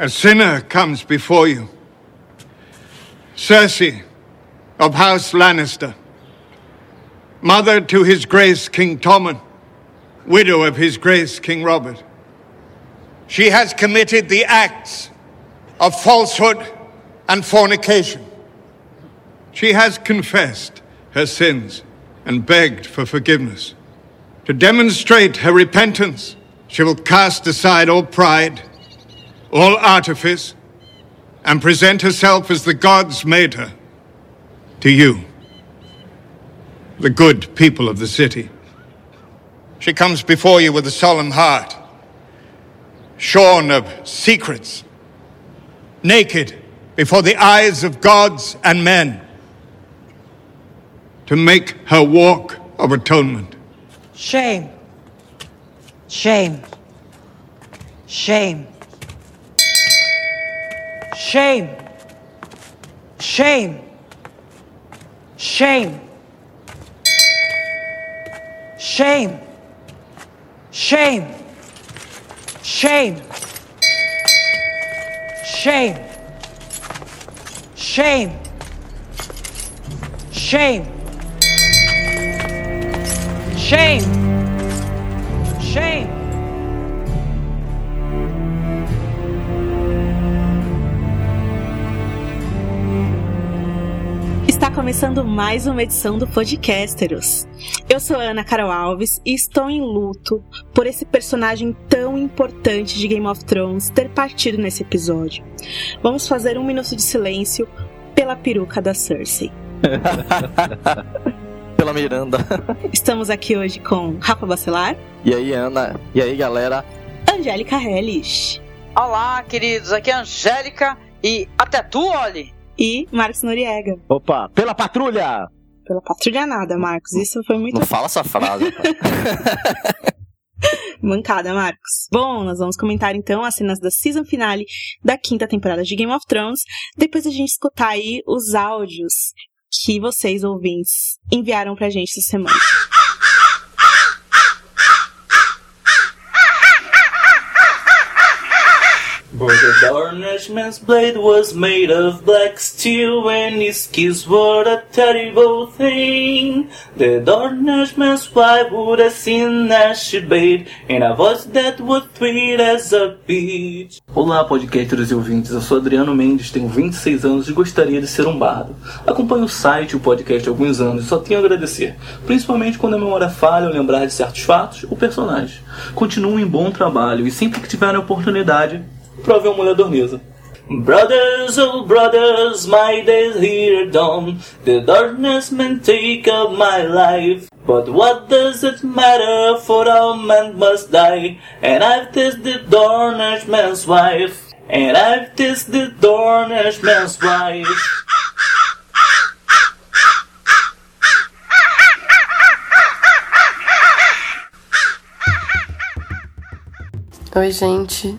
A sinner comes before you. Cersei of House Lannister, mother to His Grace King Tommen, widow of His Grace King Robert. She has committed the acts of falsehood and fornication. She has confessed her sins and begged for forgiveness. To demonstrate her repentance, she will cast aside all pride, all artifice, and present herself as the gods made her to you, the good people of the city. She comes before you with a solemn heart, shorn of secrets, naked before the eyes of gods and men, to make her walk of atonement. Shame. Shame. Shame. Shame. Shame. Shame. Shame. Shame. Shame. Shame. Shame. Shame. Shame. Shame. Está começando mais uma edição do Podcasteros. Eu sou a Ana Carol Alves e estou em luto por esse personagem tão importante de Game of Thrones ter partido nesse episódio. Vamos fazer um minuto de silêncio pela peruca da Cersei. Pela Miranda. Estamos aqui hoje com Rafa Bacelar, E aí, Ana? E aí, galera? Angélica Hellish Olá, queridos. Aqui é a Angélica e até tu, Oli. E Marcos Noriega. Opa, pela patrulha! Pela patrulha nada, Marcos. Isso foi muito Não fala essa frase. Mancada, Marcos. Bom, nós vamos comentar então as cenas da season finale da quinta temporada de Game of Thrones, depois a gente escutar aí os áudios que vocês, ouvintes, enviaram pra gente essa semana. The Darnashman's blade was made of black steel, and his kiss were a terrible thing. The Darnashman's wife would have seen as she bade, in a voice that was sweet as a peach. Olá, podcasters e ouvintes, eu sou Adriano Mendes, tenho 26 anos e gostaria de ser um bardo. Acompanho o site e o podcast há alguns anos e só tenho a agradecer, principalmente quando a memória falha ou lembrar de certos fatos ou personagens. Continuem em bom trabalho e sempre que tiverem a oportunidade, prove a mulher dormida. Brothers, oh brothers, my days here done. The darkness may take up my life. But what does it matter, for all men must die. And I've tasted the Dornish man's wife. And I've tasted the Dornish man's wife. Oi, gente.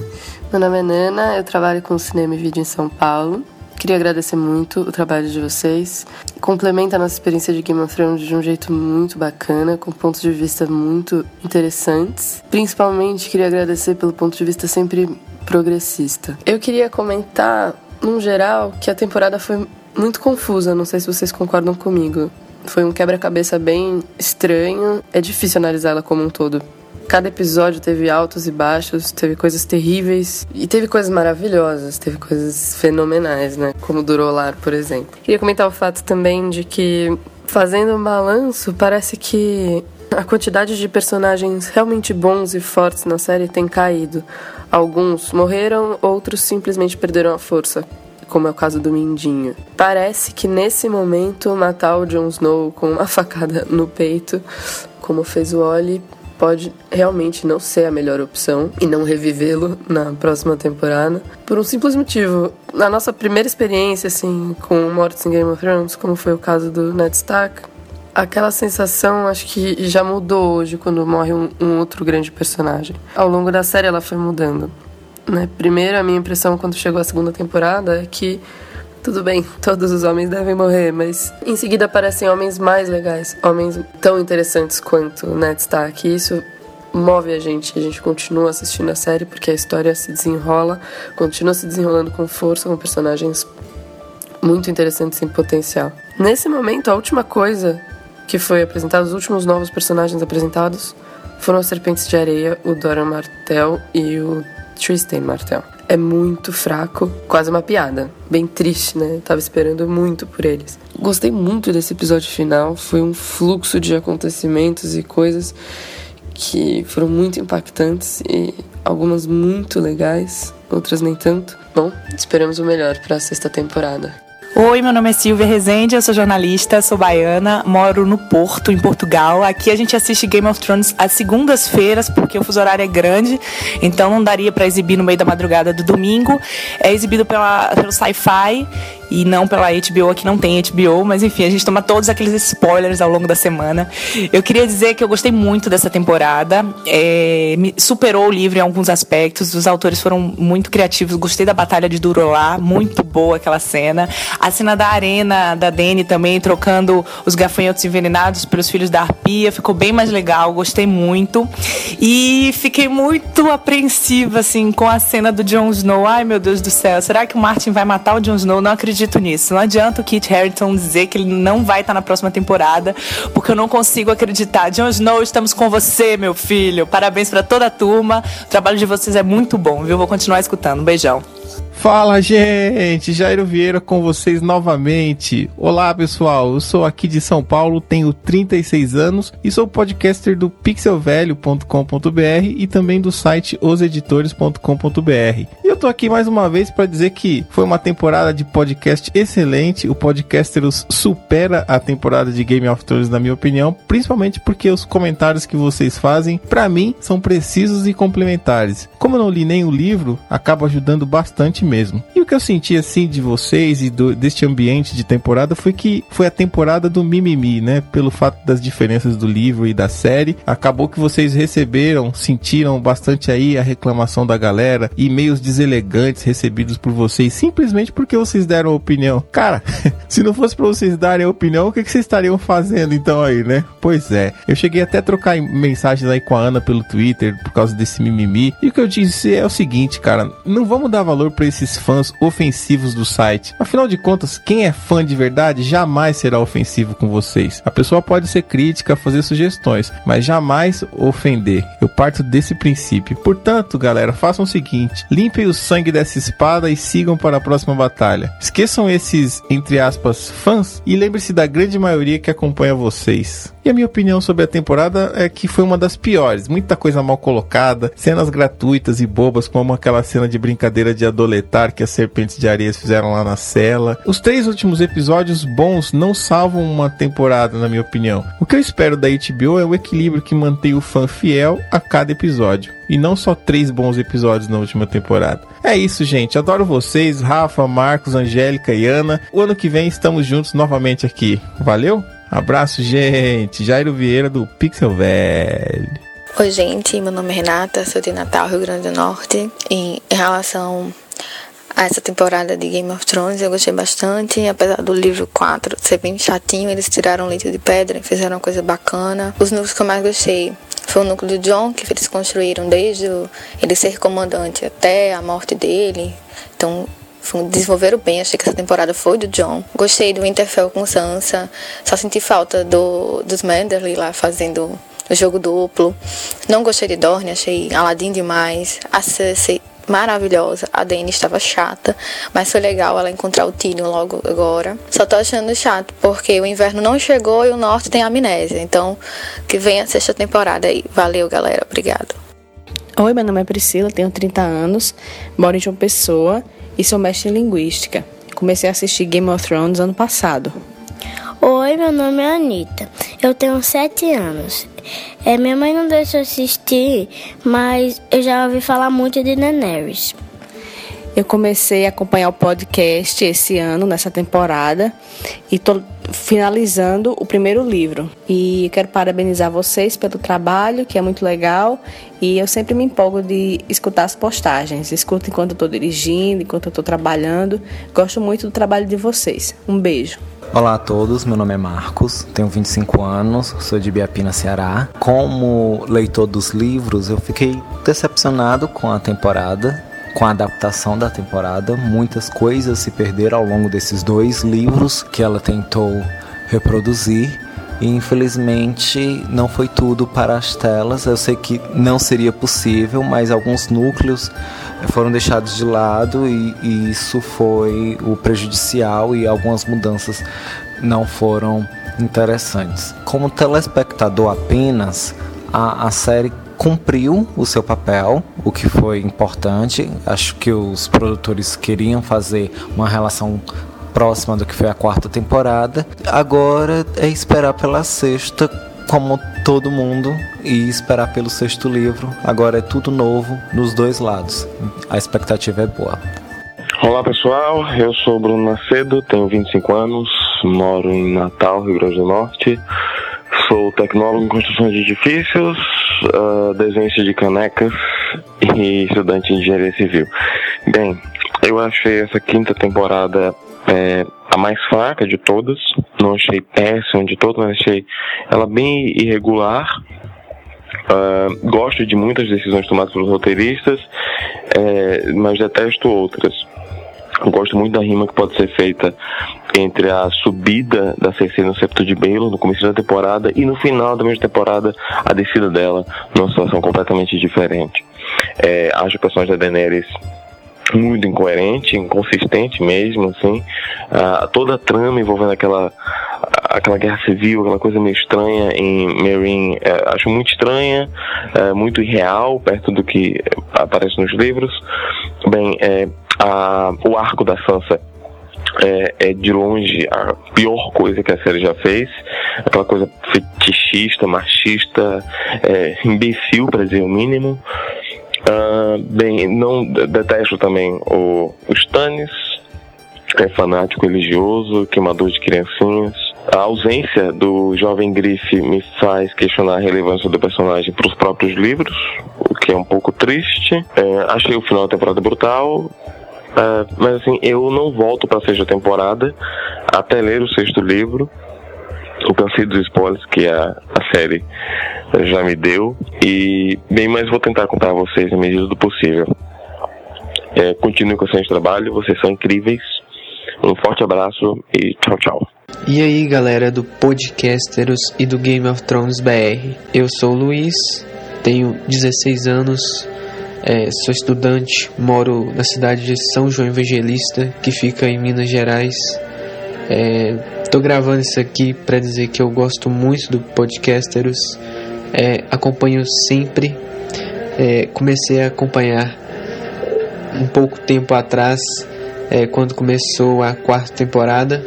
Meu nome é Nana, eu trabalho com cinema e vídeo em São Paulo. Queria agradecer muito o trabalho de vocês. Complementa a nossa experiência de Game of Thrones de um jeito muito bacana, com pontos de vista muito interessantes. Principalmente queria agradecer pelo ponto de vista sempre progressista. Eu queria comentar, num geral, que a temporada foi muito confusa, não sei se vocês concordam comigo. Foi um quebra-cabeça bem estranho, é difícil analisá-la como um todo. Cada episódio teve altos e baixos, teve coisas terríveis e teve coisas maravilhosas, teve coisas fenomenais, né? Como Durolar, por exemplo. Queria comentar o fato também de que, fazendo um balanço, parece que a quantidade de personagens realmente bons e fortes na série tem caído. Alguns morreram, outros simplesmente perderam a força. Como é o caso do Mindinho. Parece que nesse momento matar o Jon Snow com uma facada no peito, como fez o Ollie, pode realmente não ser a melhor opção e não revivê-lo na próxima temporada. Por um simples motivo. Na nossa primeira experiência, assim, com mortes em Game of Thrones, como foi o caso do Ned Stark, aquela sensação acho que já mudou hoje quando morre um, um outro grande personagem. Ao longo da série ela foi mudando. Né? Primeiro, a minha impressão quando chegou a segunda temporada é que tudo bem, todos os homens devem morrer, mas em seguida aparecem homens mais legais, homens tão interessantes quanto Ned Stark. E isso move a gente. A gente continua assistindo a série porque a história se desenrola, continua se desenrolando com força, com personagens muito interessantes em potencial. Nesse momento, a última coisa que foi apresentada, os últimos novos personagens apresentados foram as Serpentes de Areia, o Doran Martel e o Tristan Martel. É muito fraco, quase uma piada. Bem triste, né? tava esperando muito por eles. Gostei muito desse episódio final, foi um fluxo de acontecimentos e coisas que foram muito impactantes e algumas muito legais, outras nem tanto. Bom, esperamos o melhor para a sexta temporada. Oi, meu nome é Silvia Rezende, eu sou jornalista, sou baiana, moro no Porto, em Portugal. Aqui a gente assiste Game of Thrones às segundas-feiras, porque o fuso horário é grande, então não daria para exibir no meio da madrugada do domingo. É exibido pela, pelo Sci-Fi e não pela HBO, aqui não tem HBO, mas enfim, a gente toma todos aqueles spoilers ao longo da semana. Eu queria dizer que eu gostei muito dessa temporada, é, superou o livro em alguns aspectos, os autores foram muito criativos, gostei da Batalha de Durolá, muito boa aquela cena. A cena da arena da Dany também, trocando os gafanhotos envenenados pelos filhos da Arpia, ficou bem mais legal, gostei muito. E fiquei muito apreensiva, assim, com a cena do Jon Snow. Ai, meu Deus do céu, será que o Martin vai matar o Jon Snow? Não acredito acredito nisso. Não adianta o Kit Harington dizer que ele não vai estar na próxima temporada, porque eu não consigo acreditar. Jon Snow, estamos com você, meu filho. Parabéns para toda a turma. O trabalho de vocês é muito bom, viu? Vou continuar escutando. Um beijão. Fala, gente! Jairo Vieira com vocês novamente. Olá, pessoal. Eu sou aqui de São Paulo, tenho 36 anos e sou podcaster do pixelvelho.com.br e também do site oseditores.com.br. E eu tô aqui mais uma vez para dizer que foi uma temporada de podcast excelente. O Podcasteros supera a temporada de Game of Thrones, na minha opinião, principalmente porque os comentários que vocês fazem, para mim, são precisos e complementares. Como eu não li nem o livro, acaba ajudando bastante mesmo. E o que eu senti assim de vocês e do, deste ambiente de temporada foi que foi a temporada do mimimi, né? Pelo fato das diferenças do livro e da série, acabou que vocês receberam, sentiram bastante aí a reclamação da galera, e-mails deselegantes recebidos por vocês simplesmente porque vocês deram opinião. Cara, se não fosse para vocês darem opinião, o que, que vocês estariam fazendo então aí, né? Pois é, eu cheguei até a trocar mensagens aí com a Ana pelo Twitter por causa desse mimimi. E o que eu disse é o seguinte, cara, não vamos dar valor para esse esses fãs ofensivos do site. Afinal de contas, quem é fã de verdade jamais será ofensivo com vocês. A pessoa pode ser crítica, fazer sugestões, mas jamais ofender. Eu parto desse princípio. Portanto, galera, façam o seguinte: limpem o sangue dessa espada e sigam para a próxima batalha. Esqueçam esses, entre aspas, fãs e lembre-se da grande maioria que acompanha vocês. E a minha opinião sobre a temporada é que foi uma das piores. Muita coisa mal colocada, cenas gratuitas e bobas, como aquela cena de brincadeira de que as serpentes de areias fizeram lá na cela. Os três últimos episódios bons não salvam uma temporada, na minha opinião. O que eu espero da HBO é o equilíbrio que mantém o fã fiel a cada episódio. E não só três bons episódios na última temporada. É isso, gente. Adoro vocês, Rafa, Marcos, Angélica e Ana. O ano que vem estamos juntos novamente aqui. Valeu? Abraço, gente. Jairo Vieira do Pixel Velho. Oi, gente. Meu nome é Renata, sou de Natal, Rio Grande do Norte. E em relação a essa temporada de Game of Thrones, eu gostei bastante. Apesar do livro 4 ser bem chatinho, eles tiraram leite de pedra e fizeram uma coisa bacana. Os núcleos que eu mais gostei foi o núcleo do John, que eles construíram desde ele ser comandante até a morte dele. Então, desenvolveram bem. Achei que essa temporada foi do John. Gostei do Winterfell com Sansa. Só senti falta do, dos Manderly lá fazendo o jogo duplo. Não gostei de Dorne, achei Aladdin demais. A Cersei maravilhosa. A Dany estava chata, mas foi legal ela encontrar o Tyrion logo agora. Só tô achando chato porque o inverno não chegou e o norte tem amnésia. Então, que venha a sexta temporada aí. Valeu, galera. Obrigado. Oi, meu nome é Priscila, tenho 30 anos, moro em João Pessoa e sou mestre em linguística. Comecei a assistir Game of Thrones ano passado. Oi, meu nome é Anitta. Eu tenho 7 anos. É, minha mãe não deixou assistir, mas eu já ouvi falar muito de Daenerys. Eu comecei a acompanhar o podcast esse ano, nessa temporada, e estou finalizando o primeiro livro. E quero parabenizar vocês pelo trabalho, que é muito legal, e eu sempre me empolgo de escutar as postagens. Escuto enquanto eu estou dirigindo, enquanto eu estou trabalhando. Gosto muito do trabalho de vocês. Um beijo. Olá a todos, meu nome é Marcos, tenho 25 anos, sou de Biapina, Ceará. Como leitor dos livros, eu fiquei decepcionado com a temporada, com a adaptação da temporada. Muitas coisas se perderam ao longo desses dois livros que ela tentou reproduzir. E infelizmente não foi tudo para as telas. Eu sei que não seria possível, mas alguns núcleos foram deixados de lado e, e isso foi o prejudicial e algumas mudanças não foram interessantes. Como telespectador apenas, a, a série cumpriu o seu papel, o que foi importante. Acho que os produtores queriam fazer uma relação próxima do que foi a quarta temporada. Agora é esperar pela sexta, como todo mundo, e esperar pelo sexto livro. Agora é tudo novo nos dois lados. A expectativa é boa. Olá pessoal, eu sou Bruno Macedo, tenho 25 anos, moro em Natal, Rio Grande do Norte. Sou tecnólogo em construção de edifícios, uh, de canecas e estudante de engenharia civil. Bem, eu achei essa quinta temporada é, a mais fraca de todas. Não achei péssima de todas, mas achei ela bem irregular. Uh, gosto de muitas decisões tomadas pelos roteiristas, é, mas detesto outras. Eu gosto muito da rima que pode ser feita entre a subida da Cersei no septo de Baelor no começo da temporada e no final da mesma temporada a descida dela numa situação completamente diferente. É, acho o personagem da Daenerys muito incoerente, inconsistente mesmo, assim. Uh, toda a trama envolvendo aquela aquela guerra civil, aquela coisa meio estranha em Meereen, uh, acho muito estranha, uh, muito irreal, perto do que aparece nos livros. Bem, é, o arco da Sansa é, é, de longe a pior coisa que a série já fez. Aquela coisa fetichista, machista, é, imbecil, para dizer o mínimo. Uh, bem, não detesto também o, o Stannis, é fanático religioso, queimador de criancinhas. A ausência do jovem Griff me faz questionar a relevância do personagem para os próprios livros, o que é um pouco triste. É, achei o final da temporada brutal, é, mas assim, eu não volto para a sexta temporada até ler o sexto livro. Eu cansei dos spoilers que a, a série já me deu. E bem, mas vou tentar contar a vocês na medida do possível. É, continue com o seu trabalho, vocês são incríveis. Um forte abraço e tchau, tchau. E aí, galera do Podcasteros e do Game of Thrones BR. Eu sou o Luiz, tenho 16 anos, é, sou estudante, moro na cidade de São João Evangelista, que fica em Minas Gerais. É, tô gravando isso aqui para dizer que eu gosto muito do Podcasteros é, acompanho sempre. É, comecei a acompanhar um pouco tempo atrás, é, quando começou a quarta temporada,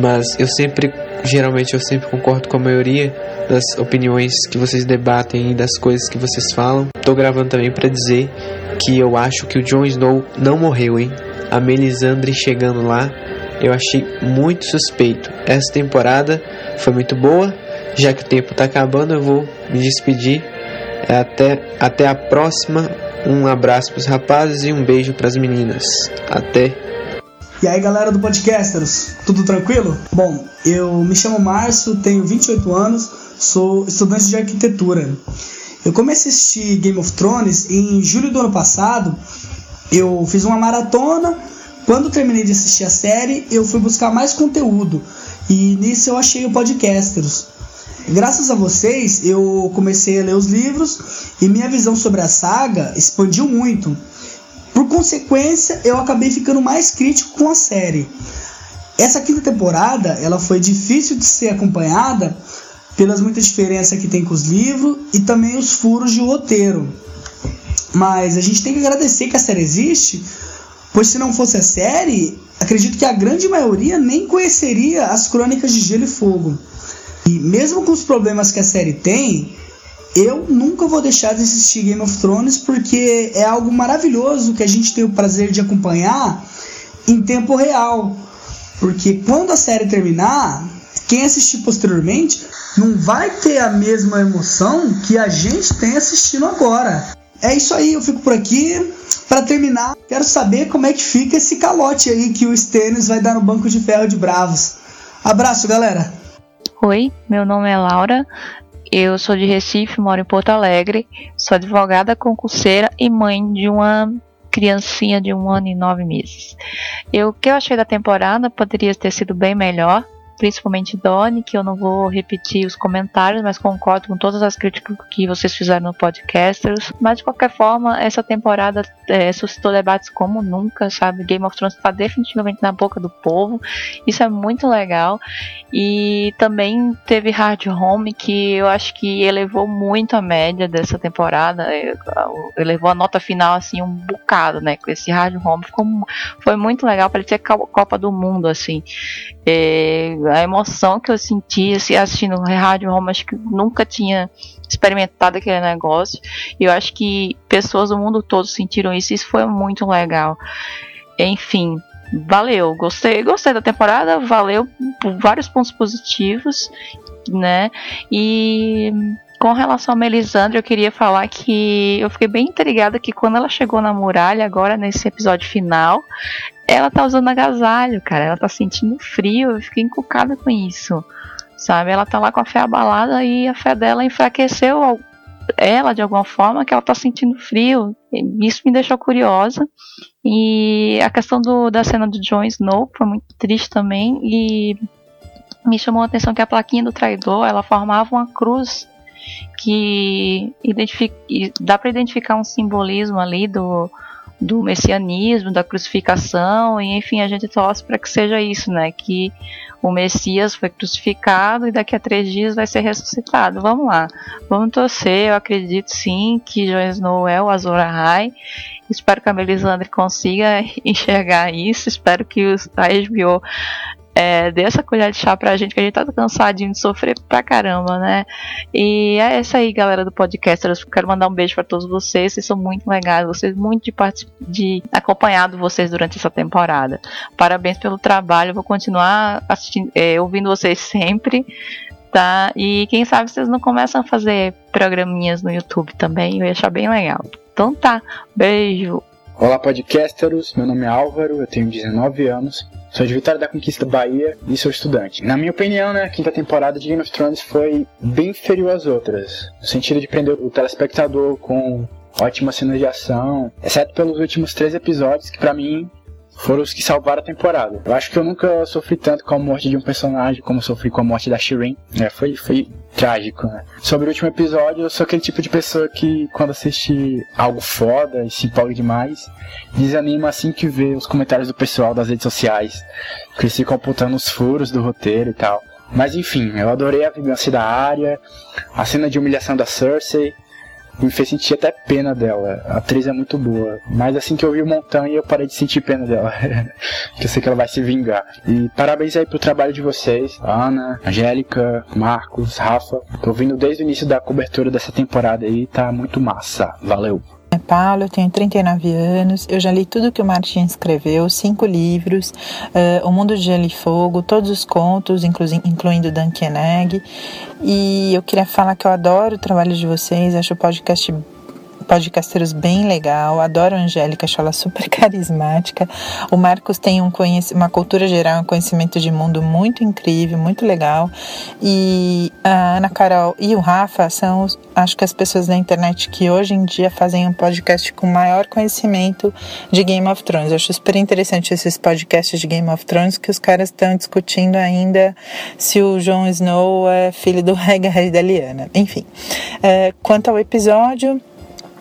mas eu sempre, geralmente, eu sempre concordo com a maioria das opiniões que vocês debatem e das coisas que vocês falam. Tô gravando também para dizer que eu acho que o Jon Snow não morreu, hein? A Melisandre chegando lá, eu achei muito suspeito. Essa temporada foi muito boa, já que o tempo está acabando, eu vou me despedir. É até, até a próxima. Um abraço para os rapazes e um beijo para as meninas. Até. E aí galera do Podcasters, tudo tranquilo? Bom, eu me chamo Márcio, tenho 28 anos, sou estudante de arquitetura. Eu comecei a assistir Game of Thrones em julho do ano passado. Eu fiz uma maratona. Quando terminei de assistir a série, eu fui buscar mais conteúdo. E nisso eu achei o Podcasters. Graças a vocês, eu comecei a ler os livros e minha visão sobre a saga expandiu muito. Por consequência, eu acabei ficando mais crítico com a série. Essa quinta temporada, ela foi difícil de ser acompanhada pelas muitas diferenças que tem com os livros e também os furos de roteiro. Mas a gente tem que agradecer que a série existe, pois se não fosse a série, acredito que a grande maioria nem conheceria as Crônicas de Gelo e Fogo. E mesmo com os problemas que a série tem, eu nunca vou deixar de assistir Game of Thrones porque é algo maravilhoso que a gente tem o prazer de acompanhar em tempo real. Porque quando a série terminar, quem assistir posteriormente não vai ter a mesma emoção que a gente tem assistindo agora. É isso aí, eu fico por aqui. Para terminar, quero saber como é que fica esse calote aí que o Stannis vai dar no banco de ferro de bravos. Abraço, galera! Oi, meu nome é Laura. Eu sou de Recife, moro em Porto Alegre. Sou advogada, concurseira e mãe de uma criancinha de um ano e nove meses. Eu, o que eu achei da temporada poderia ter sido bem melhor principalmente Doni, que eu não vou repetir os comentários, mas concordo com todas as críticas que vocês fizeram no podcasters. Mas de qualquer forma, essa temporada é, suscitou debates como nunca, sabe? Game of Thrones está definitivamente na boca do povo. Isso é muito legal. E também teve Hard Home, que eu acho que elevou muito a média dessa temporada. É, elevou a nota final assim um bocado, né? Com esse Hard Home. Ficou, foi muito legal, parecia Copa do Mundo, assim. É, a emoção que eu senti assim, assistindo Rádio Roma, acho que nunca tinha experimentado aquele negócio. E eu acho que pessoas do mundo todo sentiram isso, e isso foi muito legal. Enfim, valeu, gostei, gostei da temporada, valeu por vários pontos positivos, né? E com relação a Melisandre, eu queria falar que eu fiquei bem intrigada que quando ela chegou na muralha, agora nesse episódio final, ela tá usando agasalho, cara. Ela tá sentindo frio. Eu fiquei encucada com isso. Sabe? Ela tá lá com a fé abalada e a fé dela enfraqueceu ela de alguma forma que ela tá sentindo frio. Isso me deixou curiosa. E a questão do, da cena do Jon Snow foi muito triste também. E me chamou a atenção que a plaquinha do traidor ela formava uma cruz que identifica, dá para identificar um simbolismo ali do, do messianismo, da crucificação, e enfim, a gente torce para que seja isso, né? Que o Messias foi crucificado e daqui a três dias vai ser ressuscitado. Vamos lá, vamos torcer. Eu acredito sim que Jon Snow é Azor Ahai. Espero que a Melisandre consiga enxergar isso. Espero que a HBO é, dê essa colher de chá pra gente, que a gente tá cansadinho de sofrer pra caramba, né? E é isso aí, galera do podcast. Eu quero mandar um beijo para todos vocês. Vocês são muito legais, vocês muito de, de acompanhado vocês durante essa temporada. Parabéns pelo trabalho. Vou continuar assistindo, é, ouvindo vocês sempre. Tá? E quem sabe vocês não começam a fazer programinhas no YouTube também, eu ia achar bem legal. Então tá, beijo. Olá, podcasters. Meu nome é Álvaro, eu tenho 19 anos, sou de Vitória da Conquista, Bahia e sou estudante. Na minha opinião, né, a quinta temporada de Game of Thrones foi bem inferior às outras, no sentido de prender o telespectador com ótimas cenas de ação, exceto pelos últimos três episódios que para mim foram os que salvaram a temporada. Eu acho que eu nunca sofri tanto com a morte de um personagem como sofri com a morte da Shireen. É, foi, foi trágico, né? Sobre o último episódio, eu sou aquele tipo de pessoa que, quando assiste algo foda e se empolga demais, desanima assim que vê os comentários do pessoal das redes sociais, que eles ficam apontando os furos do roteiro e tal. Mas enfim, eu adorei a vingança da área, a cena de humilhação da Cersei, me fez sentir até pena dela. A atriz é muito boa. Mas assim que eu vi o Montanha, eu parei de sentir pena dela. Porque eu sei que ela vai se vingar. E parabéns aí pro trabalho de vocês. Ana, Angélica, Marcos, Rafa. Tô vindo desde o início da cobertura dessa temporada aí. Tá muito massa. Valeu! É Paulo, eu tenho 39 anos, eu já li tudo que o Martin escreveu, cinco livros, uh, O Mundo de Gelo e Fogo, todos os contos, inclu incluindo Duncan Egg. E eu queria falar que eu adoro o trabalho de vocês, acho o podcast podcasteiros bem legal. Adoro a Angélica, acho ela super carismática. O Marcos tem um uma cultura geral, um conhecimento de mundo muito incrível, muito legal. E a Ana Carol e o Rafa são, acho que as pessoas da internet que hoje em dia fazem um podcast com maior conhecimento de Game of Thrones. Acho super interessante esses podcasts de Game of Thrones que os caras estão discutindo ainda se o Jon Snow é filho do e da Lyanna. Enfim, é, quanto ao episódio,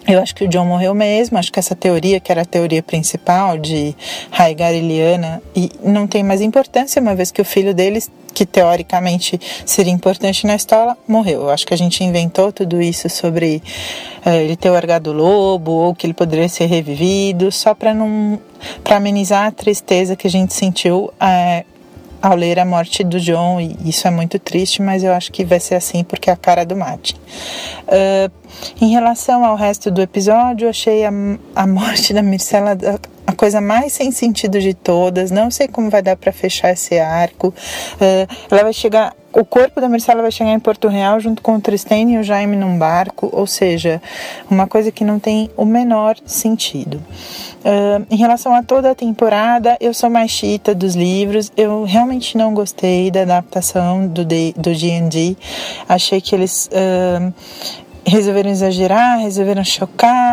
eu acho que o John morreu mesmo, acho que essa teoria, que era a teoria principal de Raigar e Liana, e não tem mais importância, uma vez que o filho deles, que teoricamente seria importante na história, morreu. Eu acho que a gente inventou tudo isso sobre uh, ele ter largado o lobo, ou que ele poderia ser revivido, só para não para amenizar a tristeza que a gente sentiu uh, ao ler a morte do John, e isso é muito triste, mas eu acho que vai ser assim porque é a cara do Martin. Uh, em relação ao resto do episódio, achei a, a morte da Mircela coisa mais sem sentido de todas. Não sei como vai dar para fechar esse arco. Uh, ela vai chegar o corpo da Marcela vai chegar em Porto Real junto com o Tristane e o Jaime num barco, ou seja, uma coisa que não tem o menor sentido. Uh, em relação a toda a temporada, eu sou mais chita dos livros. Eu realmente não gostei da adaptação do D&D. Achei que eles uh, resolveram exagerar, resolveram chocar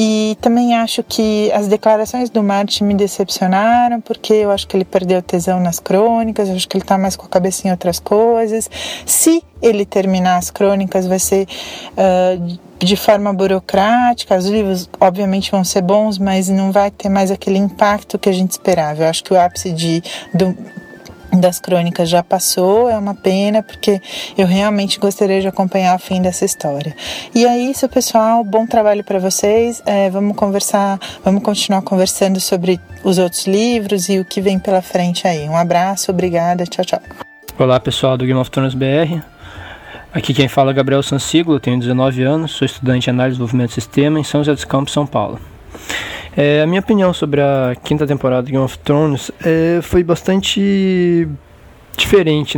e também acho que as declarações do Martin me decepcionaram porque eu acho que ele perdeu tesão nas crônicas, eu acho que ele está mais com a cabeça em outras coisas. Se ele terminar as crônicas vai ser uh, de forma burocrática, os livros obviamente vão ser bons, mas não vai ter mais aquele impacto que a gente esperava. Eu acho que o ápice de, do, das crônicas já passou, é uma pena, porque eu realmente gostaria de acompanhar o fim dessa história. E é isso, pessoal. Bom trabalho para vocês. É, vamos conversar, vamos continuar conversando sobre os outros livros e o que vem pela frente aí. Um abraço, obrigada, tchau, tchau. Olá, pessoal do Game of Thrones BR. Aqui quem fala é Gabriel Sansiglo, tenho 19 anos, sou estudante de análise de desenvolvimento de sistema em São José dos Campos, São Paulo. É, a minha opinião sobre a quinta temporada de Game of Thrones é, foi bastante diferente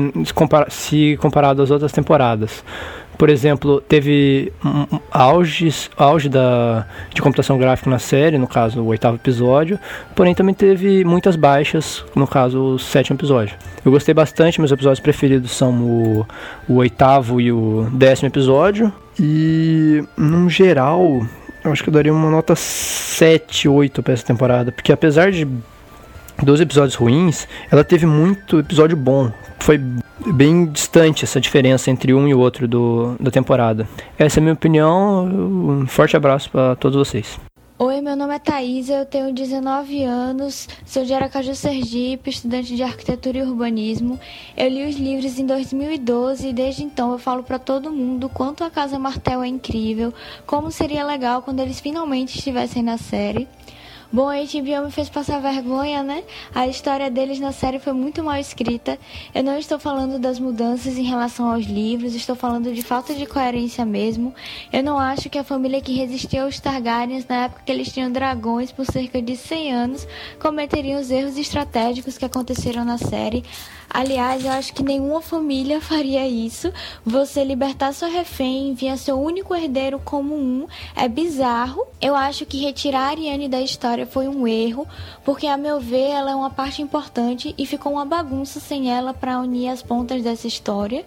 se comparado às outras temporadas. Por exemplo, teve auge, auge da, de computação gráfica na série, no caso o oitavo episódio, porém também teve muitas baixas, no caso o sétimo episódio. Eu gostei bastante, meus episódios preferidos são o, o oitavo e o décimo episódio, e no geral eu acho que eu daria uma nota 7, 8 para essa temporada, porque apesar de dos episódios ruins, ela teve muito episódio bom. Foi bem distante essa diferença entre um e o outro do, da temporada. Essa é a minha opinião. Um forte abraço para todos vocês. Oi, meu nome é Thaisa, eu tenho 19 anos, sou de Aracaju, Sergipe, estudante de arquitetura e urbanismo. Eu li os livros em 2012 e desde então eu falo para todo mundo quanto a Casa Martel é incrível, como seria legal quando eles finalmente estivessem na série. Bom, a HBO me fez passar vergonha, né? A história deles na série foi muito mal escrita. Eu não estou falando das mudanças em relação aos livros, estou falando de falta de coerência mesmo. Eu não acho que a família que resistiu aos Targaryens na época que eles tinham dragões por cerca de 100 anos cometeria os erros estratégicos que aconteceram na série. Aliás, eu acho que nenhuma família faria isso. Você libertar seu refém enviar seu único herdeiro como um é bizarro. Eu acho que retirar a Ariane da história foi um erro, porque a meu ver ela é uma parte importante e ficou uma bagunça sem ela para unir as pontas dessa história.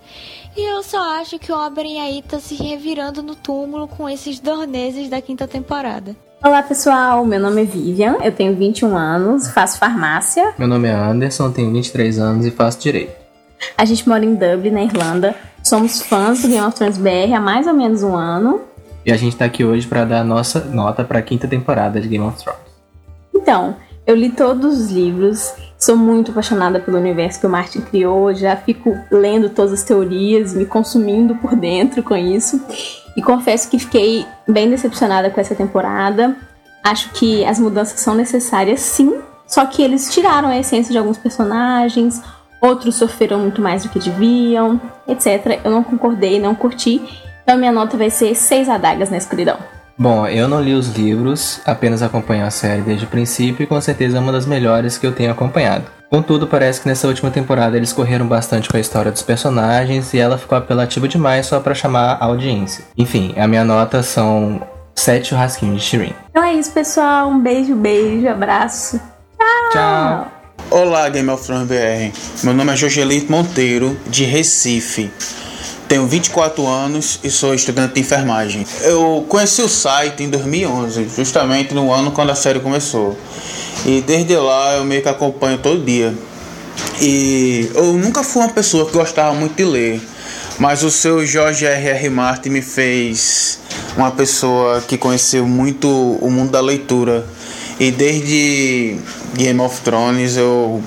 E eu só acho que o Oberyn aí tá se revirando no túmulo com esses dorneses da quinta temporada. Olá pessoal, meu nome é Vivian, eu tenho 21 anos, faço farmácia. Meu nome é Anderson, tenho 23 anos e faço direito. A gente mora em Dublin, na Irlanda. Somos fãs do Game of Thrones BR há mais ou menos um ano. E a gente tá aqui hoje para dar a nossa nota para a quinta temporada de Game of Thrones. Então, eu li todos os livros, sou muito apaixonada pelo universo que o Martin criou, já fico lendo todas as teorias, me consumindo por dentro com isso. E confesso que fiquei bem decepcionada com essa temporada. Acho que as mudanças são necessárias, sim. Só que eles tiraram a essência de alguns personagens, outros sofreram muito mais do que deviam, etc. Eu não concordei, não curti. Então minha nota vai ser 6 adagas na escuridão. Bom, eu não li os livros, apenas acompanho a série desde o princípio e com certeza é uma das melhores que eu tenho acompanhado. Contudo, parece que nessa última temporada eles correram bastante com a história dos personagens e ela ficou apelativa demais só para chamar a audiência. Enfim, a minha nota são 7 churrasquinhos de Shirin. Então é isso, pessoal. Um beijo, beijo, abraço. Tchau! Tchau! Olá, Game of Thrones BR. Meu nome é Jogelito Monteiro, de Recife. Tenho 24 anos e sou estudante de enfermagem. Eu conheci o site em 2011, justamente no ano quando a série começou. E desde lá eu meio que acompanho todo dia. E eu nunca fui uma pessoa que gostava muito de ler, mas o seu George R. R. Martin me fez uma pessoa que conheceu muito o mundo da leitura. E desde Game of Thrones eu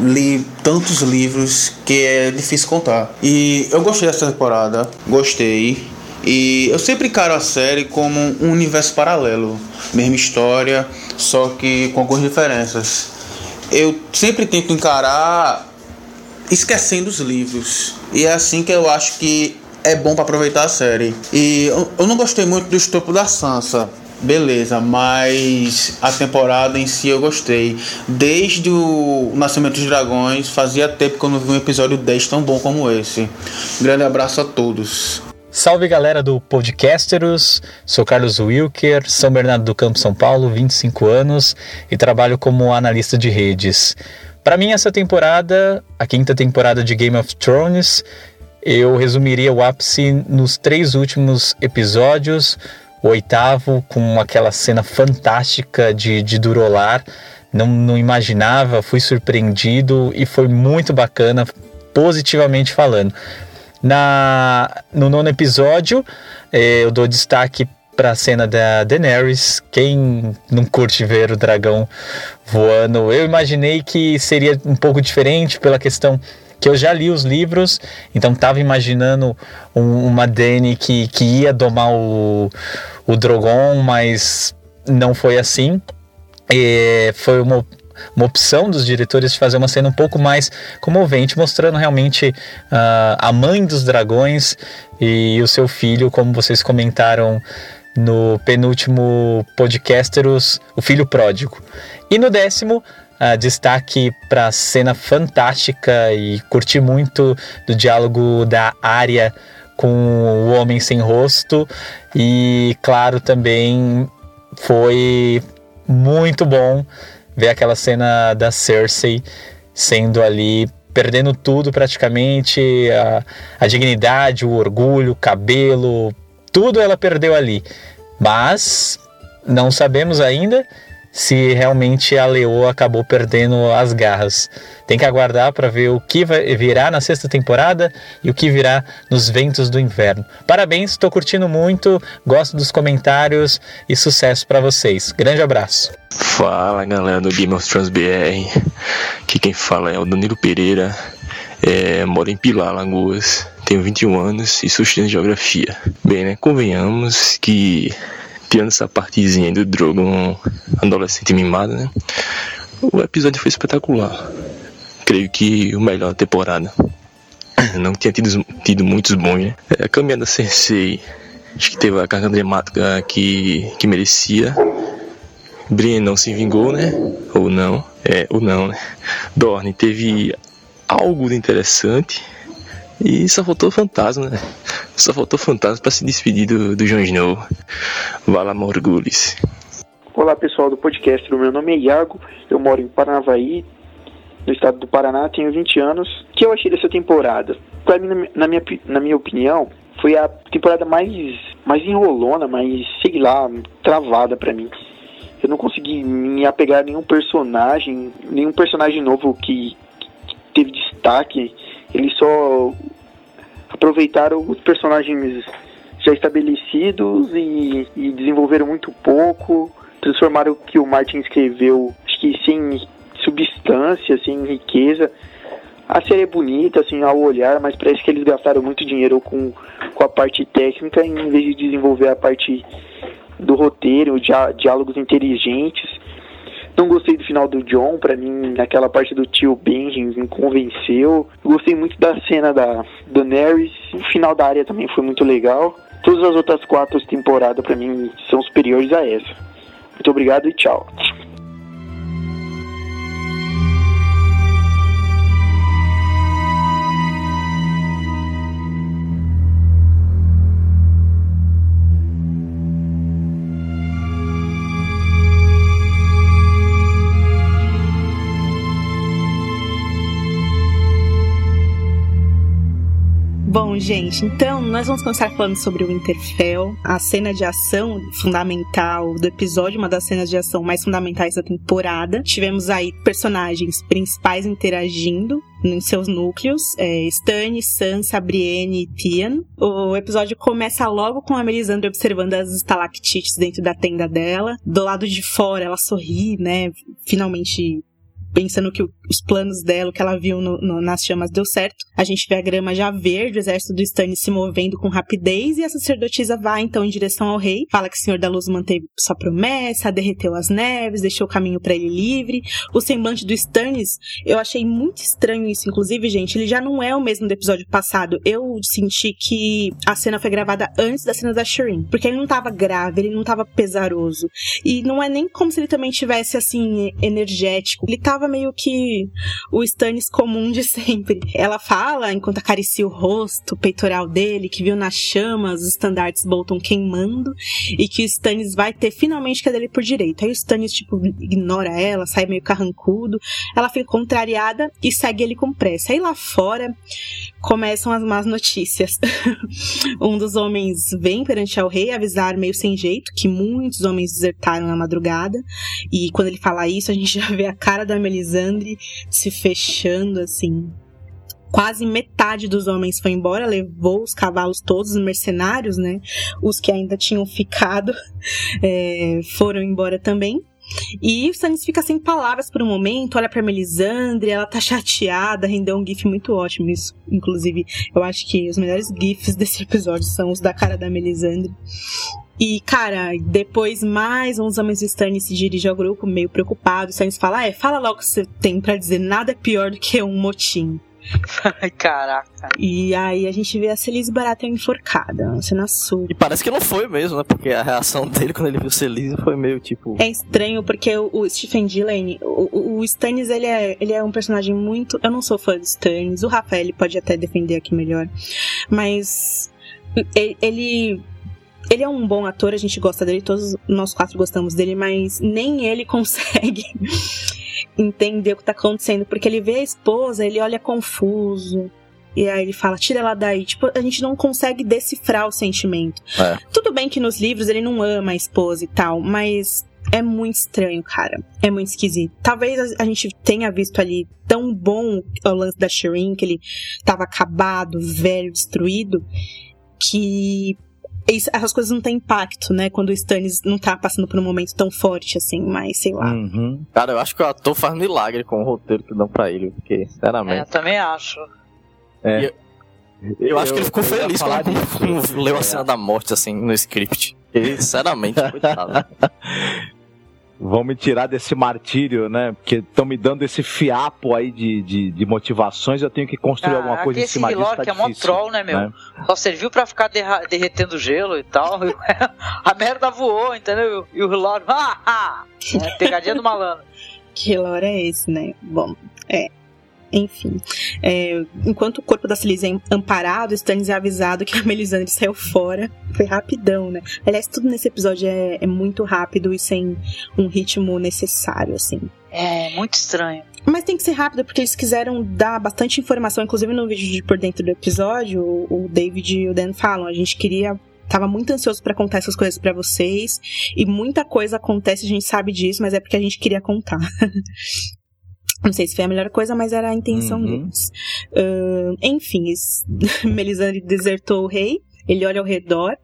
li tantos livros que é difícil contar. E eu gostei dessa temporada, gostei. E eu sempre encaro a série como um universo paralelo, mesma história, só que com algumas diferenças. Eu sempre tento encarar esquecendo os livros. E é assim que eu acho que é bom para aproveitar a série. E eu, não gostei muito do estupro da Sansa. Beleza, mas a temporada em si eu gostei. Desde o Nascimento dos Dragões, fazia tempo que eu não vi um episódio 10 tão bom como esse. Grande abraço a todos. Salve galera do Podcasteros, sou Carlos Wilker, São Bernardo do Campo, São Paulo, 25 anos e trabalho como analista de redes. Para mim, essa temporada, a quinta temporada de Game of Thrones, eu resumiria o ápice nos três últimos episódios. O oitavo, com aquela cena fantástica de, de Durolar, não, não imaginava, fui surpreendido e foi muito bacana, positivamente falando. Na, no nono episódio, eh, eu dou destaque para a cena da Daenerys. Quem não curte ver o dragão voando? Eu imaginei que seria um pouco diferente pela questão que eu já li os livros, então estava imaginando um, uma Dany que, que ia domar o, o Drogon, mas não foi assim. E foi uma uma opção dos diretores de fazer uma cena um pouco mais comovente, mostrando realmente uh, a mãe dos dragões e o seu filho, como vocês comentaram no penúltimo podcasteros, o filho pródigo. E no décimo, uh, destaque para a cena fantástica e curti muito do diálogo da Arya com o Homem Sem Rosto e claro também foi muito bom ver aquela cena da Cersei sendo ali perdendo tudo praticamente, a, a dignidade, o orgulho, o cabelo, tudo ela perdeu ali. Mas não sabemos ainda se realmente a Leoa acabou perdendo as garras. Tem que aguardar para ver o que virá na sexta temporada e o que virá nos ventos do inverno. Parabéns, estou curtindo muito, gosto dos comentários e sucesso para vocês. Grande abraço. Fala galera do Game of Thrones BR, aqui quem fala é o Danilo Pereira, é, moro em Pilar, Lagoas, tenho 21 anos e sou estudante de geografia. Bem, né, convenhamos que tirando essa partezinha do Drogon adolescente mimado, né? O episódio foi espetacular. Creio que o melhor da temporada. Não tinha tido, tido muitos bons, né? É, a caminhada Sensei, acho que teve a carga dramática que, que merecia. Brienne não se vingou, né? Ou não. É, ou não, né? Dorne teve algo de interessante. E só faltou fantasma, né? Só faltou fantasma para se despedir do, do Jon Snow. Vala Morgulis. Olá pessoal do podcast, meu nome é Iago, eu moro em Paranavaí, no estado do Paraná, tenho 20 anos. O que eu achei dessa temporada? Para mim, na minha, na minha opinião, foi a temporada mais, mais enrolona, mais, sei lá, travada para mim. Eu não consegui me apegar a nenhum personagem, nenhum personagem novo que, que teve destaque. Eles só aproveitaram os personagens já estabelecidos e, e desenvolveram muito pouco, transformaram o que o Martin escreveu, acho que sem substância, sem riqueza. A série é bonita, assim, ao olhar, mas parece que eles gastaram muito dinheiro com, com a parte técnica em vez de desenvolver a parte do roteiro, diálogos inteligentes. Não gostei do final do John, para mim, aquela parte do tio Benjamin me convenceu. Gostei muito da cena da Daenerys, o final da área também foi muito legal. Todas as outras quatro temporadas, para mim, são superiores a essa. Muito obrigado e tchau. Bom, gente, então nós vamos começar falando sobre o Winterfell, a cena de ação fundamental do episódio, uma das cenas de ação mais fundamentais da temporada. Tivemos aí personagens principais interagindo em seus núcleos, é, Stannis, Sansa, Brienne e Tian. O episódio começa logo com a Melisandre observando as estalactites dentro da tenda dela. Do lado de fora, ela sorri, né? Finalmente pensando que os planos dela, o que ela viu no, no, nas chamas deu certo. A gente vê a grama já verde, o exército do Stannis se movendo com rapidez e a sacerdotisa vai então em direção ao rei, fala que o Senhor da Luz manteve sua promessa, derreteu as neves, deixou o caminho para ele livre. O semblante do Stannis, eu achei muito estranho isso, inclusive, gente, ele já não é o mesmo do episódio passado. Eu senti que a cena foi gravada antes da cena da Shireen, porque ele não tava grave, ele não tava pesaroso. E não é nem como se ele também tivesse assim energético. Ele tava meio que o Stannis comum de sempre. Ela fala enquanto acaricia o rosto, o peitoral dele, que viu nas chamas os estandartes Bolton queimando e que o Stannis vai ter finalmente que é dele por direito. Aí o Stannis tipo ignora ela, sai meio carrancudo. Ela fica contrariada e segue ele com pressa. Aí lá fora começam as más notícias. um dos homens vem perante ao rei avisar meio sem jeito que muitos homens desertaram na madrugada. E quando ele fala isso, a gente já vê a cara da Melisandre se fechando assim. Quase metade dos homens foi embora, levou os cavalos todos, os mercenários, né? Os que ainda tinham ficado é, foram embora também. E o Stannis fica sem palavras por um momento, olha pra Melisandre, ela tá chateada, rendeu um gif muito ótimo isso. Inclusive, eu acho que os melhores gifs desse episódio são os da cara da Melisandre. E, cara, depois mais uns homens do Stannis se dirigem ao grupo, meio preocupado. O Stannis fala, é, fala logo o que você tem para dizer, nada é pior do que um motim. Ai, caraca. E aí a gente vê a Celise Baratheon enforcada, uma cena super. E parece que não foi mesmo, né? Porque a reação dele quando ele viu Celise foi meio tipo. É estranho, porque o, o Stephen Dillane, o, o Stannis, ele é, ele é um personagem muito. Eu não sou fã do Stannis, o Rafael pode até defender aqui melhor. Mas. Ele ele é um bom ator, a gente gosta dele, todos nós quatro gostamos dele, mas nem ele consegue entender o que tá acontecendo, porque ele vê a esposa, ele olha confuso. E aí ele fala, tira ela daí. Tipo, a gente não consegue decifrar o sentimento. É. Tudo bem que nos livros ele não ama a esposa e tal, mas é muito estranho, cara. É muito esquisito. Talvez a, gente tenha visto ali tão bom o lance da Shireen, que ele tava acabado, velho, destruído, que isso, essas coisas não têm impacto, né? Quando o Stannis não tá passando por um momento tão forte assim, mas sei lá. Uhum. Cara, eu acho que o ator faz milagre com o roteiro que dão pra ele, porque, sinceramente. É, também acho. É. Eu, eu, eu, acho que ele ficou feliz quando leu a cena da morte, assim, no script. Ele, sinceramente, coitado. vão me tirar desse martírio, né? Porque estão me dando esse fiapo aí de, de, de motivações, eu tenho que construir ah, alguma coisa em cima disso. Tá que é mó troll, né, meu? Né? Só serviu pra ficar derretendo gelo e tal. a merda voou, entendeu? E o Hilor, ah, ah! É, pegadinha do malandro. Que Hilor é esse, né? Bom, é. Enfim, é, enquanto o corpo da Celise é amparado, Stannis é avisado que a Melisandre saiu fora. Foi rapidão, né? Aliás, tudo nesse episódio é, é muito rápido e sem um ritmo necessário, assim. É, muito estranho. Mas tem que ser rápido porque eles quiseram dar bastante informação, inclusive no vídeo de por dentro do episódio, o David e o Dan falam, a gente queria tava muito ansioso para contar essas coisas para vocês e muita coisa acontece, a gente sabe disso, mas é porque a gente queria contar. Não sei se foi a melhor coisa, mas era a intenção uhum. deles. Uh, enfim, Melisandre desertou o rei. Ele olha ao redor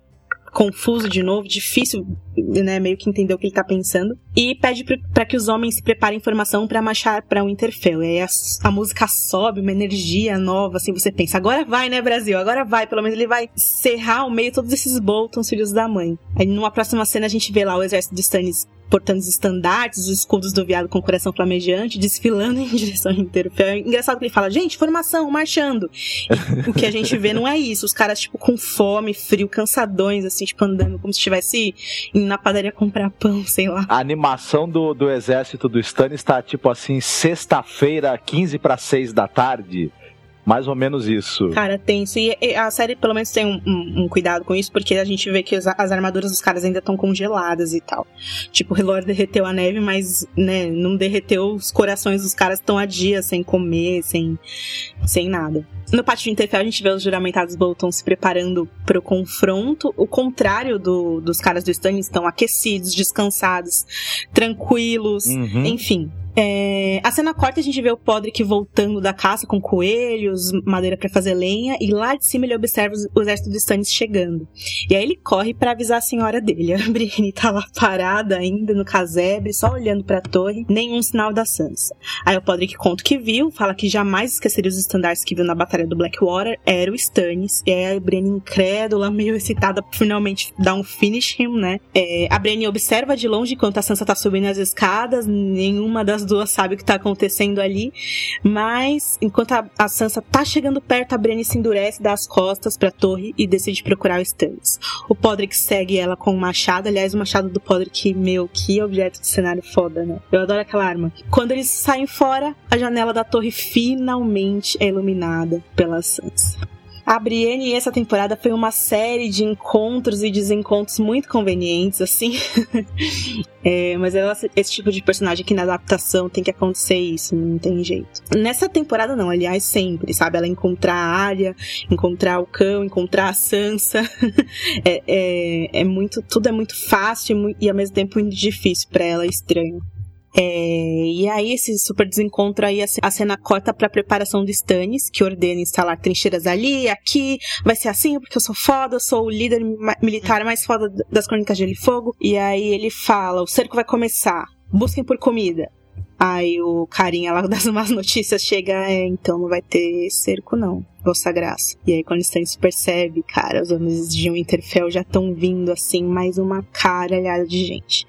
confuso de novo, difícil, né, meio que entender o que ele tá pensando, e pede para que os homens se preparem informação para marchar para Winterfell. E aí a, a, música sobe, uma energia nova, assim, você pensa, agora vai, né, Brasil? Agora vai, pelo menos ele vai serrar ao meio todos esses Boltons, filhos da mãe. Aí numa próxima cena a gente vê lá o exército de Stannis portando os estandartes, os escudos do viado com o coração flamejante, desfilando em direção ao Winterfell. É engraçado que ele fala, gente, formação, marchando. E o que a gente vê não é isso. Os caras, tipo, com fome, frio, cansadões, assim, tipo, andando como se estivesse indo na padaria comprar pão, sei lá. A animação do, do exército do Stannis está, tipo assim, sexta-feira, 15 para 6 da tarde. Mais ou menos isso. Cara, tenso. E a série pelo menos tem um, um, um cuidado com isso, porque a gente vê que as, as armaduras dos caras ainda estão congeladas e tal. Tipo, o Hilor derreteu a neve, mas, né, não derreteu os corações dos caras estão há dias sem comer, sem, sem nada. No pátio de Interfell a gente vê os juramentados Bolton se preparando para o confronto. O contrário do, dos caras do Stannis estão aquecidos, descansados, tranquilos, uhum. enfim É, a cena corta a gente vê o Podrick voltando da caça com coelhos, madeira para fazer lenha, e lá de cima ele observa o exército de Stannis chegando. E aí ele corre para avisar a senhora dele. A Brienne tá lá parada ainda no casebre, só olhando para a torre, nenhum sinal da Sansa. Aí o Podrick conta o que viu, fala que jamais esqueceria os estandartes que viu na batalha do Blackwater, era o Stannis. E aí a Brienne incrédula, meio excitada por finalmente dar um finish him, né? É, a Brienne observa de longe enquanto a Sansa tá subindo as escadas, nenhuma das duas sabe o que tá acontecendo ali, mas enquanto a, a Sansa tá chegando perto, a Brienne se endurece, dá as costas pra torre e decide procurar o Stannis. O Podrick segue ela com o machado, aliás, o machado do Podrick, meu, que objeto de cenário foda, né? Eu adoro aquela arma. Quando eles saem fora, a janela da torre finalmente é iluminada pela Sansa. A Brienne essa temporada foi uma série de encontros e desencontros muito convenientes, assim. é, mas ela, esse tipo de personagem que na adaptação tem que acontecer isso, não tem jeito. Nessa temporada não, aliás, sempre, sabe? Ela encontrar a área, encontrar o cão, encontrar a Sansa. é, é, é, muito, tudo é muito fácil e, e ao mesmo tempo muito difícil para ela, estranho. É, e aí esse super desencontro aí a cena corta para preparação do Stannis, que ordena instalar trincheiras ali, aqui, vai ser assim porque eu sou foda, eu sou o líder militar mais foda das Crônicas de Gelo e Fogo. E aí ele fala, o cerco vai começar, busquem por comida. Aí o carinha lá das más notícias chega, é, então não vai ter cerco não, Vossa Graça. E aí quando Stannis percebe, cara, os homens de Winterfell já estão vindo assim, mais uma caralhada de gente.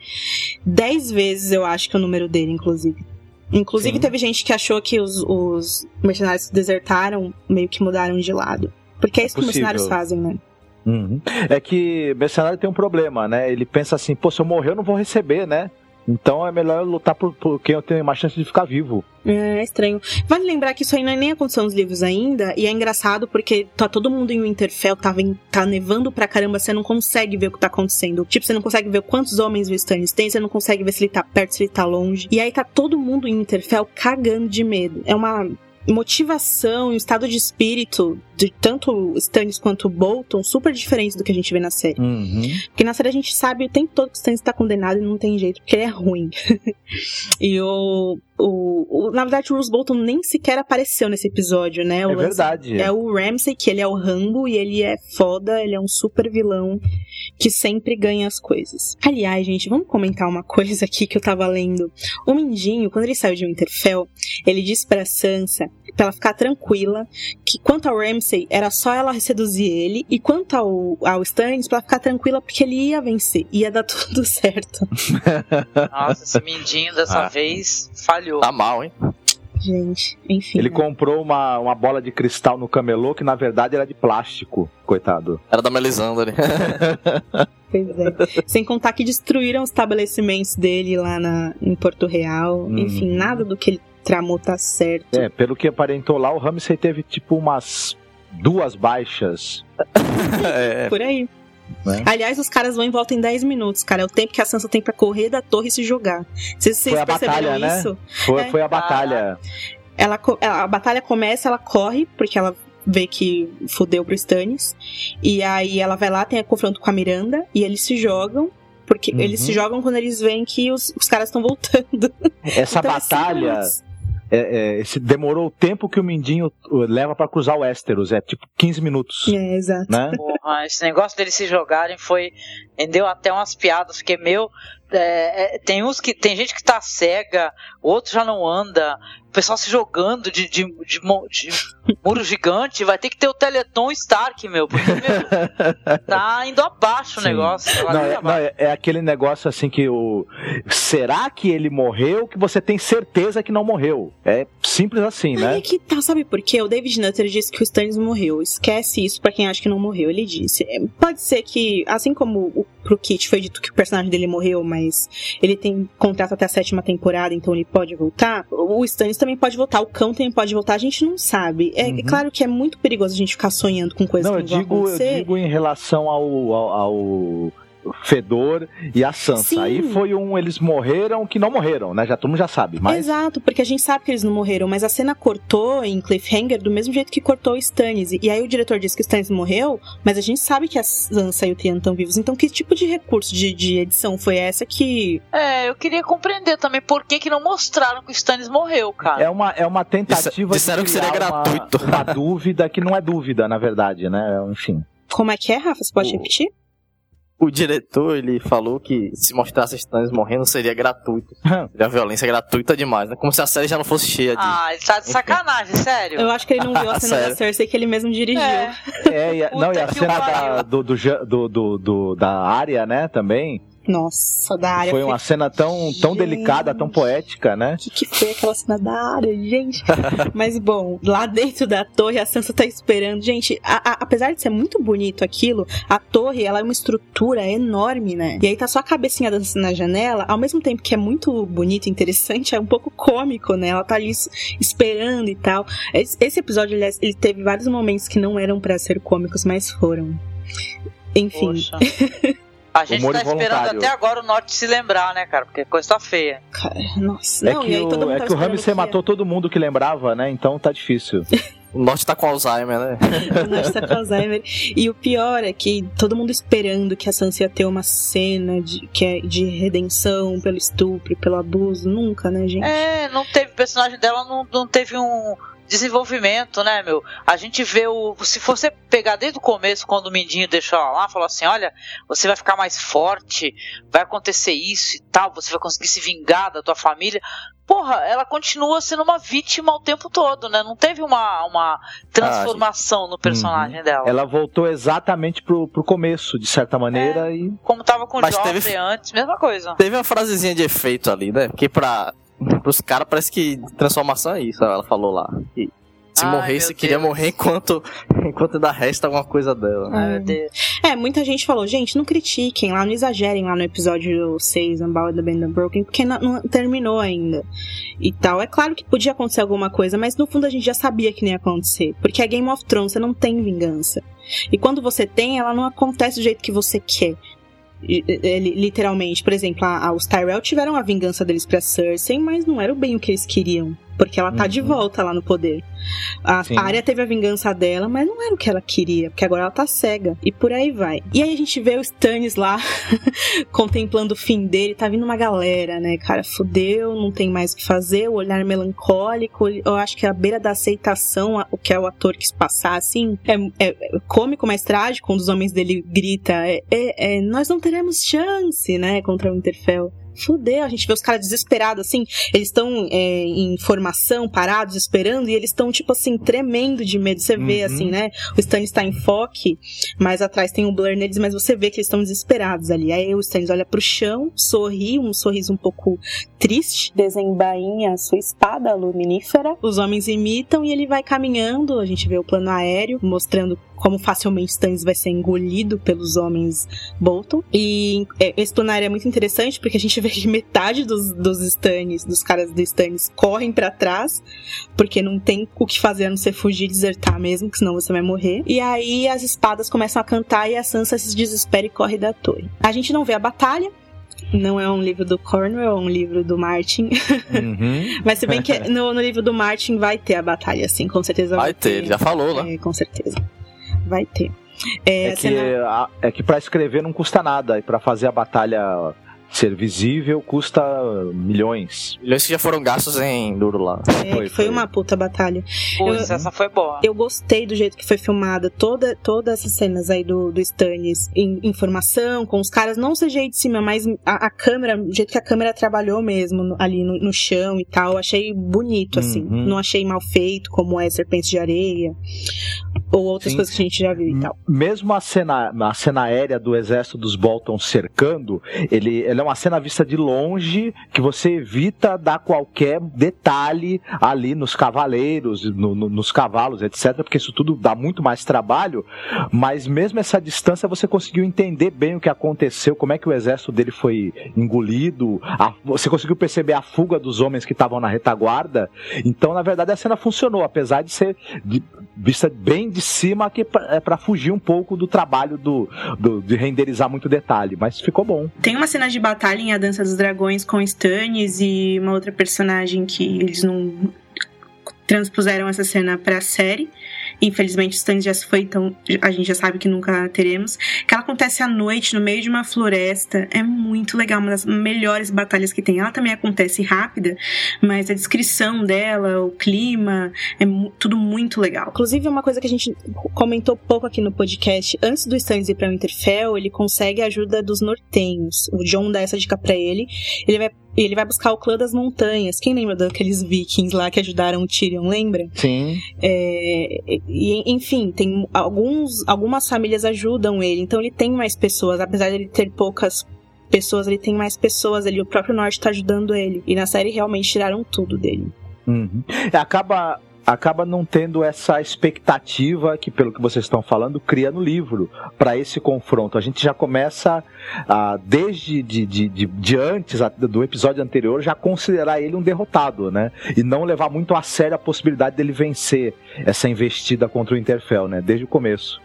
Dez vezes eu acho que é o número dele, inclusive. Inclusive Sim. teve gente que achou que os, os mercenários que desertaram meio que mudaram de lado. Porque é isso que os mercenários fazem, né? Uhum. É que mercenário tem um problema, né? Ele pensa assim, pô, se eu morrer eu não vou receber, né? Então é melhor lutar por, por quem tenho mais chance de ficar vivo. É, é estranho. Vale lembrar que isso aí não é nem aconteceu nos livros ainda, e é engraçado porque tá todo mundo em Winterfell, tá, tá nevando pra caramba, você não consegue ver o que tá acontecendo. Tipo, você não consegue ver quantos homens o Stannis tem, você não consegue ver se ele tá perto, se ele tá longe. E aí tá todo mundo em Winterfell cagando de medo. É uma motivação e um estado de espírito de tanto Stannis quanto Bolton super diferente do que a gente vê na série. Uhum. Porque na série a gente sabe o tempo todo que o Stannis tá condenado e não tem jeito, porque ele é ruim. e o, o, o, na verdade, o Bruce Bolton nem sequer apareceu nesse episódio, né? O é verdade. É o Ramsay, que ele é o Rambo e ele é foda, ele é um super vilão que sempre ganha as coisas. Aliás, gente, vamos comentar uma coisa aqui que eu tava lendo. O Mindinho, quando ele saiu de Winterfell, ele disse pra Sansa pra ela ficar tranquila que quanto ao Ramsay, era só ela seduzir ele, e quanto ao, ao Stannis, pra ela ficar tranquila porque ele ia vencer, ia dar tudo certo. Nossa, esse Mindinho dessa ah. vez falhou. Tá mal, hein? Gente, enfim. Ele né? comprou uma, uma bola de cristal no camelô que na verdade era de plástico, coitado. Era da Melisandre. pois é. Sem contar que destruíram os estabelecimentos dele lá na, em Porto Real. Hum. Enfim, nada do que ele tramou tá certo. É, pelo que aparentou lá, o Ramsey teve tipo umas duas baixas. é. Por aí. Né? Aliás, os caras vão em volta em 10 minutos, cara. É o tempo que a Sansa tem pra correr da torre e se jogar. Vocês, vocês foi a batalha, né? isso? Foi, é. foi a batalha. Ela, a batalha começa, ela corre, porque ela vê que fudeu pro Stannis. E aí ela vai lá, tem a confronto com a Miranda, e eles se jogam. Porque uhum. eles se jogam quando eles veem que os, os caras estão voltando. Essa então, batalha. Assim, é, é, esse demorou o tempo que o Mindinho uh, leva para cruzar o Westeros, é tipo 15 minutos. É, exato. Né? Porra, esse negócio deles se jogarem foi. Rendeu até umas piadas, porque, meu, é, é, tem uns que. Tem gente que tá cega, outro já não anda, pessoal se jogando de, de, de, de muro gigante, vai ter que ter o Teleton Stark, meu, porque, meu, tá indo abaixo Sim. o negócio. Não, é, não é, é, aquele negócio assim que o. Será que ele morreu que você tem certeza que não morreu? É simples assim, né? Aí que tá, sabe por quê? O David Nutter disse que o Stannis morreu. Esquece isso para quem acha que não morreu. Ele disse. É, pode ser que, assim como o, pro Kit foi dito que o personagem dele morreu, mas ele tem contrato até a sétima temporada, então ele pode voltar. O Stannis também pode voltar, o cão também pode voltar, a gente não sabe. É, uhum. claro que é muito perigoso a gente ficar sonhando com coisas não, que não eu digo, vão acontecer. Eu digo em relação ao, ao, ao Fedor e a Sansa. Sim. Aí foi um eles morreram que não morreram, né? Já todo mundo já sabe, mas Exato, porque a gente sabe que eles não morreram, mas a cena cortou em cliffhanger do mesmo jeito que cortou o Stannis. E aí o diretor disse que o Stannis morreu, mas a gente sabe que a Sansa e o Tyrion estão vivos. Então que tipo de recurso de, de edição foi essa que... É, eu queria compreender também por que, que não mostraram que o Stannis morreu, cara. é uma, é uma tentativa Disseram de que seria criar uma- gratuito. Uma, dúvida que não é dúvida, na verdade, né? Enfim. Como é que é, Rafa? Você pode repetir? O diretor, ele falou que se mostrasse Stannis morrendo seria gratuito. seria violência gratuita demais, né? Como se a série já não fosse cheia de... Ah, ele tá de sacanagem, sério. Eu acho que ele não viu a cena da Sério. Cersei que ele mesmo dirigiu. É, e a, não, e a cena da, do, do, do- do- da área, né, também. Nossa, da área. Foi uma cena tão, tão delicada, tão poética, né? que, que foi aquela cena da área, gente. Mas bom, lá dentro da torre a Sansa tá esperando. Gente, a- a- apesar de ser muito bonito aquilo, a torre ela é uma estrutura enorme, né? E aí tá só a cabecinha dançando na janela, ao mesmo tempo que é muito bonito e interessante, é um pouco cômico, né? Ela tá ali esperando e tal. Esse, esse episódio, aliás, ele teve vários momentos que não eram pra ser cômicos, mas foram. Enfim. A gente Humor tá esperando até agora o Norte se lembrar, né, cara? Porque a coisa tá feia. Cara, nossa. É Não, que, e aí todo o, mundo é tava que o Ramsey que- matou todo mundo que lembrava, né? Então tá difícil. O Norte tá com Alzheimer, né? O Norte tá com Alzheimer. E o pior é que todo mundo esperando que a Sansa ia ter uma cena de, que é de redenção pelo estupro, pelo abuso. Nunca, né, gente? É, não teve. O personagem dela não, não teve um desenvolvimento, né, meu? A gente vê o. Se você pegar desde o começo, quando o Mindinho deixou ela lá, falou assim: olha, você vai ficar mais forte, vai acontecer isso e tal, você vai conseguir se vingar da tua família. Porra, ela continua sendo uma vítima o tempo todo, né? Não teve uma, uma transformação no personagem dela. Ela voltou exatamente pro, pro começo, de certa maneira, e. Como tava com o Joffrey teve- antes, mesma coisa. Teve uma frasezinha de efeito ali, né? Porque pra... Pros caras parece que transformação é isso, ela falou lá. Que se Ai, morresse, queria Deus. morrer enquanto, enquanto ainda resta alguma coisa dela. Ai, meu Deus. É, muita gente falou, gente, não critiquem lá, não exagerem lá no episódio 6, Unbound the Band Broken, porque não, não terminou ainda. E tal. É claro que podia acontecer alguma coisa, mas no fundo a gente já sabia que não ia acontecer. Porque é Game of Thrones, você não tem vingança. E quando você tem, ela não acontece do jeito que você quer. Li- Literalmente, por exemplo, a- a- os Tyrell tiveram a vingança deles pra Cersei, mas não era bem o que eles queriam. Porque ela tá de volta lá no poder. A Sim. Arya teve a vingança dela, mas não era o que ela queria, porque agora ela tá cega. E por aí vai. E aí a gente vê o Stannis lá contemplando o fim dele, tá vindo uma galera, né? Cara, fudeu, não tem mais o que fazer, o olhar melancólico, eu acho que é a beira da aceitação, o que é o ator quis passar, assim, é, é- é cômico, mas trágico, um dos homens dele grita, é, é- é, nós não teremos chance, né, contra o Winterfell. Fudeu, a gente vê os caras desesperados, assim, eles estão é, em formação, parados, esperando, e eles estão, tipo assim, tremendo de medo. Você vê, Uhum. assim, né? O Stannis tá em foque, mas atrás tem um blur neles, mas você vê que eles estão desesperados ali. Aí o Stannis olha pro chão, sorri, um sorriso um pouco triste, desembainha a sua espada luminífera. Os homens imitam e ele vai caminhando. A gente vê o plano aéreo mostrando como facilmente Stannis vai ser engolido pelos homens Bolton. E é, esse plano aéreo é muito interessante porque a gente vê que metade dos, dos Stannis, dos caras do Stannis, correm pra trás porque não tem o que fazer a não ser fugir e desertar mesmo, que senão você vai morrer. E aí as espadas começam a cantar e a Sansa se desespera e corre da torre. A gente não vê a batalha. Não é um livro do Cornwell, é um livro do Martin. Uhum. Mas se bem que no, no livro do Martin vai ter a batalha, assim, com certeza vai, Vai ter, ele já falou, né? É, com certeza. Vai ter. É, É que, cena- é que pra escrever não custa nada, e pra fazer a batalha ser visível custa milhões. Milhões que já foram gastos em duro lá. É, que foi, uma puta batalha. Pois, essa foi boa. Eu gostei do jeito que foi filmada toda, todas essas cenas aí do, do Stannis em informação, com os caras, não o CGI de cima, mas a, a câmera, o jeito que a câmera trabalhou mesmo no- ali no, no chão e tal. eu Achei bonito, assim. Uhum. Não achei mal feito, como é Serpentes de Areia. Ou outras Sim. coisas que a gente já viu e tal. Mesmo a cena, a cena aérea do exército dos Bolton cercando, ele, ele é uma cena vista de longe que você evita dar qualquer detalhe ali nos cavaleiros, no- no- nos cavalos, etc., porque isso tudo dá muito mais trabalho, mas mesmo essa distância você conseguiu entender bem o que aconteceu, como é que o exército dele foi engolido, a- você conseguiu perceber a fuga dos homens que estavam na retaguarda, então na verdade a cena funcionou, apesar de ser de- vista bem de cima, que é para fugir um pouco do trabalho do, do, de renderizar muito detalhe, mas ficou bom. Tem uma cena de batalha em A Dança dos Dragões com Stannis e uma outra personagem que eles não transpuseram essa cena para a série. Infelizmente, Stannis já se foi, então a gente já sabe que nunca teremos. Que ela acontece à noite, no meio de uma floresta. É muito legal, uma das melhores batalhas que tem. Ela também acontece rápida, mas a descrição dela, o clima, é tudo muito legal. Inclusive, uma coisa que a gente comentou pouco aqui no podcast, antes do Stannis ir pra Winterfell, ele consegue a ajuda dos nortenhos. O John dá essa dica para ele. Ele vai e ele vai buscar o clã das montanhas. Quem lembra daqueles vikings lá que ajudaram o Tyrion, lembra? Sim. É, e, enfim, tem alguns, algumas famílias ajudam ele, então ele tem mais pessoas, apesar de ele ter poucas pessoas, ele tem mais pessoas ali, o próprio Norte tá ajudando ele. E na série realmente tiraram tudo dele. Uhum. Acaba acaba não tendo essa expectativa que, pelo que vocês estão falando, cria no livro para esse confronto. A gente já começa, ah, desde de, de, de, de antes do episódio anterior, já considerar ele um derrotado, né? E não levar muito a sério a possibilidade dele vencer essa investida contra o Interfell, né? Desde o começo.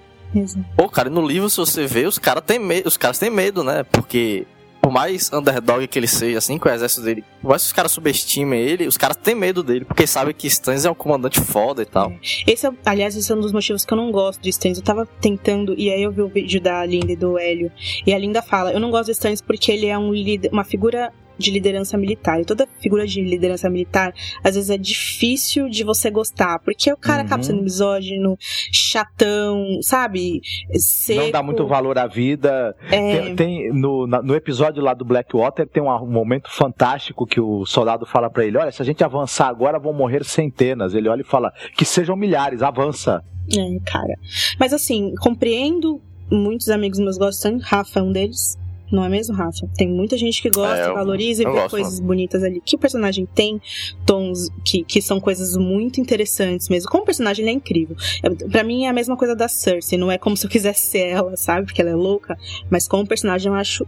Pô, cara, no livro, se você vê, os caras têm medo, os caras têm medo, né? Porque por mais underdog que ele seja, assim, com o exército dele, por mais que os caras subestimem ele, os caras têm medo dele, porque sabem que Stannis é um comandante foda e tal. Esse é, aliás, esse é um dos motivos que eu não gosto de Stannis. Eu tava tentando, e aí eu vi o vídeo da Linda e do Hélio, e a Linda fala, eu não gosto de Stannis porque ele é um líder, uma figura de liderança militar. E toda figura de liderança militar, às vezes é difícil de você gostar, porque o cara uhum. acaba sendo misógino, chatão, sabe? Seco. Não dá muito valor à vida. É... Tem, tem no, no episódio lá do Blackwater tem um, um momento fantástico que o soldado fala para ele: olha, se a gente avançar agora vão morrer centenas. Ele olha e fala: que sejam milhares, avança. É, cara. Mas assim, compreendo muitos amigos meus gostam, Rafa é um deles. Não é mesmo, Rafa? Tem muita gente que gosta, é, valoriza e vê gosto, coisas bonitas ali. Que o personagem tem tons que, que são coisas muito interessantes mesmo. Como personagem, ele é incrível. É, para mim é a mesma coisa da Cersei. Não é como se eu quisesse ser ela, sabe? Porque ela é louca. Mas como personagem, eu acho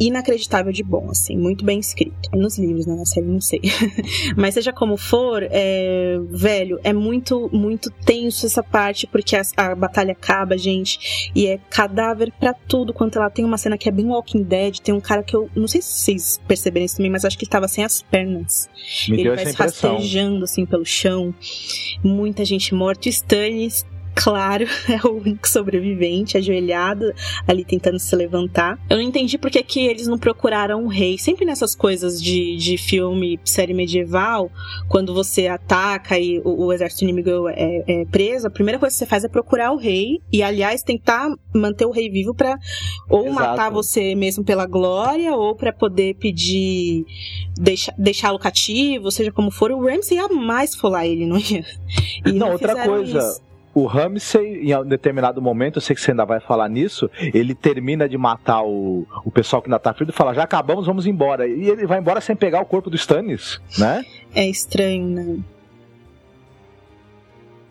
inacreditável de bom, assim, muito bem escrito. Nos livros, né, na série, não sei. Mas seja como for, é, velho, é muito, muito tenso essa parte, porque a, a, batalha acaba, gente, e é cadáver para tudo quanto ela tem uma cena que é bem Walking Dead, tem um cara que eu, não sei se vocês perceberam isso também, mas acho que ele tava sem as pernas. Me ele vai se rastejando, assim, pelo chão. Muita gente morta. Stannis claro, é o único sobrevivente, ajoelhado ali tentando se levantar. Eu não entendi por que, eles não procuraram um rei. Sempre nessas coisas de, de filme, série medieval, quando você ataca e o, o exército inimigo é, é, preso, a primeira coisa que você faz é procurar o rei e, aliás, tentar manter o rei vivo para ou Exato. matar você mesmo pela glória ou para poder pedir deixá-lo cativo, seja como for. O Ramsay jamais folar ele, não ia. E não, outra coisa. Isso o Ramsey, em um determinado momento, eu sei que você ainda vai falar nisso, ele termina de matar o, o pessoal que ainda tá ferido e fala, já acabamos, vamos embora. E ele vai embora sem pegar o corpo do Stannis, né? É estranho, né?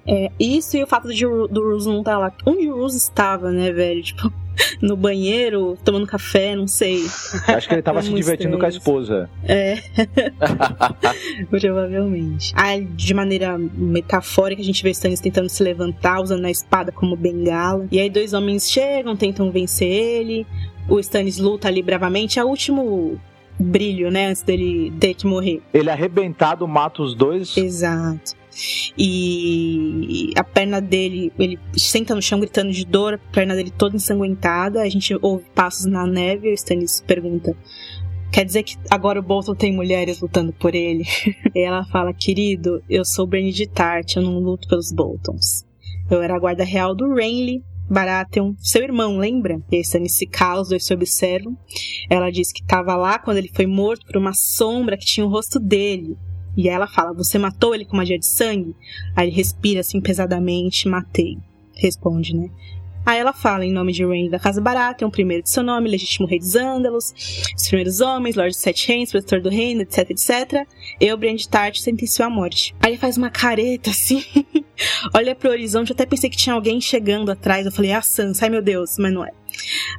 É, isso e o fato de, do Rose não estar tá lá. Onde o Rose estava, né, velho? Tipo, no banheiro, tomando café, não sei. Acho que ele tava é se divertindo com a esposa. É. Provavelmente. Ah, de maneira metafórica, a gente vê Stannis tentando se levantar, usando a espada como bengala. E aí dois homens chegam, tentam vencer ele. O Stannis luta ali bravamente. É o último brilho, né? Antes dele ter que morrer. Ele arrebentado mata os dois. Exato e a perna dele, ele senta no chão gritando de dor, a perna dele toda ensanguentada. A gente ouve passos na neve e o Stannis pergunta: Quer dizer que agora o Bolton tem mulheres lutando por ele? e ela fala: Querido, eu sou Brandy de Tart, eu não luto pelos Boltons. Eu era a guarda real do Renly, Baratheon, seu irmão, lembra? E aí Stannis se cala, os dois se observam. Ela diz que estava lá quando ele foi morto por uma sombra que tinha o rosto dele. E aí ela fala: Você matou ele com magia de sangue? Aí ele respira assim pesadamente: Matei. Responde, né? Aí ela fala em nome de Rain da Casa Barata, é um primeiro de seu nome, legítimo rei dos Ândalos, os primeiros homens, Lorde de Sete Reinos, protetor do reino, etc, etc. Eu, Brand Tart, sentenciou a morte. Aí ele faz uma careta assim, olha pro horizonte, eu até pensei que tinha alguém chegando atrás. Eu falei, ah, Sansa, ai meu Deus, mas não é.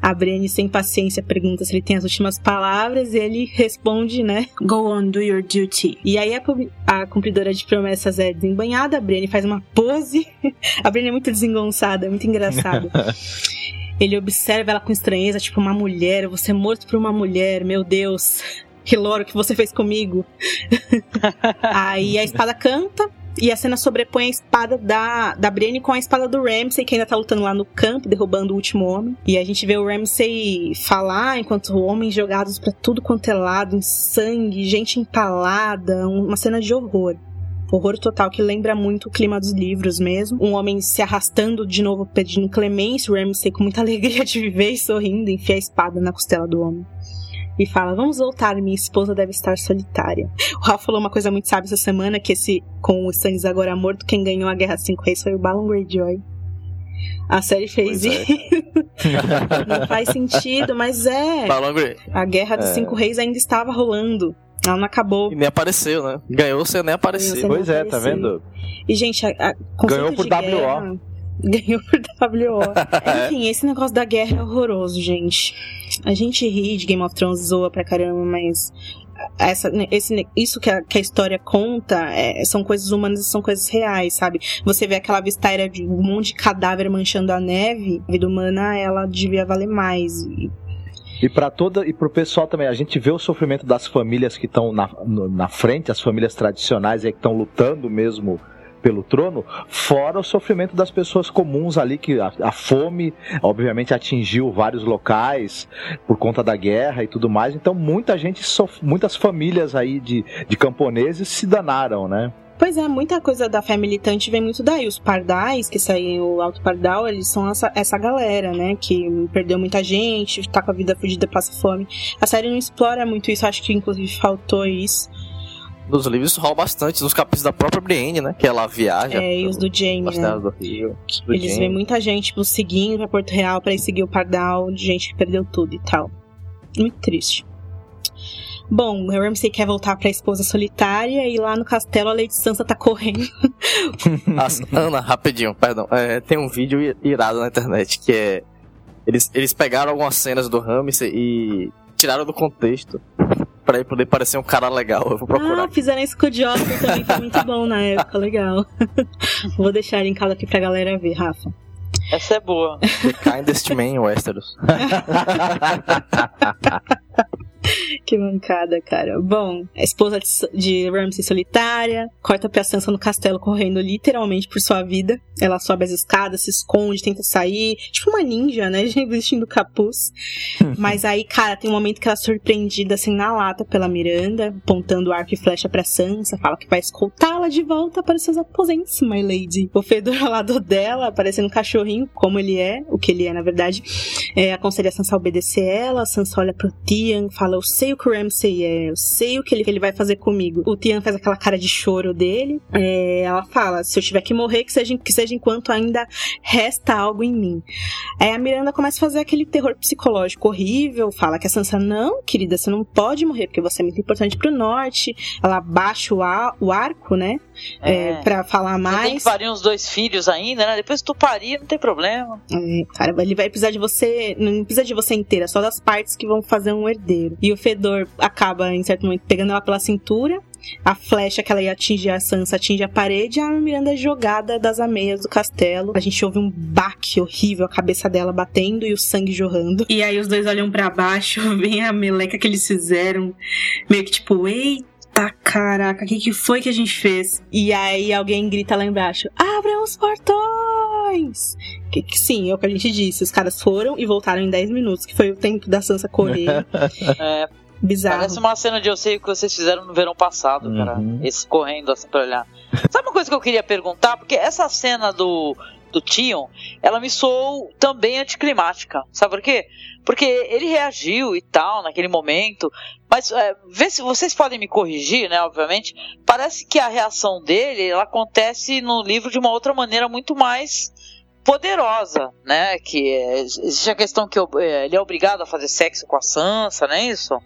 A Brienne, sem paciência, pergunta se ele tem as últimas palavras e ele responde, né? Go on, do your duty. E aí a, a cumpridora de promessas é desembanhada, a Brienne faz uma pose. a Brienne é muito desengonçada, é muito engraçada. Ele observa ela com estranheza, tipo uma mulher, você é morto por uma mulher, meu Deus. Que loro que você fez comigo. Aí a espada canta, e a cena sobrepõe a espada da, da Brienne com a espada do Ramsay, que ainda tá lutando lá no campo, derrubando o último homem. E a gente vê o Ramsay falar enquanto homens jogados para tudo quanto é lado, em sangue, gente empalada, uma cena de horror horror total que lembra muito o clima dos livros mesmo. Um homem se arrastando de novo pedindo clemência, o Ramsay com muita alegria de viver e sorrindo, enfia a espada na costela do homem e fala: Vamos voltar, minha esposa deve estar solitária. O Ralph falou uma coisa muito sábia essa semana: que esse, com o Stannis agora morto, quem ganhou a Guerra Cinco Reis foi o Balon Greyjoy. A série fez isso. É. Não faz sentido, mas é. A Guerra dos é. Cinco Reis ainda estava rolando. Ela não acabou. E nem apareceu, né? Ganhou sem nem aparecer. Pois é, tá vendo? E, gente, a, a Ganhou por WO. Guerra, ganhou por WO. Enfim, esse negócio da guerra é horroroso, gente. A gente ri de Game of Thrones, zoa pra caramba, mas essa, esse, isso que a, que a história conta é, são coisas humanas e são coisas reais, sabe? Você vê aquela vistaira de um monte de cadáver manchando a neve, a vida humana, ela devia valer mais. E, para toda e para o pessoal também, a gente vê o sofrimento das famílias que estão na, na frente, as famílias tradicionais aí que estão lutando mesmo pelo trono, fora o sofrimento das pessoas comuns ali, que a, a, fome, obviamente, atingiu vários locais por conta da guerra e tudo mais. Então, muita gente, muitas famílias aí de, de camponeses se danaram, né? Pois é, muita coisa da fé militante vem muito daí. Os pardais, que saem o Alto Pardal, eles são essa, essa galera, né? Que perdeu muita gente, tá com a vida fugida, passa fome. A série não explora muito isso, acho que inclusive faltou isso nos livros rola bastante, nos capítulos da própria Brienne, né? Que ela viaja. É, e os do Jaime, né? Do Rio, do Eles veem muita gente tipo, seguindo pra Porto Real pra ir seguir o Pardal, de gente que perdeu tudo e tal. Muito triste. Bom, o Ramsay quer voltar pra esposa solitária e lá no castelo a Lady Sansa tá correndo. Ana, rapidinho, perdão. É, tem um vídeo irado na internet que é. Eles, eles pegaram algumas cenas do Ramsay e tiraram do contexto pra ele poder parecer um cara legal. Eu vou procurar. Ah, fizeram isso com o Joffrey também, foi muito bom na época, legal. vou deixar linkado aqui pra galera ver, Rafa. Essa é boa. The Kindest Man Westeros. que mancada, cara. Bom, a esposa de Ramsay solitária, corta pra Sansa no castelo correndo literalmente por sua vida. Ela sobe as escadas, se esconde, tenta sair, tipo uma ninja, né? Vestindo capuz. Mas aí, cara, tem um momento que ela é surpreendida assim na lata pela Miranda, apontando arco e flecha pra Sansa, fala que vai escoltá-la de volta para seus aposentos, my lady. O Fedor ao lado dela, parecendo um cachorrinho, como ele é, o que ele é, na verdade, é, aconselha a Sansa a obedecer ela. A Sansa olha pro Tian, fala: Eu sei o que o Ramsay é, eu sei o que ele, ele vai fazer comigo. O Tian faz aquela cara de choro dele. É, ela fala: se eu tiver que morrer, que seja, que seja enquanto ainda resta algo em mim. Aí a Miranda começa a fazer aquele terror psicológico horrível, fala que a Sansa, não, querida, você não pode morrer, porque você é muito importante pro norte. Ela baixa o, ar, o arco, né? É, é, pra falar mais. Tem que parir uns dois filhos ainda, né? Depois tu parir, não tem problema. É, cara, ele vai precisar de você. Não precisa de você inteira, só das partes que vão fazer um herdeiro. E o Fedor acaba, em certo momento, pegando ela pela cintura. A flecha que ela ia atingir a Sansa atinge a parede e a Miranda é jogada das ameias do castelo. A gente ouve um baque horrível, a cabeça dela batendo e o sangue jorrando. E aí os dois olham para baixo, vem a meleca que eles fizeram, meio que tipo, eita Tá, caraca, o que, que foi que a gente fez? E aí alguém grita lá embaixo: Abram os portões! Que, que, sim, é o que a gente disse. Os caras foram e voltaram em 10 minutos, que foi o tempo da Sansa correr. é, Bizarro. Parece uma cena de eu sei o que vocês fizeram no verão passado, uhum. cara. Esse correndo assim pra olhar. Sabe uma coisa que eu queria perguntar? Porque essa cena do, do Tion, ela me soou também anticlimática. Sabe por quê? Porque ele reagiu e tal naquele momento, mas é, vê se vocês podem me corrigir, né? Obviamente, parece que a reação dele ela acontece no livro de uma outra maneira muito mais poderosa, né? Que é, existe a questão que é, ele é obrigado a fazer sexo com a Sansa, não é isso?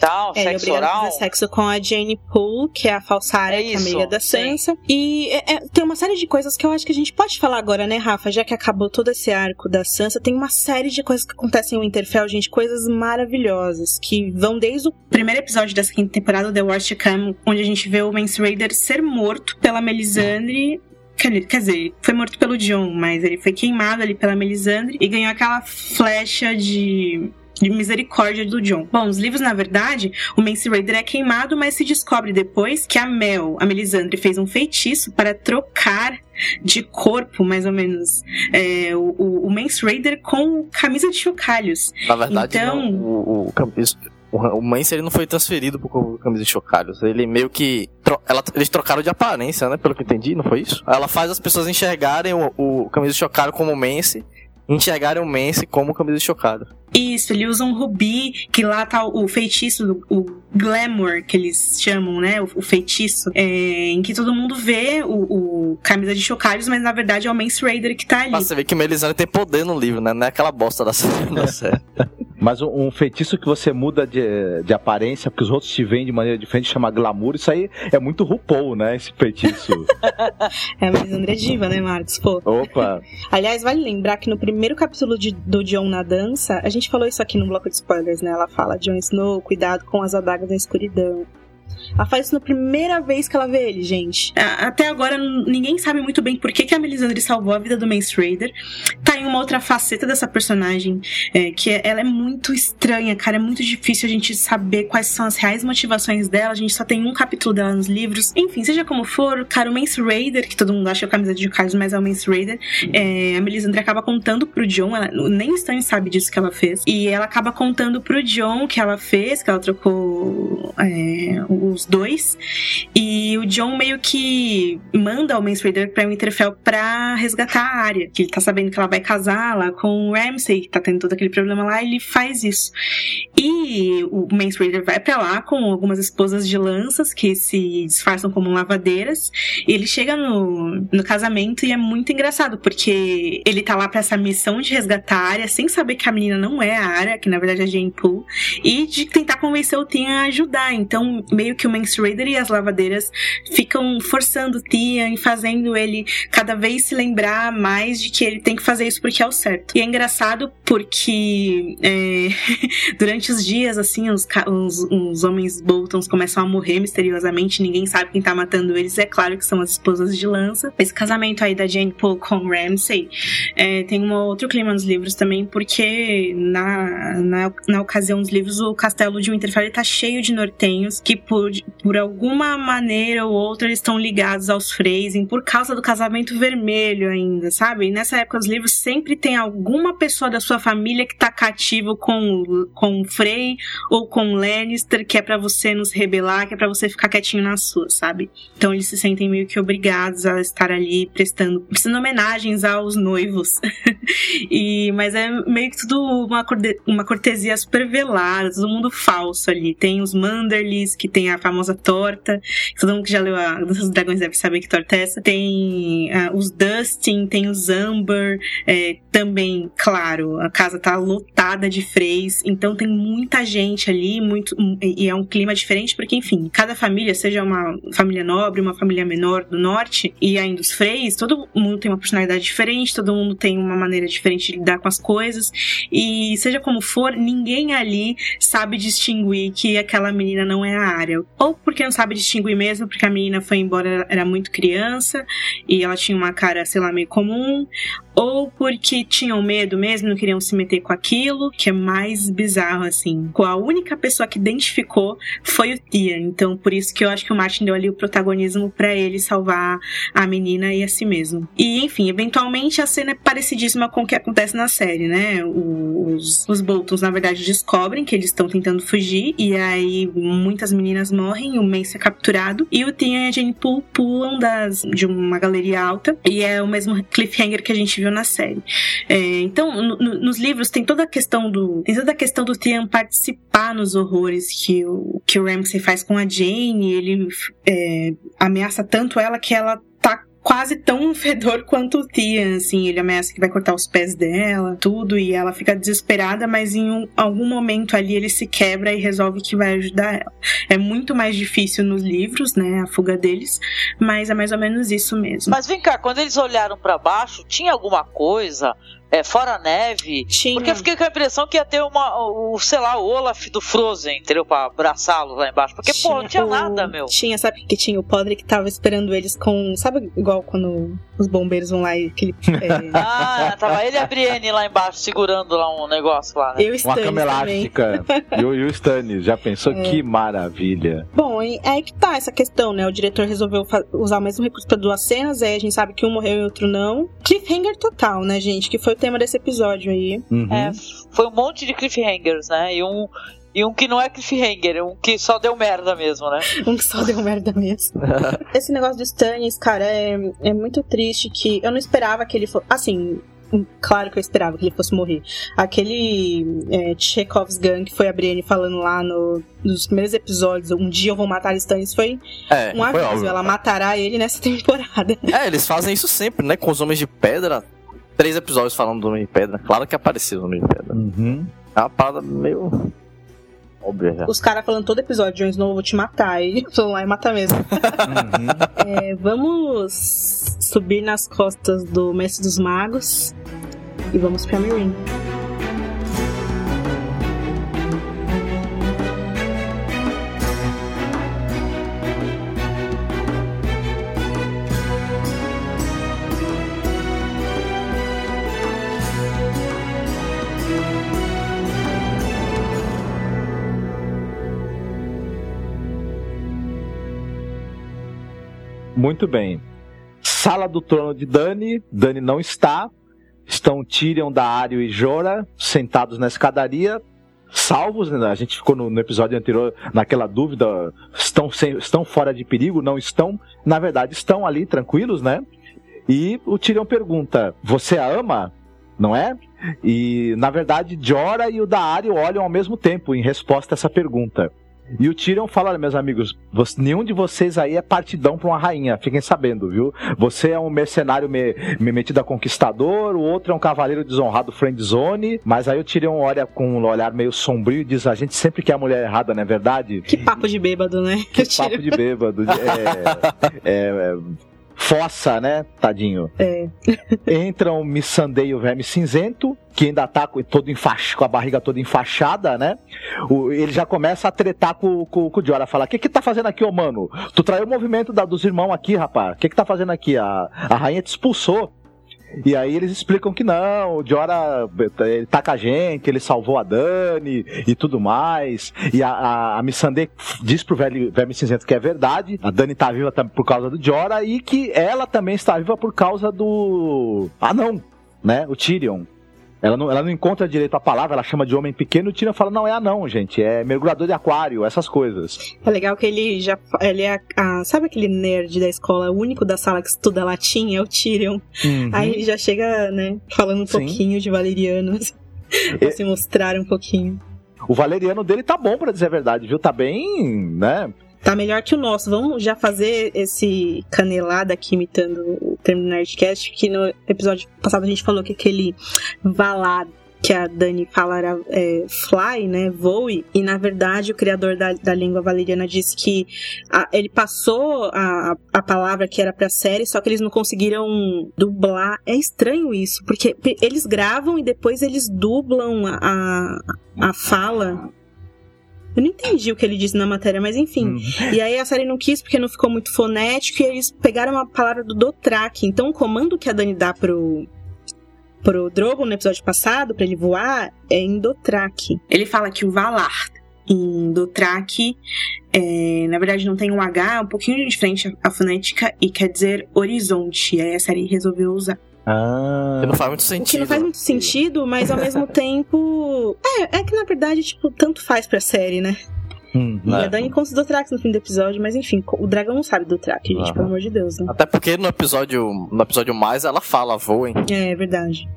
Tal, é, sexo oral. a sexo com a Jane Poole, que é a falsária, É que é isso, amiga da sim. Sansa. E é- é- tem uma série de coisas que eu acho que a gente pode falar agora, né, Rafa? Já que acabou todo esse arco da Sansa, tem uma série de coisas que acontecem em Winterfell, gente, coisas maravilhosas, que vão desde o primeiro episódio dessa quinta temporada, The Worst Come, onde a gente vê o Mance Raider ser morto pela Melisandre Quer quer dizer, foi morto pelo John, mas ele foi queimado ali pela Melisandre e ganhou aquela flecha de. De misericórdia do John. Bom, os livros, na verdade, o Mance Raider é queimado, mas se descobre depois que a Mel, a Melisandre, fez um feitiço para trocar de corpo, mais ou menos, é, o, o, o Mance Raider com camisa de chocalhos. Na verdade, então, não, o, o, o, Mance ele não foi transferido pro Camisa de Chocalhos. Ele meio que. tro- ela- eles trocaram de aparência, né? Pelo que eu entendi, não foi isso? Ela faz as pessoas enxergarem o, o Camisa de Chocalho como Mance enxergarem o Mance como Camisa de Chocalho. Isso, ele usa um rubi, que lá tá o feitiço, o glamour, que eles chamam, né? O, o feitiço, é, em que todo mundo vê o, o camisa de chocalhos, mas na verdade é o Mance Raider que tá ali. Mas você vê que Melisandre tem poder no livro, né? Não é aquela bosta da série. série. Mas um, um feitiço que você muda de, de aparência, porque os outros te veem de maneira diferente, chama glamour, isso aí é muito RuPaul, né? Esse feitiço. É a Melisandre é diva, né, Marcos? Pô. Opa! Aliás, vale lembrar que no primeiro capítulo de- do Jon na dança, a gente falou isso aqui no bloco de spoilers, né? Ela fala, Jon Snow, cuidado com as adagas da escuridão. Ela faz isso na primeira vez que ela vê ele, gente. A- Até agora, ninguém sabe muito bem por que, que a Melisandre salvou a vida do Mance Raider. Tá em uma outra faceta dessa personagem, é, que é- ela é muito estranha, cara. É muito difícil a gente saber quais são as reais motivações dela. A gente só tem um capítulo dela nos livros. Enfim, seja como for, cara, o Mance Raider, que todo mundo acha é a camisa de Carlos, mas é o Mance Raider, é, a Melisandre acaba contando pro John, ela, nem o Stan sabe disso que ela fez, e ela acaba contando pro John que ela fez, que ela trocou é, os dois, e o John meio que manda o Mance Raider pra Winterfell pra resgatar a área, que ele tá sabendo que ela vai casar lá com o Ramsay, que tá tendo todo aquele problema lá, ele faz isso. E o Raider vai pra lá com algumas esposas de lanças que se disfarçam como lavadeiras, ele chega no, no casamento e é muito engraçado, porque ele tá lá pra essa missão de resgatar a área, sem saber que a menina não é a área, que na verdade é a Jane Poole, e de tentar convencer o Tian a ajudar. Então, meio que o Mance Raider e as lavadeiras ficam forçando o Tian fazendo ele cada vez se lembrar mais de que ele tem que fazer isso porque é o certo. E é engraçado porque é, durante os dias, assim, os, os, os homens Boltons começam a morrer misteriosamente, ninguém sabe quem tá matando eles, é claro que são as esposas de lança. Esse casamento aí da Jane Poole com o Ramsay é, tem um outro clima nos livros também, porque na, na, na ocasião dos livros o castelo de Winterfell tá cheio de nortenhos que por, por alguma maneira ou outra eles estão ligados aos Freysing por causa do casamento vermelho ainda, sabe? E nessa época dos livros sempre tem alguma pessoa da sua família que tá cativo com, com Frey ou com Lannister, que é pra você nos rebelar, que é pra você ficar quietinho na sua, sabe? Então eles se sentem meio que obrigados a estar ali prestando, prestando homenagens aos noivos. e, mas é meio que tudo uma, uma cortesia super velada, todo mundo falso ali. Tem os Manderlys, que tem a famosa torta, todo mundo que já leu a Dança dos Dragões deve saber que torta é essa. Tem ah, os Dustin, tem os Amber, é, também, claro, a casa tá lotada de freis, então tem muita gente ali, muito e é um clima diferente, porque, enfim, cada família, seja uma família nobre, uma família menor do norte, e ainda os freis, todo mundo tem uma personalidade diferente, todo mundo tem uma maneira diferente de lidar com as coisas, e seja como for, ninguém ali sabe distinguir que aquela menina não é a área. Ou porque não sabe distinguir mesmo, porque a menina foi embora, era muito criança, e ela tinha uma cara, sei lá, meio comum, ou porque tinham medo mesmo, não queriam se meter com aquilo, que é mais bizarro, assim. A única pessoa que identificou foi o Tia, então por isso que eu acho que o Martin deu ali o protagonismo pra ele salvar a menina e a si mesmo. E enfim, eventualmente a cena é parecidíssima com o que acontece na série, né? Os, os Boltons, na verdade, descobrem que eles estão tentando fugir, e aí muitas meninas morrem, o Mace é capturado, e o Tia e a Jane Poole pulam das, de uma galeria alta, e é o mesmo cliffhanger que a gente viu na série. É, então, no- no- nos livros tem toda a questão do. Tem toda a questão do Tian participar nos horrores que o, que o Ramsay faz com a Jane. Ele é, ameaça tanto ela que ela quase tão fedor quanto o Tian, assim, ele ameaça que vai cortar os pés dela, tudo, e ela fica desesperada, mas em um, algum momento ali ele se quebra e resolve que vai ajudar ela. É muito mais difícil nos livros, né, a fuga deles, mas é mais ou menos isso mesmo. Mas vem cá, quando eles olharam para baixo, tinha alguma coisa é, fora a neve. Tinha. Porque eu fiquei com a impressão que ia ter uma, o, sei lá, o Olaf do Frozen, entendeu? Pra abraçá-los lá embaixo. Porque, pô, não tinha o- nada, meu. Tinha, sabe o que tinha? O Podrick tava esperando eles com. Sabe igual quando os bombeiros vão lá e aquele. é, Ah, tava ele e a Brienne lá embaixo segurando lá um negócio lá, né? Eu e Uma cama elástica. e, o, Stannis, já pensou? É. Que maravilha. Bom, é aí que tá essa questão, né? O diretor resolveu usar o mesmo recurso pra duas cenas, aí a gente sabe que um morreu e o outro não. Cliffhanger total, né, gente? Que foi tema desse episódio aí. Uhum. É, foi um monte de cliffhangers, né? E um, e um que não é cliffhanger, um que só deu merda mesmo, né? Um que só deu merda mesmo. Esse negócio do Stannis, cara, é, é muito triste que eu não esperava que ele fosse. Assim. Claro que eu esperava que ele fosse morrer. Aquele é, Chekhov's Gun que foi a Brienne falando lá no, nos primeiros episódios, um dia eu vou matar Stannis, foi É, um foi aviso. óbvio. Ela matará ele nessa temporada. É, eles fazem isso sempre, né? Com os Homens de Pedra. Três episódios falando do Homem de Pedra. Claro que apareceu o Homem de Pedra. Uhum. É uma parada meio. óbvia já. Os caras falando todo episódio, Jon Snow, eu vou te matar. E vão lá e matar mesmo. É, vamos subir nas costas do Mestre dos Magos e vamos pra Meereen. Muito bem. Sala do trono de Dani. Dani não está. Estão Tyrion, Daario e Jora sentados na escadaria. Salvos, né? A gente ficou no, no episódio anterior naquela dúvida: estão, sem- estão fora de perigo? Não estão? Na verdade, estão ali tranquilos, né? E o Tyrion pergunta: Você a ama? Não é? E na verdade, Jora e o Daario olham ao mesmo tempo em resposta a essa pergunta. E o Tyrion fala, meus amigos, você- nenhum de vocês aí é partidão pra uma rainha, fiquem sabendo, viu? Você é um mercenário me, me metido a conquistador, o outro é um cavaleiro desonrado friendzone, mas aí o Tyrion olha com um olhar meio sombrio e diz, a gente sempre quer a mulher errada, não é verdade? Que papo de bêbado, né? Que papo de bêbado. é, é, é, fossa, né, tadinho? É. Entram o Missandei e o Verme Cinzento, que ainda tá com, todo enfaix, com a barriga toda enfaixada, né? O- ele já começa a tretar com, com, com o Jora, fala, o que que tá fazendo aqui, ô mano? Tu traiu o movimento da- dos irmãos aqui, rapaz. O que que tá fazendo aqui? A, a rainha te expulsou. E aí eles explicam que não, o Jora ele tá com a gente, ele salvou a Dani e tudo mais. E a, a, a Missandei diz pro velho, Verme Cinzento que é verdade, a Dani tá viva por causa do Jora e que ela também está viva por causa do. Ah, não, né? O Tyrion. Ela não, ela não encontra direito a palavra, ela chama de homem pequeno e o Tyrion fala: não, é anão, gente, é mergulhador de aquário, essas coisas. É legal que ele já. Ele é. a- sabe aquele nerd da escola, o único da sala que estuda latim? É o Tyrion. Uhum. Aí ele já chega, né, falando um Sim. pouquinho de Valeriano. pra se mostrar um pouquinho. O valeriano dele tá bom, pra dizer a verdade, viu? Tá bem, né? Tá melhor que o nosso. Vamos já fazer esse canelada aqui imitando o termo do Nerdcast, que no episódio passado a gente falou que aquele Valar que a Dani fala era é, fly, né, voe, e na verdade o criador da, da língua valeriana disse que a- ele passou a, a palavra que era pra série, só que eles não conseguiram dublar. É estranho isso, porque eles gravam e depois eles dublam a, a fala. Eu não entendi o que ele disse na matéria, mas enfim. E aí a série não quis porque não ficou muito fonético e eles pegaram uma palavra do Dothraki. Então o comando que a Dani dá pro pro Drogon no episódio passado, pra ele voar, é em Dothraki. Ele fala que o Valar em Dothraki, é, na verdade não tem um H, é um pouquinho diferente a fonética e quer dizer horizonte. Aí a série resolveu usar. Ah. Que não faz muito O que sentido. não faz muito sentido, mas ao mesmo tempo. É, é que na verdade, tipo, tanto faz pra série, né? Hum, E a Dani conta do Trax no fim do episódio, mas enfim, o dragão não sabe do Trax, gente, Aham. pelo amor de Deus, né? Até porque no episódio, no episódio mais ela fala voem. É verdade.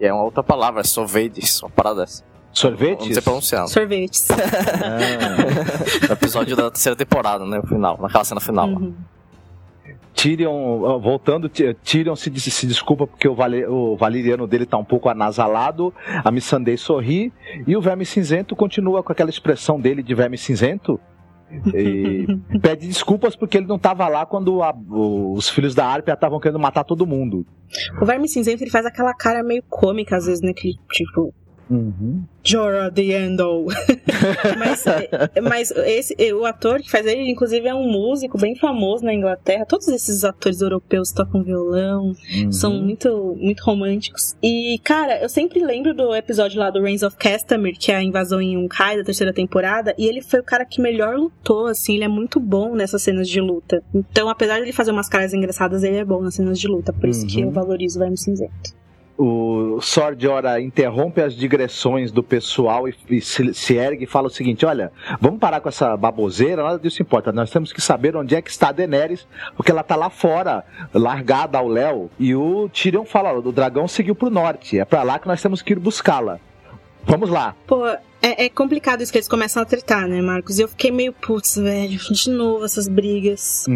E é uma outra palavra, é sorvetes, uma parada dessa. Sorvetes? Não sei pronunciar. Sorvetes. No episódio da terceira temporada, né? No final, naquela cena final. lá. Tyrion, voltando, Ty- Tyrion se, se desculpa porque o, vale- o valeriano dele tá um pouco anasalado, a Missandei sorri, e o Verme Cinzento continua com aquela expressão dele de Verme Cinzento, e pede desculpas porque ele não tava lá quando a- os filhos da Arpia estavam querendo matar todo mundo. O Verme Cinzento ele faz aquela cara meio cômica às vezes, né? Que tipo, Uhum. Jorah the Endo. mas é, mas esse, é, o ator que faz ele, inclusive, é um músico bem famoso na Inglaterra. Todos esses atores europeus tocam violão, Uhum. são muito, muito românticos. E, cara, eu sempre lembro do episódio lá do Reigns of Castamere, que é a invasão em Yunkai da terceira temporada, e ele foi o cara que melhor lutou, assim, ele é muito bom nessas cenas de luta. Então, apesar de ele fazer umas caras engraçadas, ele é bom nas cenas de luta, por isso que Uhum. eu valorizo o Verme Cinzento. O Sword Ora interrompe as digressões do pessoal e, e se, se ergue e fala o seguinte: olha, vamos parar com essa baboseira, nada disso importa. Nós temos que saber onde é que está a Daenerys, porque ela tá lá fora, largada ao léu. E o Tyrion fala: o dragão seguiu pro norte, é pra lá que nós temos que ir buscá-la. Vamos lá. Pô, é, é complicado isso que eles começam a tretar, né, Marcos? E eu fiquei meio, putz, velho, de novo essas brigas.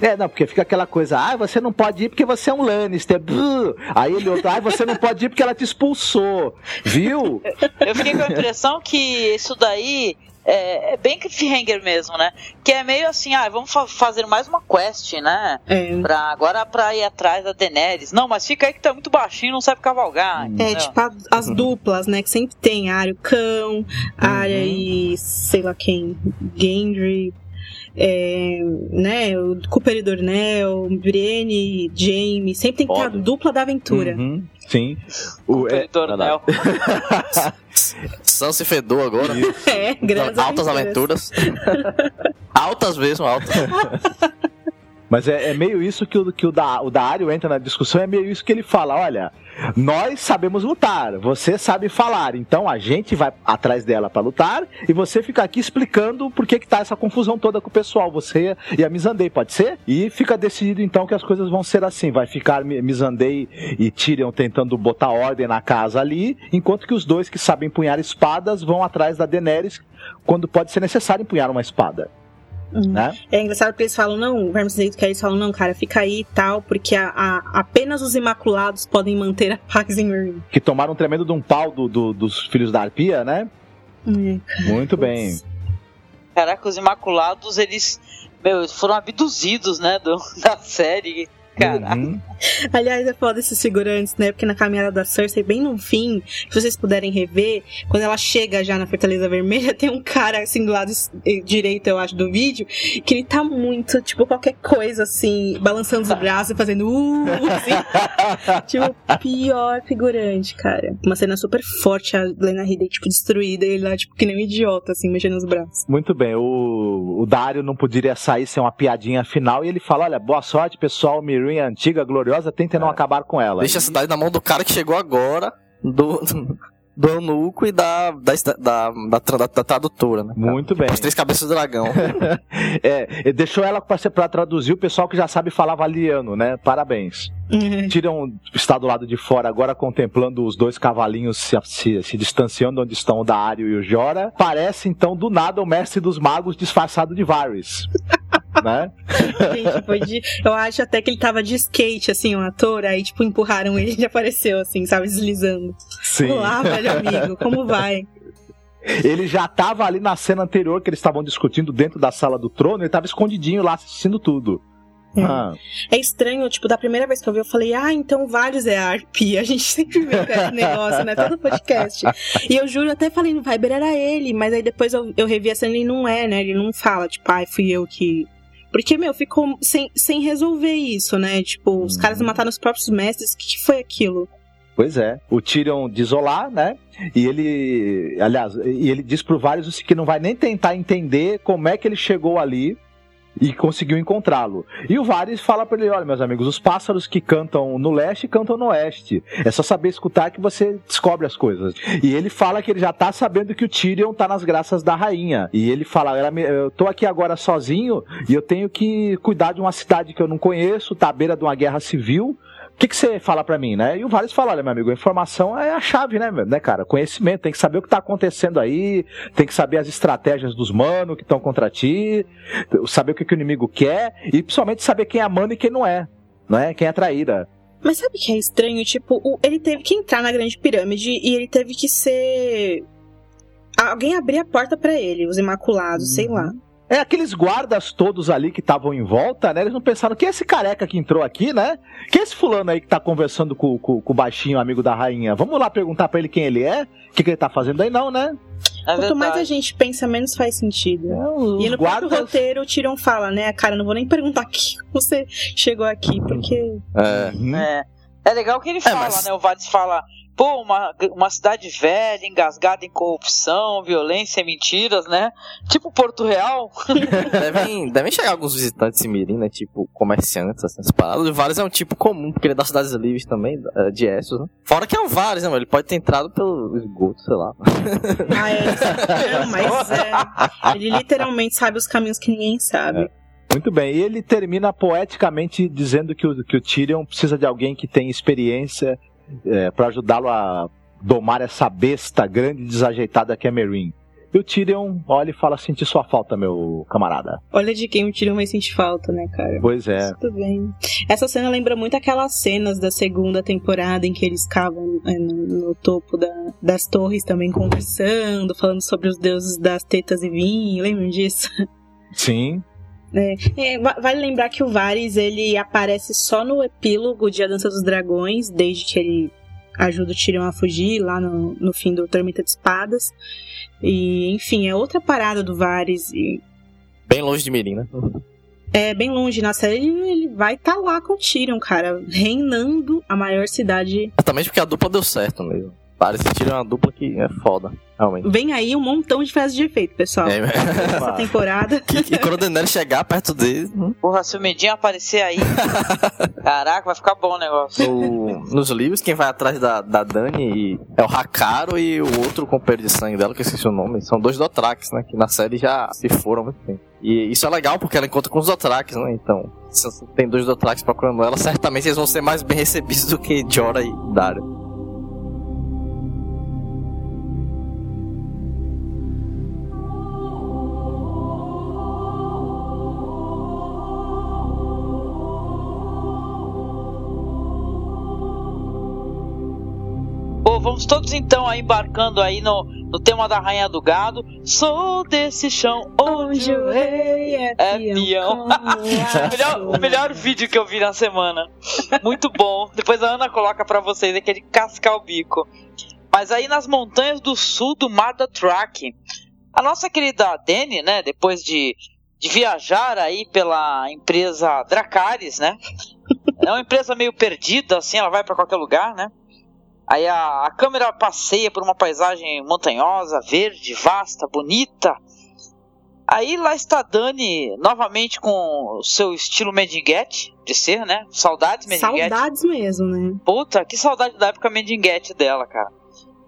É, não, porque fica aquela coisa, ah, você não pode ir porque você é um Lannister. Buh! Aí ele outro, ah, você não pode ir porque ela te expulsou. Viu? Eu fiquei com a impressão que isso daí é, é bem cliffhanger mesmo, né? Que é meio assim, ah, vamos fa- fazer mais uma quest, né? Pra, agora pra ir atrás da Daenerys. Não, mas fica aí que tá muito baixinho, não sabe cavalgar. É, entendeu? tipo a- as duplas, né? Que sempre tem Arya, o Cão, Arya e sei lá quem, Gendry, é, né? O Cooper e Dornell, Brienne e Jaime. Sempre tem que ter a dupla da aventura. Uhum, sim. O, é, Dornel. Sansa e Fedor agora. É, grandes Altas aventuras. altas mesmo, altas. Mas é, é meio isso que, o, que o, da, o Dario entra na discussão, é meio isso que ele fala: olha, nós sabemos lutar, você sabe falar, então a gente vai atrás dela pra lutar e você fica aqui explicando por que, que tá essa confusão toda com o pessoal, você e a Mizandei, pode ser? E fica decidido então que as coisas vão ser assim: vai ficar Mi- Mizandei e Tyrion tentando botar ordem na casa ali, enquanto que os dois que sabem empunhar espadas vão atrás da Daenerys quando pode ser necessário empunhar uma espada. Né? É engraçado porque eles falam, não, o Verme Cinzento que eles falam, não, cara, fica aí e tal, porque a, a- apenas os Imaculados podem manter a paz em Meereen. Que tomaram um tremendo de um pau do- do- dos filhos da Arpia, né? Muito bem. Caraca, os Imaculados, eles. Meu, eles foram abduzidos, né? do- da série. Caraca. Uhum. Aliás, é foda esses figurantes, né? Porque na caminhada da Cersei, bem no fim, se vocês puderem rever, quando ela chega já na Fortaleza Vermelha, tem um cara assim do lado eh, direito, eu acho, do vídeo, que ele tá muito, tipo, qualquer coisa assim, balançando os braços e fazendo uh, assim. tipo, pior figurante, cara. Uma cena super forte, a Lena Headey, tipo, destruída, e ele lá, tipo, que nem um idiota, assim, mexendo os braços. Muito bem, o, o Dario não poderia sair sem uma piadinha final e ele fala: Olha, boa sorte, pessoal. Mirin é antiga, gloriosa, tentem não acabar com ela. Deixa a cidade na mão do cara que chegou agora, do, do eunuco e da, da, da, da, tra- da- da tradutora, né? Muito bem. As três cabeças do dragão. é, deixou ela pra traduzir o pessoal que já sabe falar valiano, né? Parabéns. Tyrion está do lado de fora agora contemplando os dois cavalinhos se, se, se distanciando onde estão o Dario e o Jora. Parece então do nada o mestre dos magos disfarçado de Varys. né? Gente, foi de. Eu acho até que ele tava de skate, assim, um ator, aí, tipo, empurraram ele e ele apareceu, assim, sabe, deslizando. Sim. Olá, velho amigo, como vai? Ele já estava ali na cena anterior que eles estavam discutindo dentro da sala do trono, ele estava escondidinho lá assistindo tudo. Ah, É estranho, tipo, da primeira vez que eu vi, eu falei, ah, então vários é ARP. A gente sempre vê com esse negócio, né? Todo podcast. E eu juro, até falei, no Viber era ele, mas aí depois eu, eu revi a cena e ele não é, né? Ele não fala, tipo, ai, fui eu que. Porque, meu, ficou sem, sem resolver isso, né? Tipo, os caras mataram os próprios mestres, o que, que foi aquilo? Pois é. O Tyrion olá, né? E ele, aliás, e ele diz pro Varys que não vai nem tentar entender como é que ele chegou ali e conseguiu encontrá-lo. E o Varys fala para ele: olha, meus amigos, os pássaros que cantam no leste cantam no oeste. É só saber escutar que você descobre as coisas. E ele fala que ele já tá sabendo que o Tyrion tá nas graças da rainha. E ele fala: "Ela me- eu tô aqui agora sozinho e eu tenho que cuidar de uma cidade que eu não conheço, tá à beira de uma guerra civil. O que, que você fala para mim, né? E o Varys fala, olha, meu amigo, a informação é a chave, né, né, cara? Conhecimento, tem que saber o que tá acontecendo aí, tem que saber as estratégias dos manos que estão contra ti, saber o que, que o inimigo quer, e principalmente saber quem é mano e quem não é, não é? Quem é traíra. Mas sabe o que é estranho? Tipo, o- ele teve que entrar na grande pirâmide e ele teve que ser. Alguém abrir a porta pra ele, os Imaculados, sei lá. É, aqueles guardas todos ali que estavam em volta, né? Eles não pensaram, quem é esse careca que entrou aqui, né? Quem é esse fulano aí que tá conversando com, com- com o baixinho amigo da rainha? Vamos lá perguntar pra ele quem ele é? O que, que ele tá fazendo aí, não, né? Quanto mais a gente pensa, menos faz sentido. e no próprio guardas- roteiro, o Tyrion fala, né? Cara, não vou nem perguntar que você chegou aqui, porque. Uhum. É. É legal que ele fala, né? O Varys fala, pô, uma, uma cidade velha, engasgada em corrupção, violência e mentiras, né? Tipo Porto Real. devem, devem chegar alguns visitantes em Mirim, né? Tipo, comerciantes, assim, essas paradas. O Varys é um tipo comum, porque ele é das cidades livres também, eh, de Essos, né? Fora que é o Varys, né, mano? Ele pode ter entrado pelo esgoto, sei lá. Ah, é. Não, mas é. Ele literalmente sabe os caminhos que ninguém sabe. Muito bem, e ele termina poeticamente dizendo que o, que o Tyrion precisa de alguém que tem experiência é, para ajudá-lo a domar essa besta grande e desajeitada que é Meereen. E o Tyrion olha e fala: Senti sua falta, meu camarada. Olha de quem o Tyrion vai sentir falta, né, cara? Pois é. Tudo bem. Essa cena lembra muito aquelas cenas da segunda temporada em que eles cavam é, no, no topo da- das torres também conversando, falando sobre os deuses das tetas e vinho. Lembram disso? Sim. É, é, va- vale lembrar que o Varys ele aparece só no epílogo de A Dança dos Dragões, desde que ele ajuda o Tyrion a fugir lá no, no fim do Tormenta de Espadas. E, enfim, é outra parada do Varys. E Bem longe de Mirim, né? é bem longe na série, ele, vai estar lá com o Tyrion, cara, reinando a maior cidade. Exatamente porque a dupla deu certo mesmo. Tyrion é uma dupla que é foda, realmente. Vem aí um montão de festas de efeito, pessoal. É, Essa temporada. E quando o Daenerys chegar perto dele, hum, Porra, se o Medinho aparecer aí. Caraca, vai ficar bom o negócio. no- nos livros, quem vai atrás da, da Dani é o Hakaro e o outro companheiro de sangue dela, que eu esqueci o nome. São dois Dothrax, né? Que na série já se foram há muito tempo. E isso é legal porque ela encontra com os Dothrax, né? Então, se tem dois Dothrax procurando ela, certamente eles vão ser mais bem recebidos do que Jorah e Dario. Todos então aí embarcando aí no, no tema da Rainha do Gado. Sou desse chão onde o rei é peão. o, melhor, o melhor vídeo que eu vi na semana. Muito bom. Depois a Ana coloca pra vocês aqui é de cascar o bico. Mas aí nas montanhas do sul do Mar da Track, a nossa querida Dani, né, depois de, de viajar aí pela empresa Dracarys, né? É uma empresa meio perdida, assim, ela vai pra qualquer lugar, né? Aí a, a câmera passeia por uma paisagem montanhosa, verde, vasta, bonita. Aí lá está Dani, novamente com o seu estilo Mendinguete de ser, né? Saudades Mendinguete. Saudades mesmo, né? Puta, que saudade da época Mendinguete dela, cara.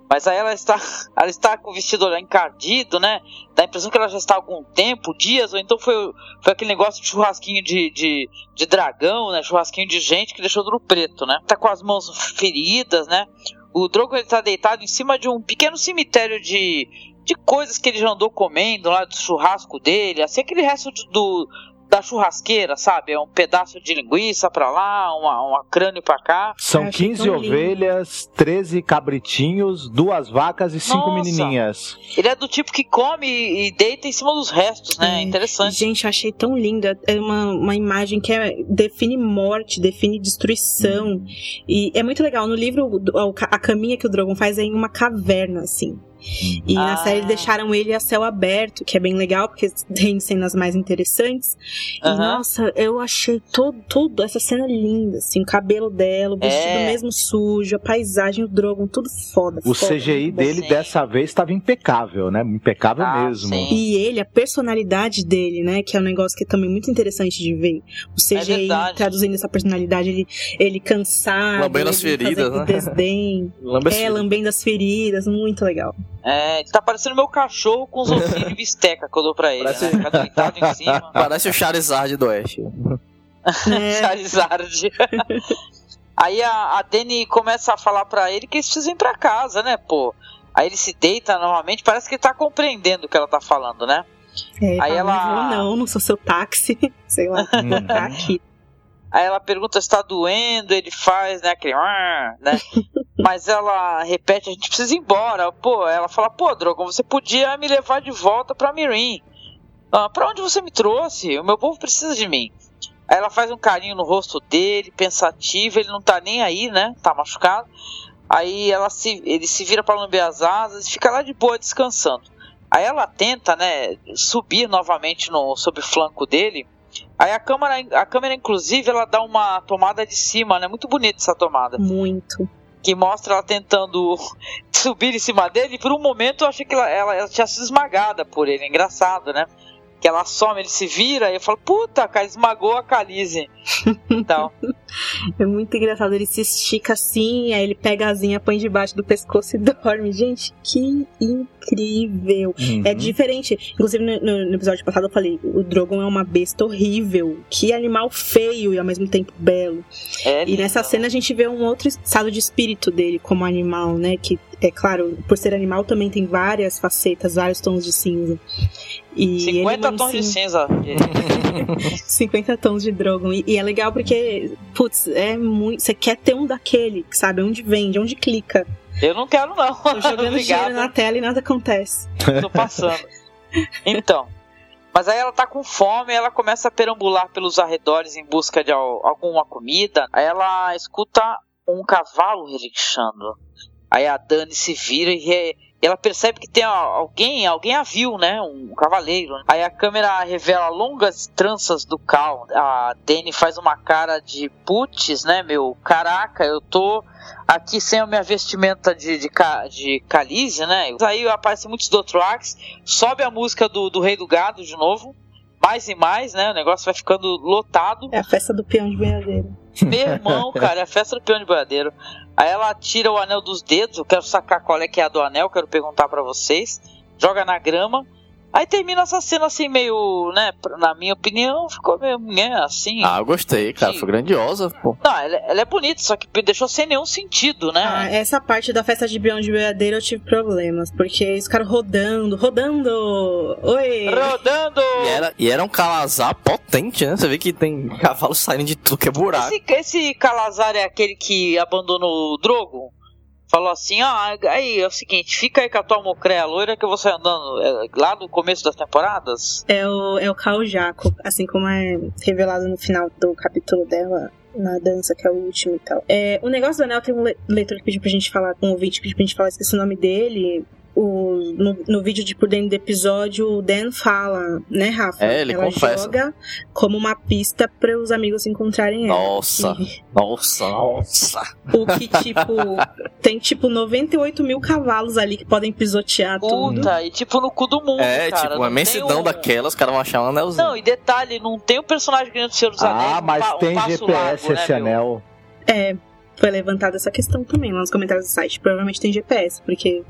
Mas aí ela está, ela está com o vestido encardido, né? Dá a impressão que ela já está há algum tempo, dias, ou então foi, foi aquele negócio de churrasquinho de, de, de dragão, né? Churrasquinho de gente que deixou duro preto, né? Tá com as mãos feridas, né? O Drogo ele tá deitado em cima de um pequeno cemitério de, de coisas que ele já andou comendo lá do churrasco dele, assim, aquele resto do, da churrasqueira, sabe? É um pedaço de linguiça pra lá, uma, uma crânio pra cá. São 15 ovelhas, 13 cabritinhos, duas vacas e cinco Nossa. menininhas. Ele é do tipo que come e deita em cima dos restos, né? Interessante. Gente, eu achei tão linda. É uma, uma imagem que é- define morte, define destruição. E é muito legal. No livro, a caminha que o Drogon faz é em uma caverna, assim. E na Ah. série deixaram ele a céu aberto, que é bem legal, porque tem cenas mais interessantes. E Aham. nossa, eu achei todo, tudo, essa cena linda, assim, o cabelo dela, o vestido É. mesmo sujo, a paisagem, o Drogon, tudo foda. O foda, CGI dele dessa vez estava impecável, né? Impecável Ah, mesmo. E ele, a personalidade dele, né? Que é um negócio que é também muito interessante de ver. O CGI verdade. traduzindo essa personalidade, ele, ele cansado. Lambendo as ele feridas, fazendo né? Desdém. Lambe as é, feridas. lambendo as feridas, muito legal. É, ele tá parecendo meu cachorro com os ossinhos de bisteca que eu dou pra ele, Parece- né? Fica deitado em cima. Parece o Charizard do Oeste. Charizard. Aí a, a Dani começa a falar pra ele que eles precisam ir pra casa, né, pô? Aí ele se deita novamente, parece que ele tá compreendendo o que ela tá falando, né? É, Aí fala, ela- Não, não sou seu táxi. Sei lá, vou ficar aqui. Aí ela pergunta se tá doendo, ele faz, né, aquele, "Ah", né? Mas ela repete, a gente precisa ir embora. Pô, ela fala, pô, Drogon, você podia me levar de volta pra Mirim. Ah, pra onde você me trouxe? O meu povo precisa de mim. Aí ela faz um carinho no rosto dele, pensativo, ele não tá nem aí, né? Tá machucado. Aí ela se, ele se vira pra lamber as asas e fica lá de boa descansando. Aí ela tenta, né, subir novamente no, sob o flanco dele. Aí a câmera, a câmera, inclusive, ela dá uma tomada de cima, né? Muito bonita essa tomada. Muito. Que mostra ela tentando subir em cima dele. E por um momento eu achei que ela, ela, ela tinha sido esmagada por ele. Engraçado, né? Que ela some, ele se vira e eu falo, puta, cara, esmagou a Calize. Então, É muito engraçado. Ele se estica assim, aí ele pega a asinha, põe debaixo do pescoço e dorme. Gente, que incrível. Uhum. É diferente. Inclusive, no, no- episódio passado eu falei: o Drogon é uma besta horrível. Que animal feio e ao mesmo tempo belo. É e nessa cena a gente vê um outro estado de espírito dele como animal, né? Que, é claro, por ser animal também tem várias facetas, vários tons de cinza. E 50 ele, tons de cinza. 50 tons de Drogon. E, e é legal porque, putz, é muito. Você quer ter um daquele, sabe? Onde vende, onde clica. Eu não quero, não. Tô jogando dinheiro na tela e nada acontece. Tô passando. Então. Mas aí ela tá com fome, ela começa a perambular pelos arredores em busca de al- alguma comida. Aí ela escuta um cavalo relinchando. Aí a Dani se vira e re- ela percebe que tem alguém, alguém a viu, né? Um cavaleiro. Aí a câmera revela longas tranças do cal. A Dani faz uma cara de putz, né, meu? Caraca, eu tô aqui sem a minha vestimenta de, de, de calize, né? Aí aparecem muitos Dothrax, sobe a música do, do Rei do Gado de novo, mais e mais, né? O negócio vai ficando lotado. É a festa do peão de boiadeiro. Meu irmão, cara, é a festa do peão de boiadeiro. Aí ela tira o anel dos dedos, eu quero sacar qual é que é a do anel, quero perguntar pra vocês. Joga na grama. Aí termina essa cena assim, meio, né? Na minha opinião, ficou meio, né, assim. Ah, eu gostei, cara. Foi grandiosa, pô. Não, ela, ela é bonita, só que deixou sem nenhum sentido, né? Ah, essa parte da festa de peão de boiadeiro eu tive problemas. Porque eles ficaram rodando, rodando. Oi! Rodando! E era, e era um calazar potente, né? Você vê que tem cavalos saindo de tudo que é buraco. Esse, esse Calazar é aquele que abandonou o Drogo? Falou assim, ah, aí é o seguinte, fica aí com a tua mocréia loira que sair andando é, lá no começo das temporadas. É o, é o Cal Jaco, assim como é revelado no final do capítulo dela. Na dança, que é o último e tal. É, o negócio do anel tem um le- leitor que pediu pra gente falar, um ouvinte que pediu pra gente falar, esqueci o nome dele. O, no, no vídeo de por dentro do episódio, o Dan fala, né, Rafa? É, ele Ela confessa. joga como uma pista para os amigos encontrarem ela. Nossa, E- nossa, nossa. O que, tipo, tem tipo 98 mil cavalos ali que podem pisotear tudo. Puta, e tipo no cu do mundo, É, cara. tipo, uma imensidão um- daquela, os caras vão achar um anelzinho. Não, e detalhe, não tem o personagem que nem do Senhor dos Anéis. Ah, um mas um tem GPS largo, né, esse meu? anel. É, foi levantada essa questão também lá nos comentários do site. Provavelmente tem GPS, porque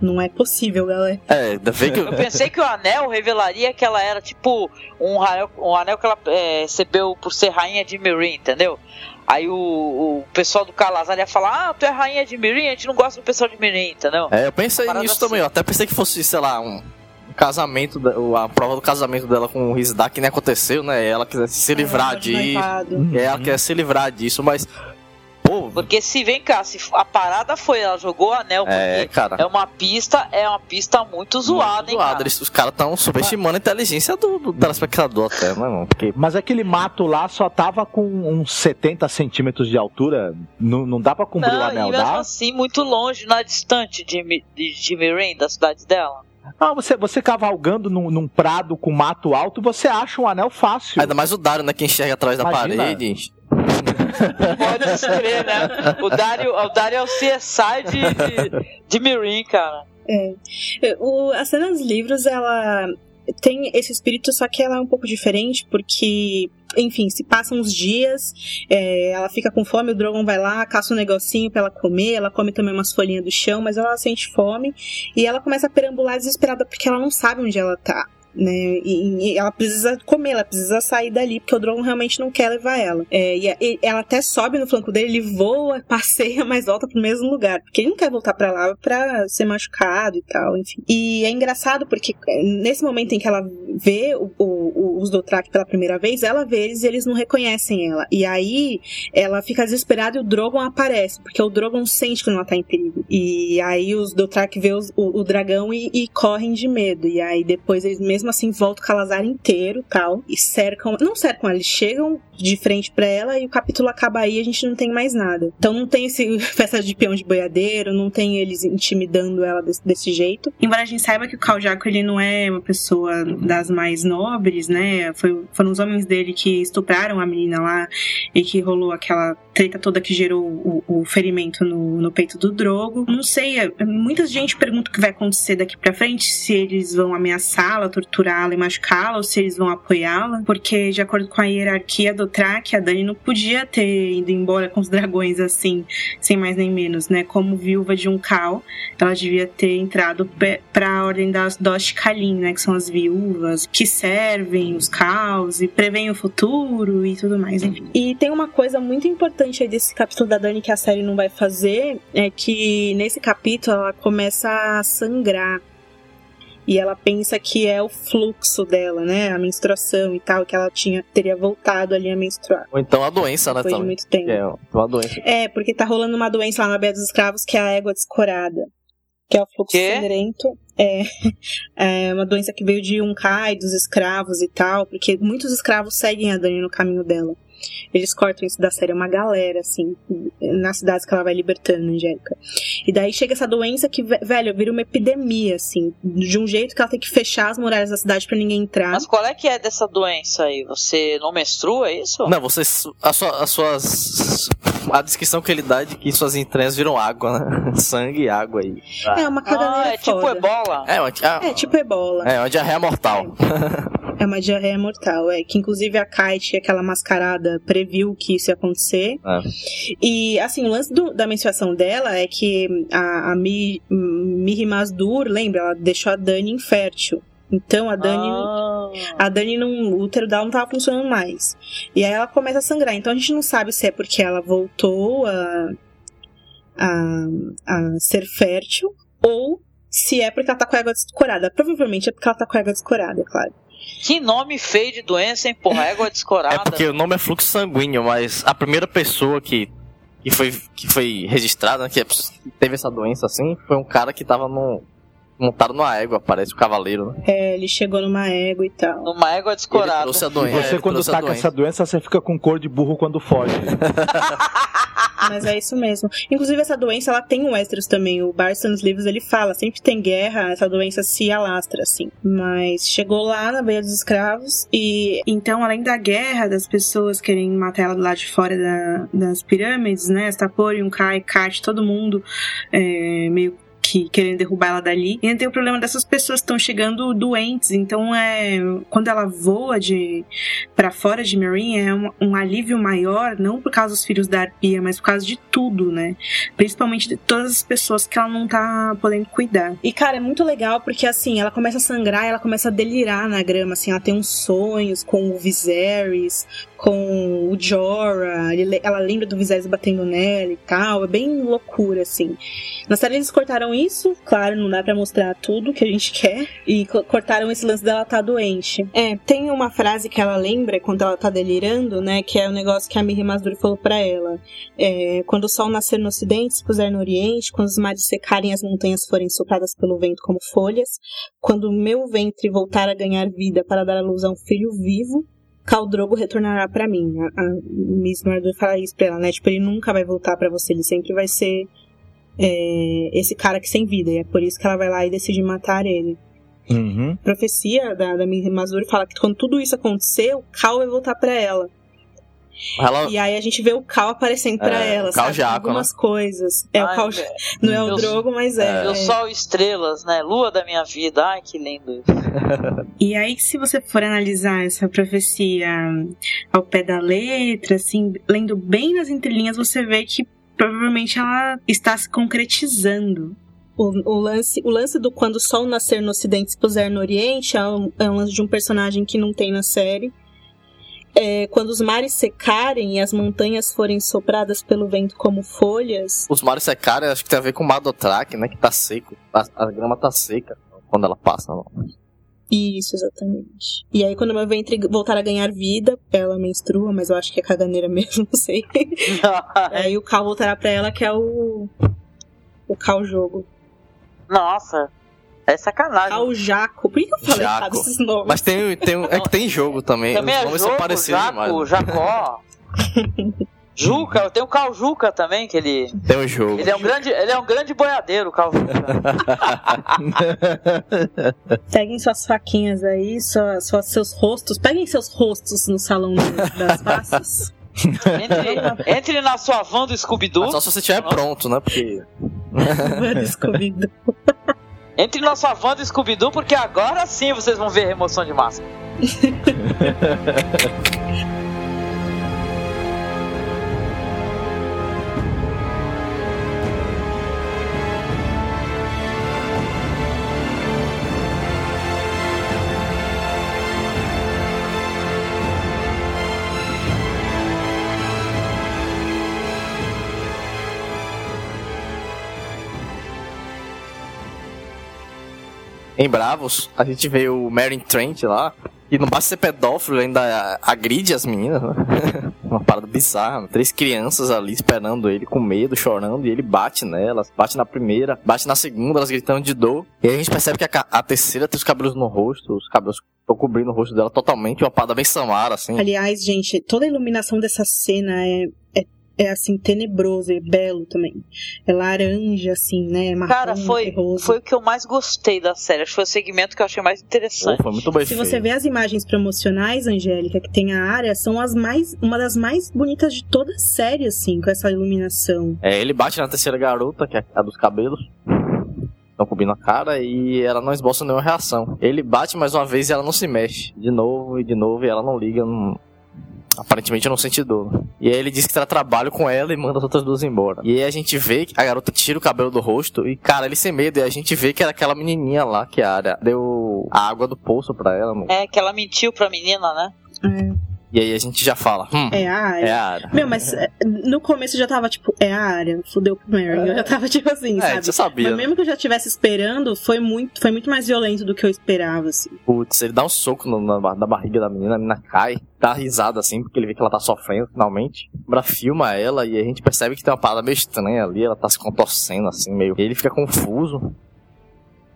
não é possível, galera. É, ainda bem que Eu pensei que o anel revelaria que ela era tipo um anel, um anel que ela é, recebeu por ser rainha de Mirin, entendeu? Aí o, o pessoal do Calazar ia falar: Ah, tu é rainha de Mirin, a gente não gosta do pessoal de Mirin, entendeu? É, eu pensei nisso assim. também. Eu até pensei que fosse, sei lá, um casamento, a prova do casamento dela com o Rizdak que nem aconteceu, né? Ela quisesse se livrar de disso. É, ela quer se livrar disso, mas. Pô, Porque se vem cá, se a parada foi, ela jogou o anel, É, porque cara. é uma pista, é uma pista muito zoada, hein, zoado. cara? Eles- os caras estão subestimando a inteligência do, do telespectador até, né, mano? Porque Mas aquele mato lá só tava com uns 70 centímetros de altura. Não, não dá pra cumprir o Não, anel, e mesmo dá? assim, muito longe, não é distante de, de, de da cidade dela. Ah, você, você cavalgando num, num prado com mato alto, você acha um anel fácil. Ainda mais o Dario, né? Que enxerga atrás da Imagina. parede. Pode escrever, né? O Dario, o Dario é o CSI de, de, Mirin, cara. É. O, a cena dos livros, ela tem esse espírito, só que ela é um pouco diferente, porque, enfim, se passam os dias, é, ela fica com fome, o Drogon vai lá, caça um negocinho pra ela comer, ela come também umas folhinhas do chão, mas ela sente fome, e ela começa a perambular desesperada porque ela não sabe onde ela tá. Né? E, e, ela precisa comer, ela precisa sair dali, porque o Drogon realmente não quer levar ela. É, e, e, ela até sobe no flanco dele, ele voa, passeia, mas volta pro mesmo lugar, porque ele não quer voltar para lá pra ser machucado e tal, enfim. E é engraçado porque é, nesse momento em que ela vê o, o, os Dothraki pela primeira vez, ela vê eles e eles não reconhecem ela. E aí ela fica desesperada e o Drogon aparece, porque o Drogon sente que ela tá em perigo. E aí os Dothraki vê os, o, o, dragão e, e correm de medo. E aí depois eles mesmo mesmo assim volta o Calazar inteiro tal. E cercam. Não cercam, eles chegam de frente para ela e o capítulo acaba aí a gente não tem mais nada. Então não tem esse festa de peão de boiadeiro, não tem eles intimidando ela desse, desse jeito. Embora a gente saiba que o Cal Jaco, ele não é uma pessoa das mais nobres, né? Foi, foram os homens dele que estupraram a menina lá e que rolou aquela treta toda que gerou o, o ferimento no, no, peito do Drogo. Não sei, é, muita gente pergunta o que vai acontecer daqui para frente, se eles vão ameaçá-la, torturá-la e machucá-la, ou se eles vão apoiá-la, porque de acordo com a hierarquia do Track, a Dani não podia ter ido embora com os dragões assim, sem mais nem menos, né? Como viúva de um Cal, ela devia ter entrado para a ordem das Dosh Kalin, né? Que são as viúvas que servem os Caos e preveem o futuro e tudo mais, enfim. E tem uma coisa muito importante aí desse capítulo da Dani que a série não vai fazer, é que nesse capítulo ela começa a sangrar e ela pensa que é o fluxo dela, né? A menstruação e tal, que ela tinha teria voltado ali a menstruar. Ou então a doença, né? De muito tempo. É, uma doença. É, porque tá rolando uma doença lá na Beira dos Escravos que é a égua descorada. Que é o fluxo que? sangrento. É, é uma doença que veio de um cai dos escravos e tal, porque muitos escravos seguem a Dani no caminho dela. Eles cortam isso da série, é uma galera, assim, nas cidades que ela vai libertando, Angélica. E daí chega essa doença que, velho, vira uma epidemia, assim, de um jeito que ela tem que fechar as muralhas da cidade para ninguém entrar. Mas qual é que é dessa doença aí? Você não menstrua, é isso? Não, você. As, sua, as suas. A descrição que ele dá é de que suas entranhas viram água, né? Sangue e água aí. É uma caganeira. Ah, é tipo foda. tipo ebola? É, uma, ah, é tipo ebola. É, uma diarreia mortal. É uma diarreia mortal, é. Que inclusive a Kite, aquela mascarada, previu que isso ia acontecer. É. E, assim, o lance do, da menstruação dela é que a, a Mi, Mihi Masdur, lembra? Ela deixou a Dani infértil. Então a Dani. Ah. A Dani não. O útero dela não tava funcionando mais. E aí ela começa a sangrar. Então a gente não sabe se é porque ela voltou a. a, a ser fértil ou se é porque ela tá com a água descorada. Provavelmente é porque ela tá com a água descorada, é claro. Que nome feio de doença, hein, porra? Égua descorada. É porque o nome é fluxo sanguíneo, mas a primeira pessoa que, que, foi, que foi registrada, né, que teve essa doença assim, foi um cara que tava no, montado numa égua, parece o cavaleiro, né? É, ele chegou numa égua e tal. Numa égua descorada. Ele trouxe a doença. E você, quando tá com essa doença, você fica com cor de burro quando foge. Mas é isso mesmo. Inclusive, essa doença, ela tem o Westeros também. O Barson nos livros, ele fala, sempre tem guerra, essa doença se alastra, assim. Mas chegou lá na Beira dos Escravos e, então, além da guerra, das pessoas querem matar ela do lado de fora da, das pirâmides, né? Staporium, Kai, Kat, todo mundo é, meio que querendo derrubar ela dali. E ainda tem o problema dessas pessoas que estão chegando doentes. Então é quando ela voa de para fora de Marine é um, um, alívio maior, não por causa dos filhos da Arpia, mas por causa de tudo, né? Principalmente de todas as pessoas que ela não tá podendo cuidar. E cara, é muito legal porque assim, ela começa a sangrar, ela começa a delirar na grama, assim, ela tem uns sonhos com o Viserys, com o Jorah, ela lembra do Viserys batendo nela e tal, é bem loucura assim. Na série eles cortaram isso, claro, não dá para mostrar tudo que a gente quer. E cortaram esse lance dela tá doente. É, tem uma frase que ela lembra quando ela tá delirando, né? Que é o negócio que a Miri Masdur falou para ela. É, quando o sol nascer no ocidente, se puser no oriente, quando os mares secarem as montanhas forem sopradas pelo vento como folhas, quando o meu ventre voltar a ganhar vida para dar à luz a um filho vivo, Caldrogo retornará para mim. A, a Miss Mardur fala isso pra ela, né? Tipo, ele nunca vai voltar para você, ele sempre vai ser é, esse cara que sem vida. E é por isso que ela vai lá e decide matar ele. Uhum. A profecia da, da Mazuri fala que quando tudo isso acontecer, o Cal vai voltar para ela. Ela... E aí a gente vê o Cal aparecendo pra é, ela, sabe? Jaco, Algumas né? coisas. É Ai, o Cal... Não é o Drogo, mas é. é. O sol estrelas, né? Lua da minha vida. Ai, que lindo e aí, se você for analisar essa profecia ao pé da letra, assim, lendo bem nas entrelinhas, você vê que provavelmente ela está se concretizando. O, o lance, o lance do quando o sol nascer no ocidente se puser no oriente é um, é um lance de um personagem que não tem na série. É, quando os mares secarem e as montanhas forem sopradas pelo vento como folhas. Os mares secarem, acho que tem a ver com o Madotrak, né? Que tá seco. A, a grama tá seca quando ela passa. Não. Isso, exatamente. E aí, quando o meu ventre voltar a ganhar vida, ela menstrua, mas eu acho que é caganeira mesmo, não sei. aí o Cal voltará pra ela, que é o. O Cal jogo. Nossa, é sacanagem. Cal Jaco. Por que eu falei Jaco. errado esses nomes? Mas tem, tem, é que tem jogo também. Também Os é nomes jogo, são parecidos Jaco, demais. Jacó. Juca, tem o Cal Juca também, que ele. Tem um jogo. Ele é um grande, ele é um grande boiadeiro, o Cal Juca. Peguem suas faquinhas aí, sua, sua- seus rostos. Peguem seus rostos no salão do- das faces. Entre, entre na sua van do Scooby-Doo. Mas só se você estiver pronto, né? Porque. Scooby-Doo. Entre na sua van do Scooby-Doo, porque agora sim vocês vão ver remoção de massa. Em Bravos, a gente vê o Meryn Trent lá. E não basta ser pedófilo, ainda agride as meninas, né? Uma parada bizarra. né? Três crianças ali esperando ele com medo, chorando, e ele bate nelas. Bate na primeira, bate na segunda, elas gritando de dor. E aí a gente percebe que a, a terceira tem os cabelos no rosto, os cabelos estão cobrindo o rosto dela totalmente, uma parada bem Samara, assim. Aliás, gente, toda a iluminação dessa cena é, é, é assim, tenebroso e belo também. É laranja, assim, né? Marrom, Cara, foi, terroso. foi o que eu mais gostei da série. Acho que foi o segmento que eu achei mais interessante. foi muito bem Se você vê as imagens promocionais, Angélica, que tem a área, são as mais, uma das mais bonitas de toda a série, assim, com essa iluminação. É, ele bate na terceira garota, que é a dos cabelos. Estão cobrindo a cara e ela não esboça nenhuma reação. Ele bate mais uma vez e ela não se mexe. De novo e de novo e ela não liga. Não... Aparentemente não sente dor. E aí ele diz que terá trabalho com ela e manda as outras duas embora. E aí a gente vê que a garota tira o cabelo do rosto e, cara, ele sem medo. E a gente vê que era aquela menininha lá que a área deu a água do poço pra ela. mano. É, que ela mentiu pra menina, né? E aí a gente já fala: hum, É a área. é a área. Meu, mas é, no começo eu já tava tipo, é a área, fudeu pro Mary. Eu já tava tipo assim, É, sabe? você sabia, Mas né? mesmo que eu já estivesse esperando, foi muito, foi muito mais violento do que eu esperava, assim. Putz, ele dá um soco no- na, na barriga da menina, a menina cai, dá risada assim, porque ele vê que ela tá sofrendo finalmente. Bra filma ela e a gente percebe que tem uma parada meio estranha ali, ela tá se contorcendo assim, meio. Ele fica confuso.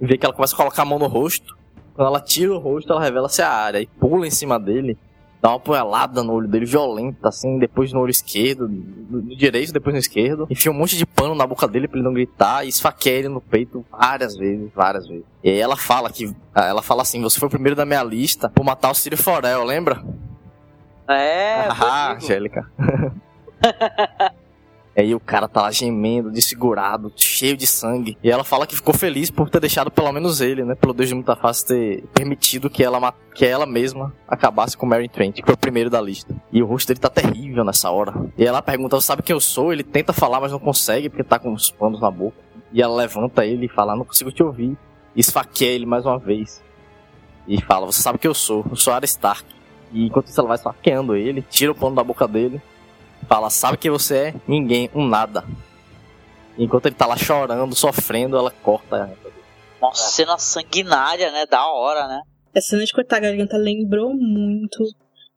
E vê que ela começa a colocar a mão no rosto. Quando ela tira o rosto, ela revela ser a área e pula em cima dele. Dá uma punhalada no olho dele, violenta, assim, depois no olho esquerdo, no, no direito, depois no esquerdo. Enfia um monte de pano na boca dele pra ele não gritar e esfaqueia ele no peito várias vezes, várias vezes. E aí ela fala que. Ela fala assim: você foi o primeiro da minha lista por matar o Ciro Forel, lembra? É, Ah, Angélica. Aí o cara tá lá gemendo, desfigurado, cheio de sangue. E ela fala que ficou feliz por ter deixado pelo menos ele, né? Pelo Deus de muita face ter permitido que ela, que ela mesma acabasse com Mary Trent, que foi o primeiro da lista. E o rosto dele tá terrível nessa hora. E ela pergunta, você sabe quem eu sou? Ele tenta falar, mas não consegue, porque tá com os panos na boca. E ela levanta ele e fala, não consigo te ouvir. E esfaqueia ele mais uma vez. E fala, você sabe quem eu sou? Eu sou Arya Stark. E enquanto isso ela vai esfaqueando ele, tira o pano da boca dele. Fala, sabe quem você é? Ninguém, um nada. Enquanto ele tá lá chorando, sofrendo, ela corta. Nossa, cena sanguinária, né? Da hora, né? Essa cena de cortar a garganta lembrou muito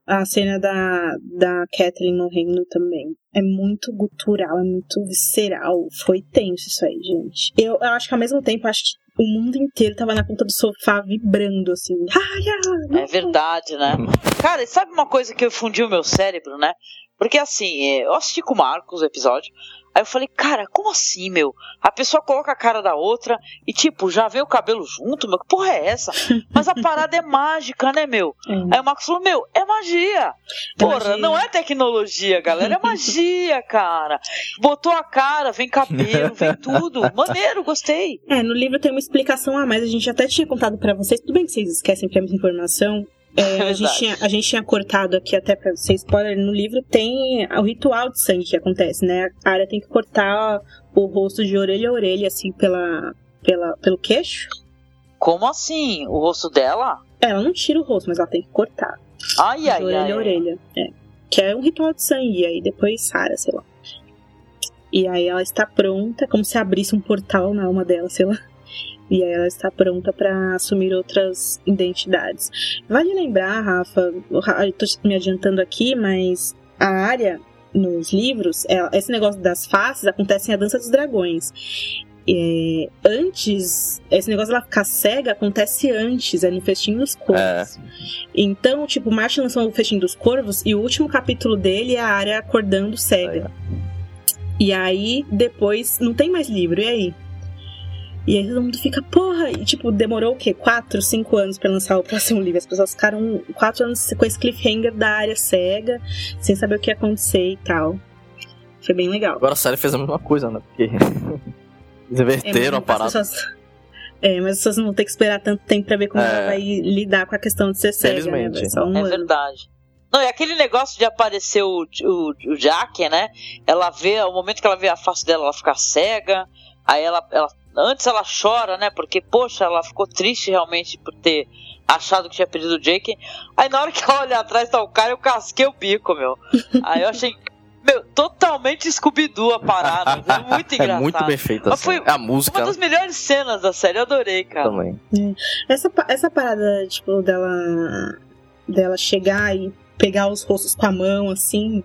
a cena da, da Catherine morrendo também. É muito gutural, é muito visceral. Foi tenso isso aí, gente. Eu, eu acho que ao mesmo tempo, acho que o mundo inteiro tava na ponta do sofá vibrando, assim. Ai, É verdade, né? Cara, e sabe uma coisa que fundiu o meu cérebro, né? Porque assim, é, eu assisti com o Marcos o episódio. Aí eu falei, cara, como assim, meu? A pessoa coloca a cara da outra e, tipo, já vê o cabelo junto, meu? Que porra é essa? Mas a parada é mágica, né, meu? Aí o Marcos falou, meu, é magia. Porra, magia. não é tecnologia, galera, é magia, cara. Botou a cara, vem cabelo, vem tudo. Maneiro, gostei. É, no livro tem uma explicação a mais. A gente até tinha contado pra vocês. Tudo bem que vocês esquecem que é muita informação. É, a, gente tinha, a gente tinha cortado aqui até pra ser spoiler. No livro tem o ritual de sangue que acontece, né? A área tem que cortar o rosto de orelha a orelha, assim, pela, pela, pelo queixo. Como assim? O rosto dela? Ela não tira o rosto, mas ela tem que cortar. Ai, ai, de orelha ai. a orelha. É. Que é um ritual de sangue, e aí depois sara, sei lá. E aí ela está pronta, como se abrisse um portal na alma dela, sei lá. E aí ela está pronta para assumir outras identidades. Vale lembrar, Rafa, tô me adiantando aqui, mas a área nos livros, ela- esse negócio das faces acontece em A Dança dos Dragões. É, antes, esse negócio dela ficar cega acontece antes, é no Festim dos Corvos. Então, tipo, Martin lançou o Festim dos Corvos e o último capítulo dele é a área acordando cega. E aí, depois, não tem mais livro, e aí? E aí todo mundo fica, porra, e tipo, demorou o quê? Quatro, cinco anos pra lançar o próximo livro. As pessoas ficaram quatro anos com esse cliffhanger da área cega, sem saber o que ia acontecer e tal. Foi bem legal. Agora a série fez a mesma coisa, né? Porque eles inverteram a mas parada. as pessoas- é, mas as pessoas não vão ter que esperar tanto tempo pra ver como É. ela vai lidar com a questão de ser cega, né? Um É ano. verdade. Não, e aquele negócio de aparecer o, o, o Jack, né? Ela vê, o momento que ela vê a face dela, ela fica cega. Aí ela, ela. Antes ela chora, né? Porque, poxa, ela ficou triste realmente por ter achado que tinha perdido o Jake. Aí na hora que ela olha atrás tá o cara, eu casquei o bico, meu. Aí eu achei. Meu, totalmente Scooby-Doo a parada. É muito É engraçado. muito bem feita. Mas Assim. foi É a música uma das melhores cenas da série, eu adorei, cara. também. Essa, pa- essa parada, tipo, dela. dela chegar e pegar os rostos com a mão, assim.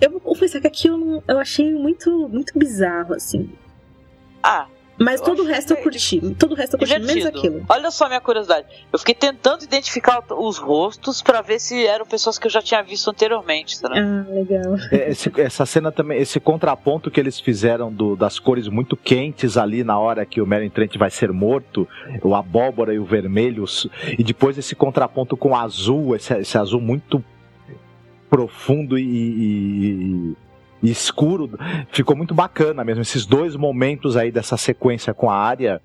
Eu vou confessar que aquilo eu achei muito, muito bizarro, assim. Ah. Mas todo o resto eu curti. Todo o resto eu curti, menos Divertido. aquilo. Olha só a minha curiosidade. Eu fiquei tentando identificar os rostos pra ver se eram pessoas que eu já tinha visto anteriormente, tá? Ah, legal. É, esse- essa cena também, esse contraponto que eles fizeram do- das cores muito quentes ali na hora que o Merlin Trent vai ser morto, o abóbora e o vermelho, e depois esse contraponto com o azul, esse, esse azul muito profundo e, e- e escuro, ficou muito bacana mesmo. Esses dois momentos aí dessa sequência com a área,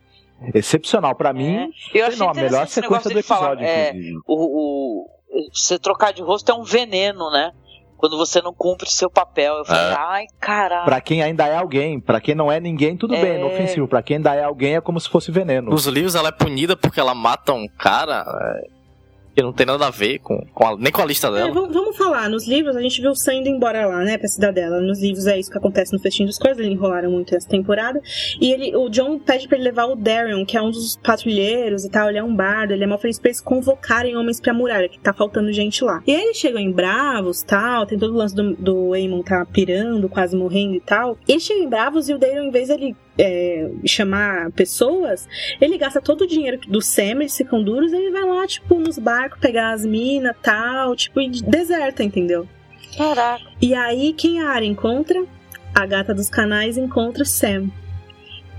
excepcional para mim. Eu achei não, a melhor sequência do de falar. episódio. É, inclusive. o, o, você trocar de rosto é um veneno, né? Quando você não cumpre seu papel. Eu falei, É. ai, caralho. Pra quem ainda é alguém, pra quem não é ninguém, tudo bem, É. inofensivo. Pra quem ainda é alguém, é como se fosse veneno. Nos livros ela é punida porque ela mata um cara é, que não tem nada a ver com, com a- nem com a lista É, dela. vamos, vamos falar, nos livros a gente viu o Sam indo embora lá, né, pra cidadela. Nos livros é isso que acontece no Festim dos Coisas, eles enrolaram muito essa temporada. E ele, o John pede pra ele levar o Darion, que é um dos patrulheiros e tal, ele é um bardo, ele é mal feliz pra eles convocarem homens pra muralha, que tá faltando gente lá. E aí eles chegam em Bravos tal, tem todo o lance do, do Aemon tá pirando, quase morrendo e tal. Eles chegam em Bravos e o Darion, em vez dele é, chamar pessoas, ele gasta todo o dinheiro do Sam, eles ficam duros, ele vai lá, tipo, nos barcos pegar as minas tal, tipo, e deserta, entendeu? Caraca. E aí, quem a Arya encontra? A gata dos canais encontra o Sam.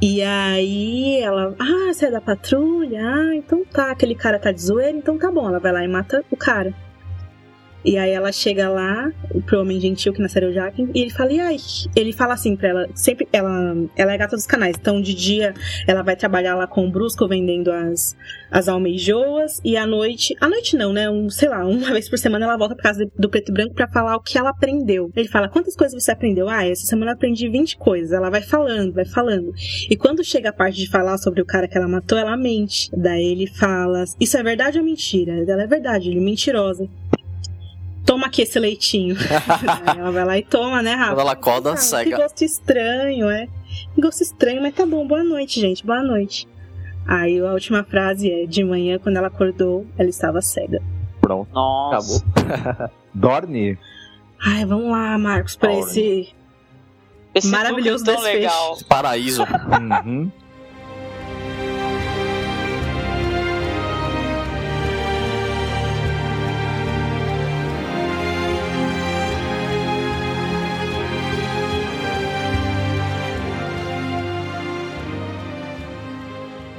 E aí ela, ah, você é da patrulha? Ah, então tá, aquele cara tá de zoeira, então tá bom. Ela vai lá e mata o cara. E aí ela chega lá, pro homem gentil que nasceu o Jaquen, e ele fala, e aí? Ele fala assim pra ela, sempre, ela, ela é gata dos canais, então de dia ela vai trabalhar lá com o Brusco vendendo as, as almeijoas, e à noite, à noite não, né, um, sei lá, uma vez por semana ela volta pra casa do Preto e Branco pra falar o que ela aprendeu. Ele fala, quantas coisas você aprendeu? Ah, essa semana eu aprendi 20 coisas. Ela vai falando, vai falando. E quando chega a parte de falar sobre o cara que ela matou, ela mente. Daí ele fala, isso é verdade ou mentira? Ela é verdade, ele é mentirosa. Toma aqui esse leitinho. Aí ela vai lá e toma, né, Rafa? Quando ela acorda, Ah, Que cega. gosto estranho, é. Que gosto estranho, mas tá bom. Boa noite, gente. Boa noite. Aí a última frase é: De manhã, quando ela acordou, ela estava cega. Pronto. Nossa. Acabou. Dorne? Ai, vamos lá, Marcos, pra Dorne. esse, Esse maravilhoso desfecho. legal. Paraíso. Uhum.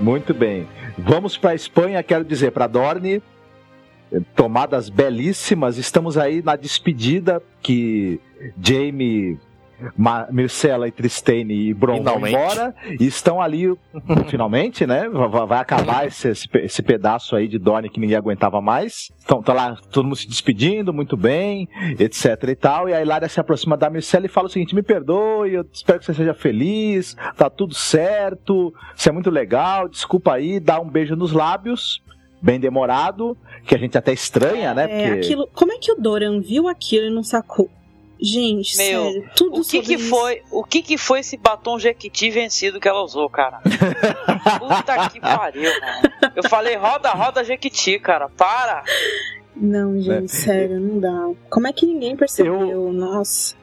Muito bem. Vamos para a Espanha, quero dizer, para Dorne. Tomadas belíssimas. Estamos aí na despedida que Jamie Mircela e Tristane e Bron vão embora e estão ali, finalmente, né? Vai, acabar esse, esse, esse pedaço aí de Dorne que ninguém aguentava mais. Então tá lá todo mundo se despedindo, muito bem, etc e tal. E a Hilária se aproxima da Mircela e fala o seguinte: me perdoe, eu espero que você seja feliz, tá tudo certo, você é muito legal, desculpa aí, dá um beijo nos lábios. Bem demorado, que a gente até estranha, né? É, aquilo, como é que o Doran viu aquilo e não sacou? Gente, Meu, sério, tudo o que sobre que isso. foi, o que que foi esse batom Jequiti vencido que ela usou, cara? Puta que pariu, mano. Eu falei roda, roda Jequiti, cara. Para. Não, gente, Né? sério, não dá. Como é que ninguém percebeu? Nossa.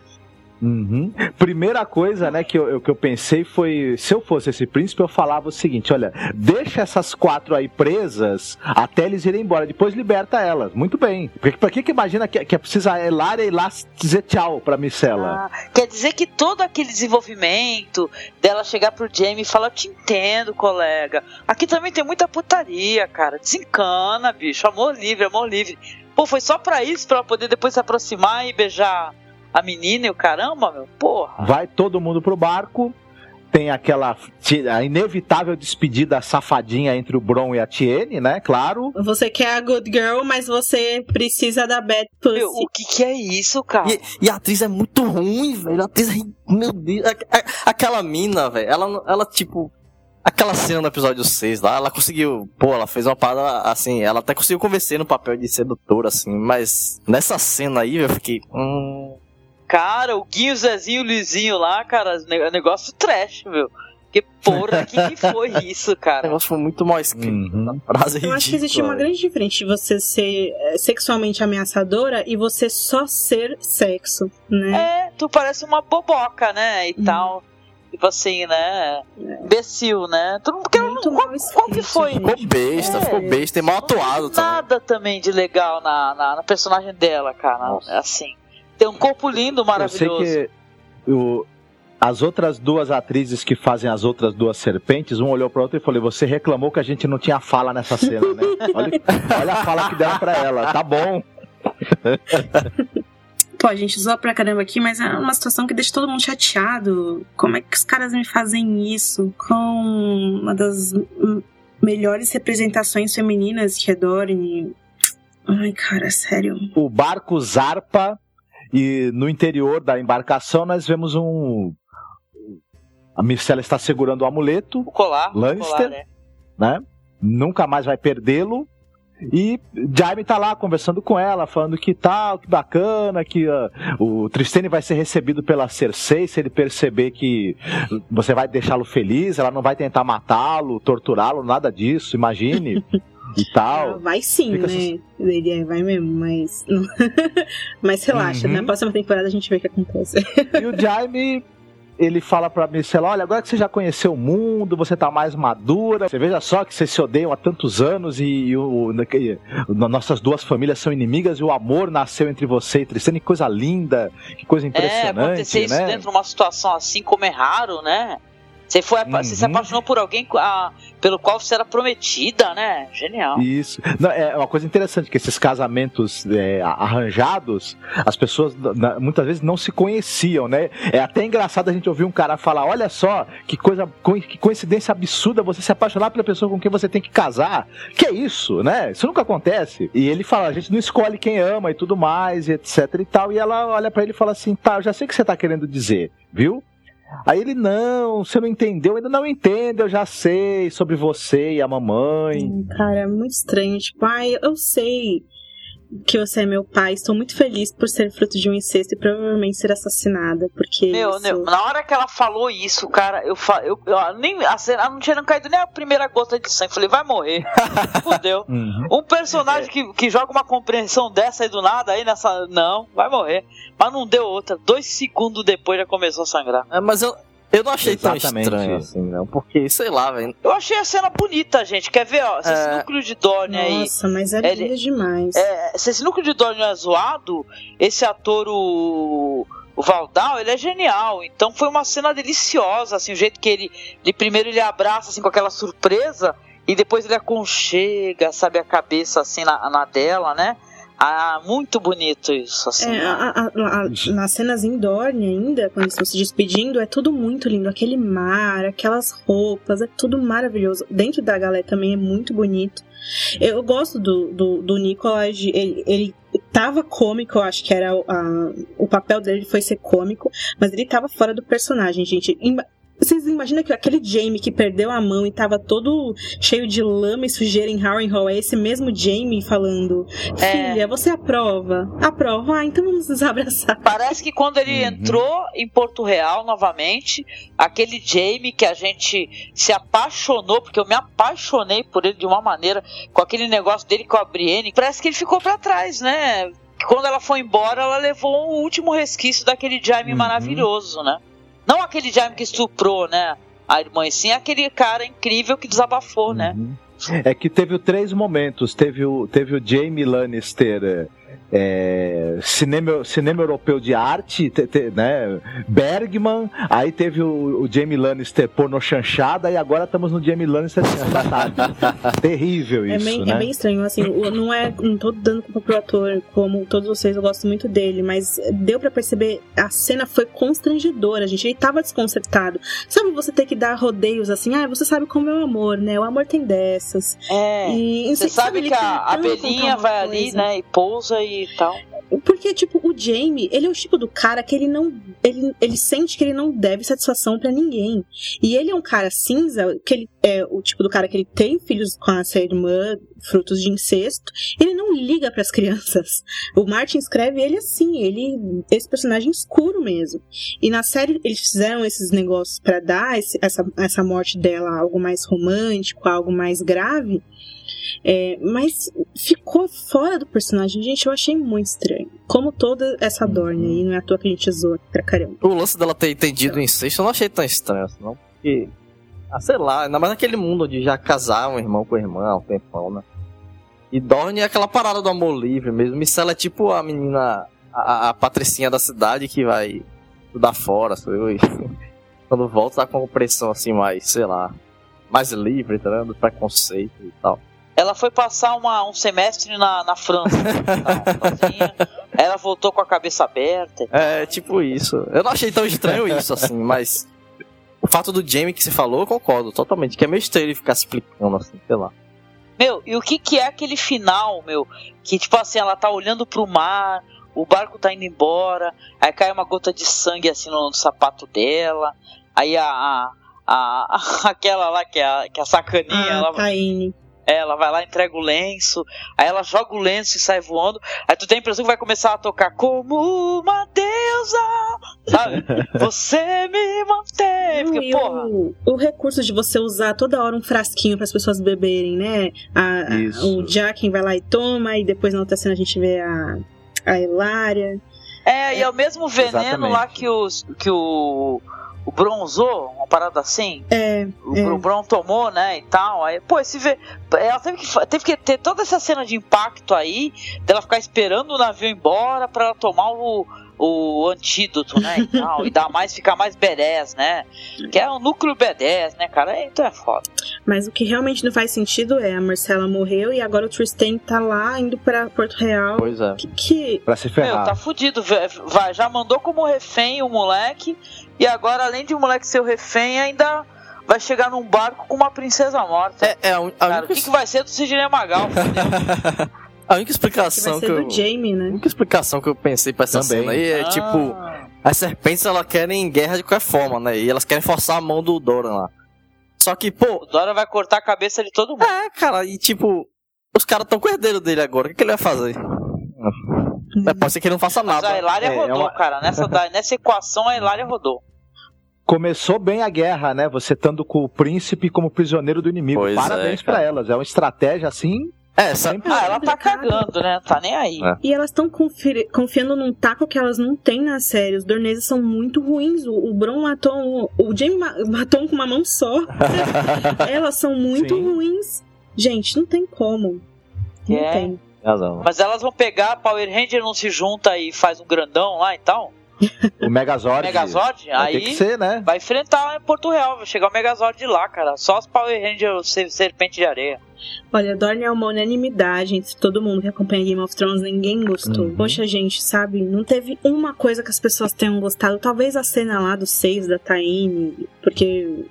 Uhum. Primeira coisa, né, que eu, que eu pensei foi, se eu fosse esse príncipe, eu falava o seguinte, olha, deixa essas quatro aí presas até eles irem embora, depois liberta elas. Muito bem. Porque pra que que imagina que, que é preciso a Elária ir lá dizer tchau pra Micela? Ah, quer dizer que todo aquele desenvolvimento dela chegar pro Jamie e falar, eu te entendo, colega. Aqui também tem muita putaria, cara. Desencana, bicho. Amor livre, amor livre. Pô, foi só pra isso, pra ela poder depois se aproximar e beijar a menina e o caramba, meu. Porra. Vai todo mundo pro barco, tem aquela a inevitável despedida safadinha entre o Bron e a Tiene, né, claro. Você quer a good girl, mas você precisa da bad pussy. O que que é isso, cara? E, e a atriz é muito ruim, velho. A atriz é. Meu Deus. a- a- aquela mina, velho. Ela, ela, tipo. Aquela cena no episódio 6 lá, ela conseguiu. Pô, ela fez uma parada assim. Ela até conseguiu convencer no papel de sedutora, assim. Mas nessa cena aí, eu fiquei. Hum. Cara, o Guinho, o Zezinho e o Lizinho lá, cara, ne- negócio trash, meu. Que porra, que que foi isso, O cara? negócio foi muito mal escrito. Uhum. Frase Eu acho que existe uma grande diferença de você ser é, sexualmente ameaçadora e você só ser sexo, né? É, tu parece uma boboca, né? E tal. Tipo assim, né? Imbecil, né? Tu não, porque ela não, qual, qual que foi? Ficou besta, ficou besta e mal atuado também. Nada também de legal na, na, na personagem dela, cara. Assim. Tem um corpo lindo, Eu sei maravilhoso. que o, as outras duas atrizes que fazem as outras duas serpentes, um olhou para outra e falou: Você reclamou que a gente não tinha fala nessa cena, né? Olha, olha a fala que deram para ela, tá bom. Pô, a gente zoa pra caramba aqui, mas é uma situação que deixa todo mundo chateado. Como é que os caras me fazem isso com uma das melhores representações femininas que é Dorne? Ai, cara, sério. O barco zarpa e no interior da embarcação nós vemos um. A Micela está segurando o amuleto. O colar. Lannister, o colar, né? né? Nunca mais vai perdê-lo. E Jaime tá lá conversando com ela, falando que tal, que bacana, que ah, o Tristane vai ser recebido pela Cersei se ele perceber que você vai deixá-lo feliz, ela não vai tentar matá-lo, torturá-lo, nada disso, imagine. e tal. Vai sim, Fica né? assim- Ele é, vai mesmo, mas. mas relaxa, Uhum. na próxima temporada a gente vê o que acontece. E o Jaime, ele fala pra Micela, olha, agora que você já conheceu o mundo, você tá mais madura, você veja só que vocês se odeiam há tantos anos e, e o, que- nossas duas famílias são inimigas e o amor nasceu entre você e Tristana, que coisa linda, que coisa É, impressionante, acontecer isso né? dentro de uma situação assim como é raro, né? Você, foi, apa- você se Uhum. apaixonou por alguém ah, pelo qual você era prometida, né? Genial. Isso. Não, é uma coisa interessante que esses casamentos é, arranjados, as pessoas na- muitas vezes não se conheciam, né? É até engraçado a gente ouvir um cara falar: olha só, que coisa, co- que coincidência absurda você se apaixonar pela pessoa com quem você tem que casar. Que é isso, né? Isso nunca acontece. E ele fala: a gente não escolhe quem ama e tudo mais, e etc e tal. E ela olha pra ele e fala assim: tá, eu já sei o que você tá querendo dizer, viu? Aí ele, não, você não entendeu, eu ainda não entendo, eu já sei sobre você e a mamãe. Cara, é muito estranho. Tipo, ai, eu sei que você é meu pai, estou muito feliz por ser fruto de um incesto e provavelmente ser assassinada, porque. Meu, isso- meu, na hora que ela falou isso, cara, eu, fa- eu, eu nem a cena não tinha não caído nem a primeira gota de sangue. Falei, vai morrer. Fudeu. Uhum. Um personagem que, que joga uma compreensão dessa aí do nada, aí nessa. Não, vai morrer. Mas não deu outra. Dois segundos depois já começou a sangrar. É, mas eu, eu não achei tão Exatamente. estranho assim, não. Porque, sei lá, velho. Eu achei a cena bonita, gente. Quer ver, ó? Se esse É. núcleo de Dorne aí. Nossa, mas era Ele- linda demais. É, se esse núcleo de Dorne é zoado, esse ator, o, o Valdal, ele é genial. Então foi uma cena deliciosa, assim, o jeito que ele, ele primeiro ele abraça, assim, com aquela surpresa, e depois ele aconchega, sabe, a cabeça, assim, na, na dela, né? Ah, muito bonito isso, assim. É, a- a- a- nas cenas em Dorne ainda, quando eles estão se despedindo, é tudo muito lindo. Aquele mar, aquelas roupas, é tudo maravilhoso. Dentro da galera também é muito bonito. Eu gosto do, do, do Nicolas, ele, ele tava cômico, eu acho que era a- o papel dele foi ser cômico, mas ele tava fora do personagem, gente. Vocês imaginam que aquele Jamie que perdeu a mão e tava todo cheio de lama e sujeira em Harrenhal é esse mesmo Jamie falando: Filha, você aprova? Aprova? Ah, então vamos nos abraçar. Parece que quando ele entrou em Porto Real novamente, aquele Jamie que a gente se apaixonou, porque eu me apaixonei por ele de uma maneira, com aquele negócio dele com a Brienne, parece que ele ficou pra trás, né? Quando ela foi embora, ela levou o último resquício daquele Jaime maravilhoso, né? Não aquele Jaime que estuprou, né? A irmã, e sim aquele cara incrível que desabafou, né? É que teve três momentos. Teve o, teve o Jamie Lannister, é, cinema, cinema europeu de arte, te- te- né? Bergman. Aí teve o, o Jamie Lannister porno chanchada e agora estamos no Jamie Lannister. Terrível É isso, bem, né? é bem estranho, assim, não é. Não tô dando culpa pro ator, como todos vocês, eu gosto muito dele, mas deu pra perceber, a cena foi constrangedora, gente. Ele tava desconcertado. Sabe você ter que dar rodeios assim, ah, você sabe como é o amor, né? O amor tem dessas. É. E, Você sabe ele que a abelhinha vai ali, né? E pousa e tal. Porque, tipo, o Jamie, ele é o tipo do cara que ele não. Ele, ele sente que ele não deve satisfação pra ninguém. E ele é um cara cinza, que ele é o tipo do cara que ele tem filhos com essa irmã, frutos de incesto. Ele não liga pras crianças. O Martin escreve ele assim, ele. Esse personagem escuro mesmo. E na série eles fizeram esses negócios pra dar esse- essa, essa morte dela algo mais romântico, algo mais grave. É, mas ficou fora do personagem. Gente, eu achei muito estranho. Como toda essa Dorne aí, não é à toa que a gente zoa pra caramba. O lance dela ter entendido o incesto eu não achei tão estranho assim, não. Porque, ah, sei lá, ainda mais naquele mundo onde já casaram um irmão com a irmã há um tempão, né? E Dorne é aquela parada do amor livre mesmo. Micela é tipo a menina, a, a patricinha da cidade que vai estudar fora, sabe? E quando volta tá com pressão assim mais, sei lá, mais livre, tá vendo? Do preconceito e tal. Ela foi passar uma, um semestre na, na França. tá, sozinha. Ela voltou com a cabeça aberta. É, tipo isso. Eu não achei tão estranho isso, assim, mas. O fato do Jamie que você falou, eu concordo totalmente. Que é meio estranho ele ficar se explicando, assim, sei lá. Meu, e o que que é aquele final, meu? Que tipo assim, ela tá olhando pro mar, o barco tá indo embora, aí cai uma gota de sangue assim no, no sapato dela, aí a. a, a- aquela lá que é a, que é a sacaninha, Ah, ela, Taine. É, ela vai lá, entrega o lenço, aí ela joga o lenço e sai voando, aí tu tem a impressão que vai começar a tocar como uma deusa, sabe? Você me mantém, porque, e porra. o, o recurso de você usar toda hora um frasquinho para as pessoas beberem, né? A- a- o Jaquen vai lá e toma, e depois na outra cena a gente vê a, a Hilária. É, e é o mesmo veneno Exatamente. lá que, os, que o, o Bron usou, uma parada assim. É, O, é. o Bron tomou, né, e tal. Aí, pô, esse vê, ela teve que, teve que ter toda essa cena de impacto aí, dela ficar esperando o navio ir embora pra ela tomar o, o antídoto, né, e tal. e dar mais, ficar mais B10, né. Que é o núcleo B10, né, cara. Então é foda. Mas o que realmente não faz sentido é a Marcela morreu e agora o Tristan tá lá indo pra Porto Real. Pois é. Que, que... Pra se Meu, ferrar. tá fudido. Vai, já mandou como refém o moleque. E agora, além de o moleque ser o refém, ainda vai chegar num barco com uma princesa morta. É, é a, a Cara, o única, que, que vai ser do Sidney Magal? a única explicação Que que, vai ser eu. do Jamie, né? A única explicação que eu pensei pra essa Também. cena aí é Ah. tipo. As serpentes elas querem guerra de qualquer forma, né? E elas querem forçar a mão do Doran lá. Só que, pô. O Dora vai cortar a cabeça de todo mundo. É, cara, e tipo. Os caras tão com o herdeiro dele agora. O que, que ele vai fazer? É, pode ser que ele não faça Mas nada. a Hilária É, é rodou, uma- cara. Nessa, nessa equação, a Hilária rodou. Começou bem a guerra, né? Você estando com o príncipe como prisioneiro do inimigo. Pois Parabéns é, pra cara. elas. É uma estratégia assim. É, essa... Ah, ela tá cagando, né? Tá nem aí. É. E elas estão confiando num taco que elas não têm na série. Os dorneses são muito ruins. O, o Bron matou. um- O Jamie ma- matou um com uma mão só. elas são muito Sim. ruins. Gente, não tem como. Não É. tem. Mas elas vão pegar, Power Ranger não se junta e faz um grandão lá e tal? O Megazord. Megazord? Vai aí ter que ser, né? vai enfrentar em Porto Real, vai chegar o Megazord de lá, cara. Só os Power Rangers ser- Serpente de Areia. Olha, Dorne é uma unanimidade entre todo mundo que acompanha Game of Thrones, ninguém gostou. Uhum. Poxa, gente, sabe? Não teve uma coisa que as pessoas tenham gostado. Talvez a cena lá dos seis da Taine, porque.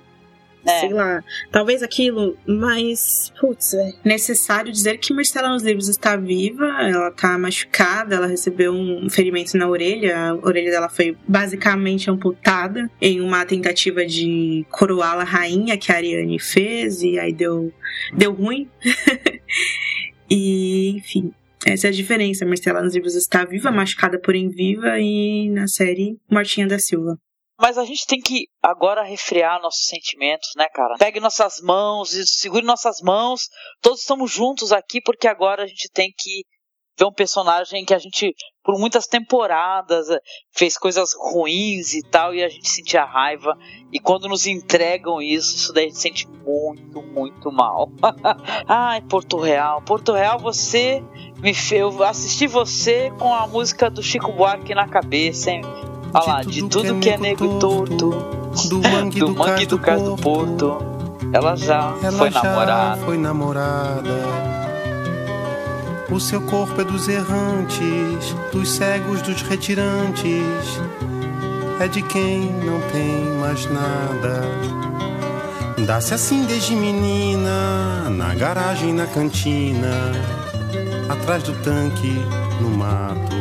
É. Sei lá, talvez aquilo, mas, putz, é necessário dizer que Marcela nos livros está viva, ela tá machucada, ela recebeu um ferimento na orelha, a orelha dela foi basicamente amputada em uma tentativa de coroá-la rainha que a Ariane fez, e aí deu, deu ruim. e, enfim, essa é a diferença. Marcela nos livros está viva, machucada, porém viva, e na série, Martinha da Silva. Mas a gente tem que agora refrear nossos sentimentos, né, cara? Pegue nossas mãos segure nossas mãos. Todos estamos juntos aqui porque agora a gente tem que ver um personagem que a gente, por muitas temporadas, eh, fez coisas ruins e tal, e a gente sentia raiva. E quando nos entregam isso, isso daí a gente sente muito, muito mal. Ai, Porto Real. Porto Real, você me fez. Eu assisti você com a música do Chico Buarque na cabeça, hein? Olha lá, de tudo que é nego torto, do mangue do do, mangue do do cais do Porto, ela já Ela foi já namorada. foi namorada. O seu corpo é dos errantes, dos cegos, dos retirantes. É de quem não tem mais nada. Dá-se assim desde menina, na garagem, na cantina, atrás do tanque, no mato.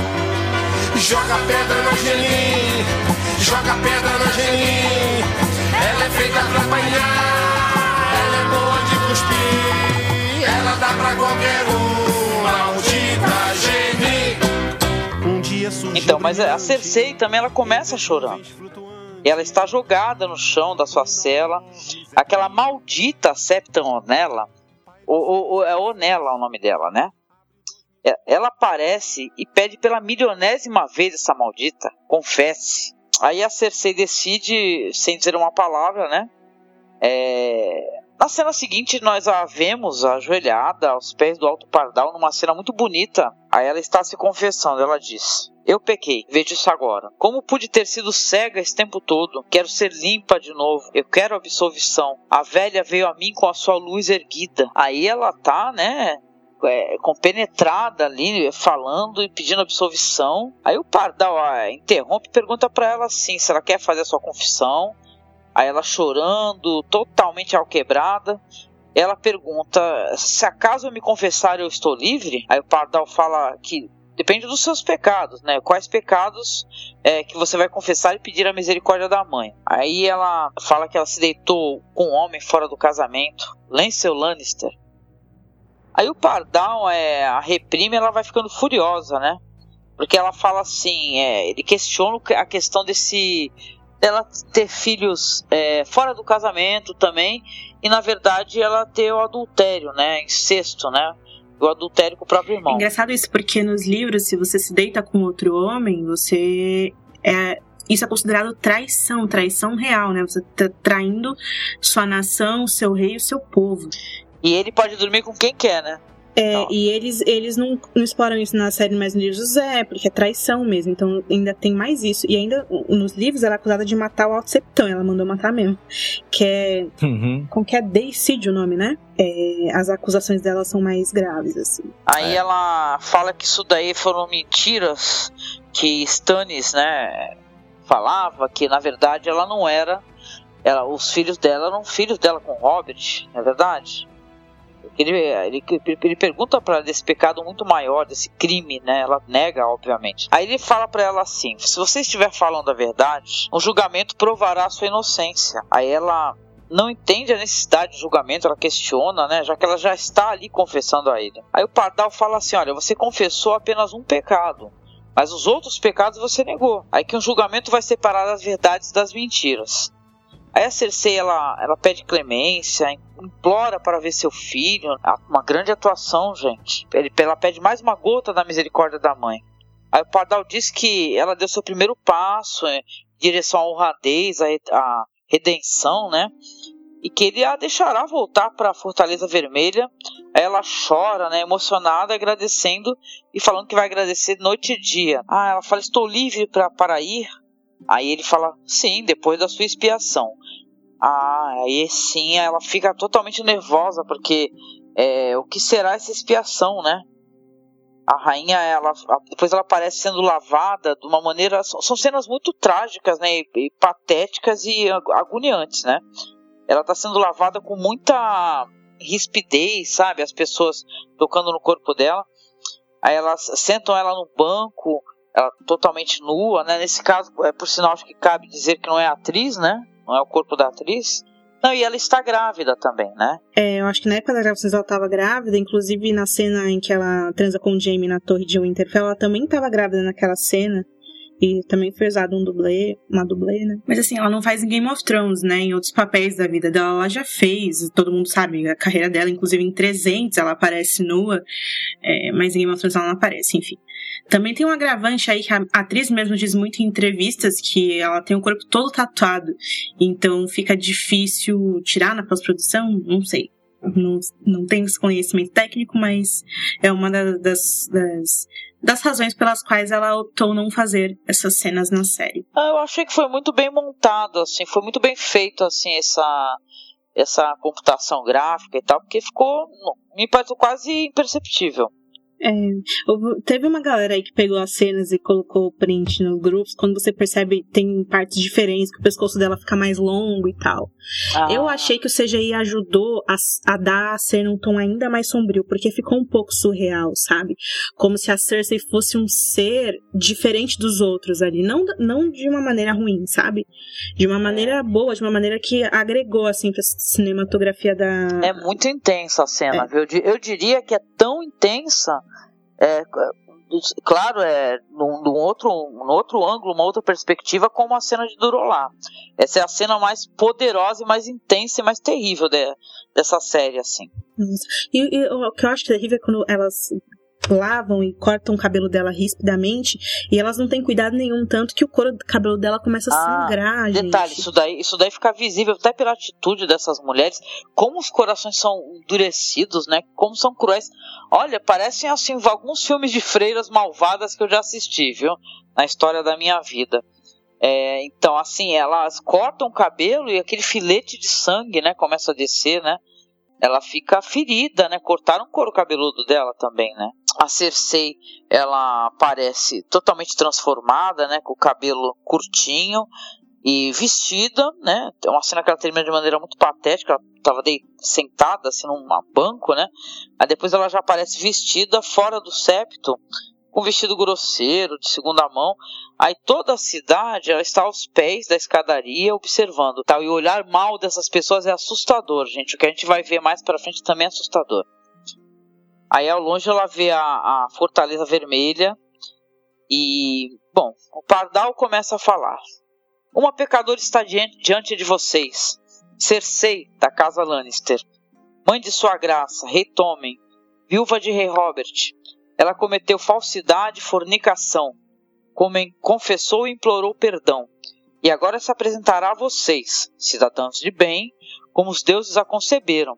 Joga pedra na Angelim, joga pedra na Angelim. Ela é feita pra apanhar, ela é boa de cuspir. Ela dá pra qualquer um, maldita Geni. Um Então, mas a Cersei também ela começa chorando. Ela está jogada no chão da sua cela. Aquela maldita Septa Onella, o, o, o- é Onella o nome dela, né? É- Ela aparece e pede pela milionésima vez essa maldita, confesse. Aí a Cersei decide, sem dizer uma palavra, né? É, Na cena seguinte, nós a vemos ajoelhada aos pés do Alto Pardal, numa cena muito bonita. Aí ela está se confessando, ela diz: Eu pequei, vejo isso agora. Como pude ter sido cega esse tempo todo? Quero ser limpa de novo. Eu quero absolvição. A velha veio a mim com a sua luz erguida. Aí ela tá, né? É, compenetrada ali, falando e pedindo absolvição. Aí o Pardal interrompe e pergunta pra ela assim, se ela quer fazer a sua confissão. Aí ela chorando, totalmente alquebrada. Ela pergunta: se acaso eu me confessar eu estou livre? Aí o Pardal fala que depende dos seus pecados, né? Quais pecados é, que você vai confessar e pedir a misericórdia da mãe. Aí ela fala que ela se deitou com um homem fora do casamento, Lancel Lannister. Aí o Pardal é, a reprime, ela vai ficando furiosa, né? Porque ela fala assim, é, ele questiona a questão desse dela ter filhos é, fora do casamento também e na verdade ela ter o adultério, né? Incesto, né? O adultério com o próprio irmão. Engraçado isso, porque nos livros, se você se deita com outro homem, você. É, isso é considerado traição, traição real, né? Você tá traindo sua nação, seu rei o seu povo. E ele pode dormir com quem quer, né? É, e eles, eles não, não exploram isso na série mais nos livros, é, porque é traição mesmo, então ainda tem mais isso. E ainda nos livros ela é acusada de matar o Alto Septão, ela mandou matar mesmo. Que é. Uhum. Como que é deicídio o nome, né? É, as acusações dela são mais graves, assim. Aí ela fala que isso daí foram mentiras que Stannis, né, falava que na verdade ela não era, ela, os filhos dela eram filhos dela com Robert, não é verdade? Ele, ele, ele pergunta para ela desse pecado muito maior, desse crime, né? Ela nega, obviamente. Aí ele fala para ela assim: se você estiver falando a verdade, o julgamento provará a sua inocência. Aí ela não entende a necessidade de julgamento, ela questiona, né? Já que ela já está ali confessando a ele. Aí o Pardal fala assim: olha, você confessou apenas um pecado. Mas os outros pecados você negou. Aí que um julgamento vai separar as verdades das mentiras. Aí a Cersei ela, ela pede clemência, implora para ver seu filho. Uma grande atuação, gente. Ela pede mais uma gota da misericórdia da mãe. Aí o Pardal diz que ela deu seu primeiro passo em direção à honradez, à redenção, né? E que ele a deixará voltar para a Fortaleza Vermelha. Aí ela chora, né, emocionada, agradecendo e falando que vai agradecer noite e dia. Ah, ela fala: Estou livre para ir. Aí ele fala: Sim, depois da sua expiação. Ah, aí sim ela fica totalmente nervosa, porque é, o que será essa expiação, né? a rainha, ela, depois ela aparece sendo lavada de uma maneira. São cenas muito trágicas, né? E, e patéticas e agoniantes, né? Ela está sendo lavada com muita rispidez, sabe? As pessoas tocando no corpo dela. Aí elas sentam ela no banco, ela totalmente nua, né? Nesse caso, é por sinal acho que cabe dizer que não é atriz, né? Não é o corpo da atriz. Não, e ela está grávida também, né? É, eu acho que na época da gravação ela estava grávida, inclusive na cena em que ela transa com o Jamie na torre de Winterfell, ela também estava grávida naquela cena. E também foi usado um dublê, uma dublê, né? Mas assim, ela não faz em Game of Thrones, né? Em outros papéis da vida dela, ela já fez. Todo mundo sabe a carreira dela, inclusive em 300 ela aparece nua. É, mas em Game of Thrones ela não aparece, enfim. Também tem um agravante aí que a atriz mesmo diz muito em entrevistas que ela tem o corpo todo tatuado. Então fica difícil tirar na pós-produção, não sei. Não, não tenho esse conhecimento técnico, mas é uma das, das das razões pelas quais ela optou não fazer essas cenas na série. Ah, eu achei que foi muito bem montado, assim, foi muito bem feito, assim, essa essa computação gráfica e tal, porque ficou, me pareceu quase imperceptível. É, teve uma galera aí que pegou as cenas e colocou o print no grupos, quando você percebe tem partes diferentes, que o pescoço dela fica mais longo e tal. Ah. Eu achei que o CGI ajudou a, a, dar a cena um tom ainda mais sombrio, porque ficou um pouco surreal, sabe? Como se a Cersei fosse um ser diferente dos outros ali. Não, não de uma maneira ruim, sabe? De uma maneira boa, de uma maneira que agregou, assim, pra cinematografia da. É muito intensa a cena, é. viu? Eu diria que é tão intensa é, claro, é num, num, outro, num outro ângulo, uma outra perspectiva, como a cena de Durolá. Essa é a cena mais poderosa e mais intensa e mais terrível de, dessa série, assim. E, e, o que eu acho terrível é quando elas lavam e cortam o cabelo dela rispidamente e elas não têm cuidado nenhum, tanto que o couro do cabelo dela começa a ah, sangrar, detalhe, gente. isso daí, isso daí fica visível até pela atitude dessas mulheres, como os corações são endurecidos, né? Como são cruéis. Olha, parecem assim alguns filmes de freiras malvadas que eu já assisti, viu? Na história da minha vida. É, então, assim, elas cortam o cabelo e aquele filete de sangue, né, começa a descer, né? Ela fica ferida, né? Cortaram o couro cabeludo dela também, né? A Cersei ela aparece totalmente transformada, né, com o cabelo curtinho e vestida, né? É uma cena que ela termina de maneira muito patética, ela estava sentada assim num banco, né? Aí depois ela já aparece vestida fora do septo, com um vestido grosseiro, de segunda mão. Aí toda a cidade ela está aos pés da escadaria observando, tal. E o olhar mal dessas pessoas é assustador, gente. O que a gente vai ver mais para frente também é assustador. Aí ao longe ela vê a, a Fortaleza Vermelha e, bom, o Pardal começa a falar. Uma pecadora está diante, diante de vocês, Cersei, da casa Lannister, mãe de sua graça, rei Tommen, viúva de rei Robert. Ela cometeu falsidade e fornicação, confessou e implorou perdão, e agora se apresentará a vocês, cidadãos de bem, como os deuses a conceberam,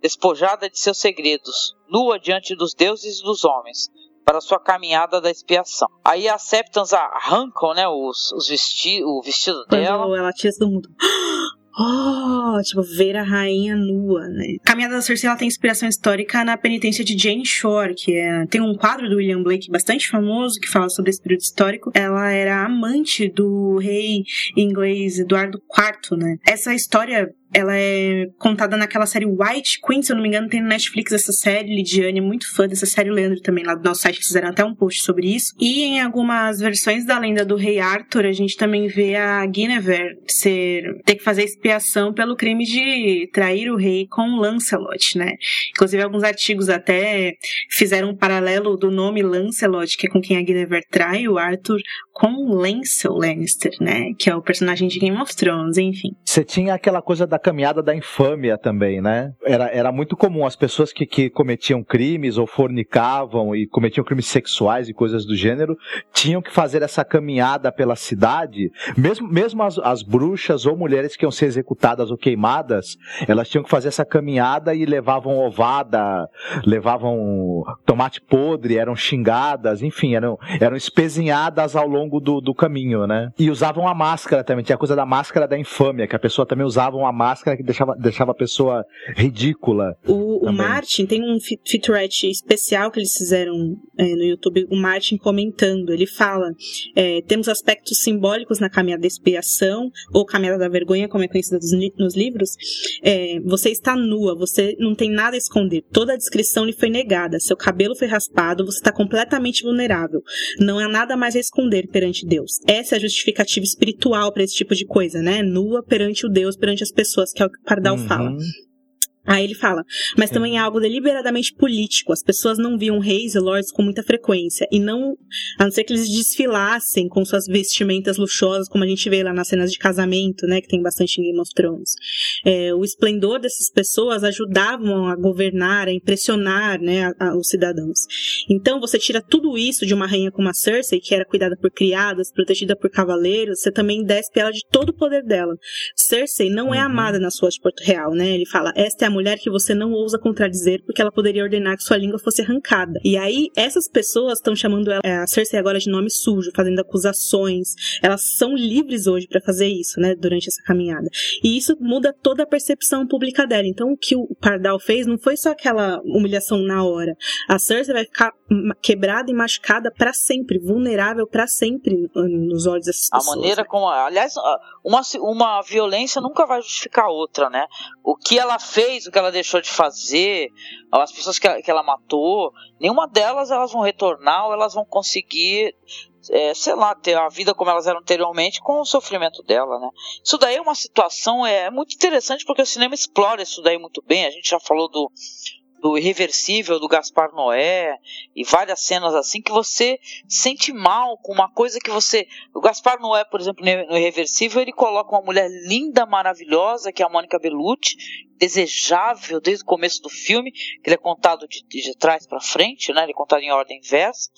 despojada de seus segredos, nua diante dos deuses e dos homens, para sua caminhada da expiação. Aí as Septons arrancam, né, os, os vesti o vestido Quando dela. ela tira todo mundo. Oh, tipo, ver a rainha nua, né? Caminhada da Cersei ela tem inspiração histórica na penitência de Jane Shore, que é, tem um quadro do William Blake bastante famoso que fala sobre esse período histórico. Ela era amante do rei inglês Eduardo IV, né? Essa história ela é contada naquela série White Queen, se eu não me engano, tem no Netflix essa série. Lidiane é muito fã dessa série, Leandro também lá do nosso site fizeram até um post sobre isso. E em algumas versões da lenda do Rei Arthur, a gente também vê a Guinevere ser ter que fazer expiação pelo crime de trair o rei com Lancelot, né? Inclusive alguns artigos até fizeram um paralelo do nome Lancelot, que é com quem a Guinevere trai o Arthur, com Lancel Lannister, né? Que é o personagem de Game of Thrones, enfim. Você tinha aquela coisa da caminhada da infâmia também, né? Era, era muito comum as pessoas que, que cometiam crimes ou fornicavam e cometiam crimes sexuais e coisas do gênero tinham que fazer essa caminhada pela cidade, mesmo, mesmo as, as bruxas ou mulheres que iam ser executadas ou queimadas, elas tinham que fazer essa caminhada e levavam ovada, levavam tomate podre, eram xingadas, enfim, eram, eram espezinhadas ao longo do, do caminho, né? E usavam a máscara também, tinha a coisa da máscara da infâmia, que a pessoa também usava uma máscara que deixava, deixava a pessoa ridícula. O, o Martin tem um featurette especial que eles fizeram é, no YouTube, o Martin comentando, ele fala, é, temos aspectos simbólicos na caminhada da expiação, ou caminhada da vergonha, como é conhecida nos livros, é, você está nua, você não tem nada a esconder, toda a descrição lhe foi negada, seu cabelo foi raspado, você está completamente vulnerável, não há nada mais a esconder perante Deus. Essa é a justificativa espiritual para esse tipo de coisa, né? Nua perante o Deus, perante as pessoas, que é o que o Pardal uhum. fala. Aí ele fala, mas também é algo deliberadamente político. As pessoas não viam reis e lords com muita frequência. E não, a não ser que eles desfilassem com suas vestimentas luxuosas, como a gente vê lá nas cenas de casamento, né? Que tem bastante em Game of Thrones. É, o esplendor dessas pessoas ajudavam a governar, a impressionar, né? A, a, os cidadãos. Então, você tira tudo isso de uma rainha como a Cersei, que era cuidada por criadas, protegida por cavaleiros, você também despe ela de todo o poder dela. Cersei não é uhum. amada na sua de Porto Real, né? Ele fala, esta é a mulher que você não ousa contradizer porque ela poderia ordenar que sua língua fosse arrancada. E aí, essas pessoas estão chamando ela, a Cersei agora de nome sujo, fazendo acusações. Elas são livres hoje para fazer isso, né, durante essa caminhada. E isso muda toda a percepção pública dela. Então, o que o Pardal fez não foi só aquela humilhação na hora. A Cersei vai ficar quebrada e machucada para sempre, vulnerável para sempre nos olhos dessas pessoas. A maneira como, aliás, uma, uma violência nunca vai justificar outra, né? O que ela fez, o que ela deixou de fazer, as pessoas que, que ela matou, nenhuma delas elas vão retornar ou elas vão conseguir é, sei lá, ter a vida como elas eram anteriormente com o sofrimento dela, né? Isso daí é uma situação é muito interessante porque o cinema explora isso daí muito bem. A gente já falou do do Irreversível, do Gaspar Noé, e várias cenas assim que você sente mal com uma coisa que você. O Gaspar Noé, por exemplo, no Irreversível, ele coloca uma mulher linda, maravilhosa, que é a Mônica Bellucci, desejável desde o começo do filme, que ele é contado de, de trás para frente, né? Ele é contado em ordem inversa.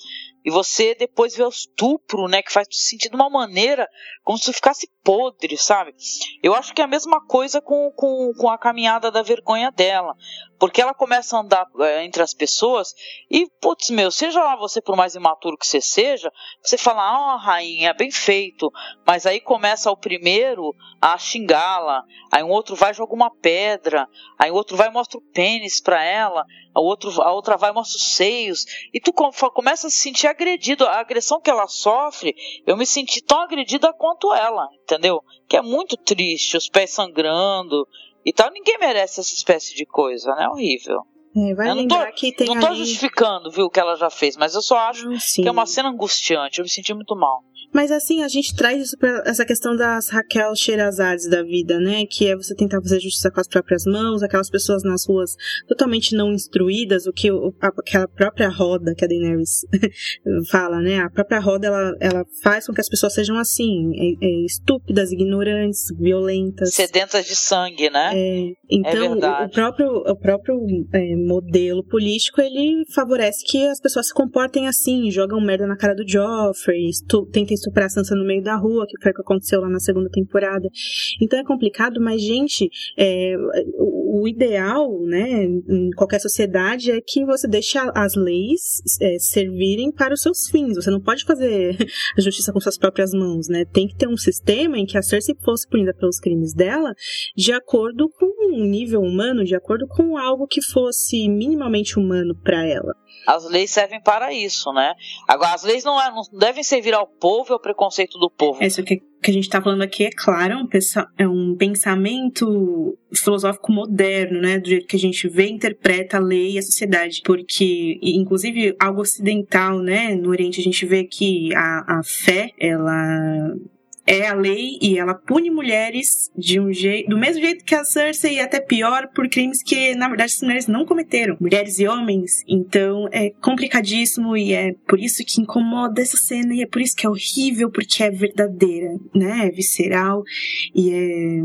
E você depois vê o estupro, né? Que faz te sentir de uma maneira como se ficasse podre, sabe? Eu acho que é a mesma coisa com, com, com a caminhada da vergonha dela. Porque ela começa a andar é, entre as pessoas e, putz, meu, seja lá você por mais imaturo que você seja, você fala, ah, rainha, bem feito. Mas aí começa o primeiro a xingá-la, aí um outro vai e joga uma pedra, aí o outro vai e mostra o pênis pra ela, a, outro, a outra vai e mostra os seios, e tu começa a se sentir agredido. A agressão que ela sofre, eu me senti tão agredida quanto ela, entendeu? Que é muito triste, os pés sangrando e tal. Ninguém merece essa espécie de coisa, né? É horrível. É, vai eu não tô, que tem Não tô ali... justificando, viu, o que ela já fez, mas eu só acho Não, que é uma cena angustiante. Eu me senti muito mal. Mas assim, a gente traz isso pra essa questão das Raquel Sherazades da vida, né? Que é você tentar fazer justiça com as próprias mãos, aquelas pessoas nas ruas totalmente não instruídas, o que o, aquela própria roda que a Daenerys fala, né? A própria roda, ela, ela faz com que as pessoas sejam assim, é, é, estúpidas, ignorantes, violentas. Sedentas de sangue, né? É, então, o, o, próprio, o próprio é, modelo político, ele favorece que as pessoas se comportem assim, jogam merda na cara do Joffrey, tentem estuprar a Sansa no meio da rua, que foi o que aconteceu lá na segunda temporada. Então é complicado, mas, gente, é, o, o ideal, né, em qualquer sociedade é que você deixe as leis é, servirem para os seus fins. Você não pode fazer a justiça com suas próprias mãos, né? Tem que ter um sistema em que a Cersei fosse punida pelos crimes dela de acordo com um nível humano, de acordo com algo que fosse minimamente humano para ela. As leis servem para isso, né? Agora, as leis não, é, não devem servir ao povo e ao preconceito do povo. É isso que que a gente está falando aqui, é claro, é um, é um pensamento filosófico moderno, né? Do jeito que a gente vê, interpreta a lei e a sociedade. Porque, inclusive, algo ocidental, né? No Oriente a gente vê que a, a fé, ela é a lei e ela pune mulheres de um jeito, do mesmo jeito que a Cersei, e até pior, por crimes que, na verdade, as mulheres não cometeram, mulheres e homens. Então é complicadíssimo e é por isso que incomoda essa cena e é por isso que é horrível, porque é verdadeira, né? É visceral e é,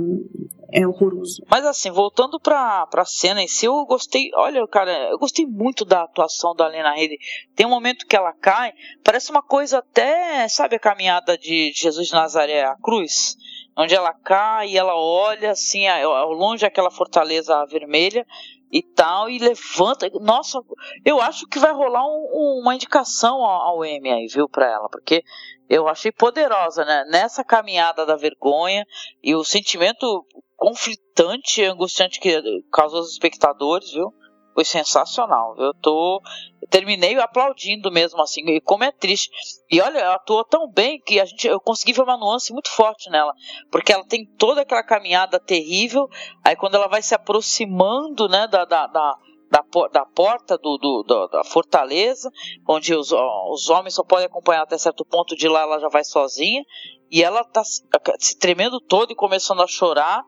é horroroso. Mas assim, voltando pra, pra cena em si, eu gostei. Olha, cara, eu gostei muito da atuação da Lena Headey. Tem um momento que ela cai, parece uma coisa até, sabe, a caminhada de Jesus de Nazaré à cruz? Onde ela cai e ela olha assim, ao longe aquela fortaleza vermelha e tal, e levanta. Nossa, eu acho que vai rolar um, uma indicação ao, M aí, viu, pra ela, porque eu achei poderosa, né? Nessa caminhada da vergonha e o sentimento conflitante e angustiante que causou os espectadores, viu? Foi sensacional. Eu tô. Eu terminei aplaudindo mesmo, assim, e como é triste. E olha, ela atuou tão bem que a gente, eu consegui ver uma nuance muito forte nela. Porque ela tem toda aquela caminhada terrível, aí quando ela vai se aproximando, né, da, da, da da, da porta do, do, do, da fortaleza, onde os, os homens só podem acompanhar até certo ponto, de lá ela já vai sozinha, e ela tá se tremendo todo e começando a chorar,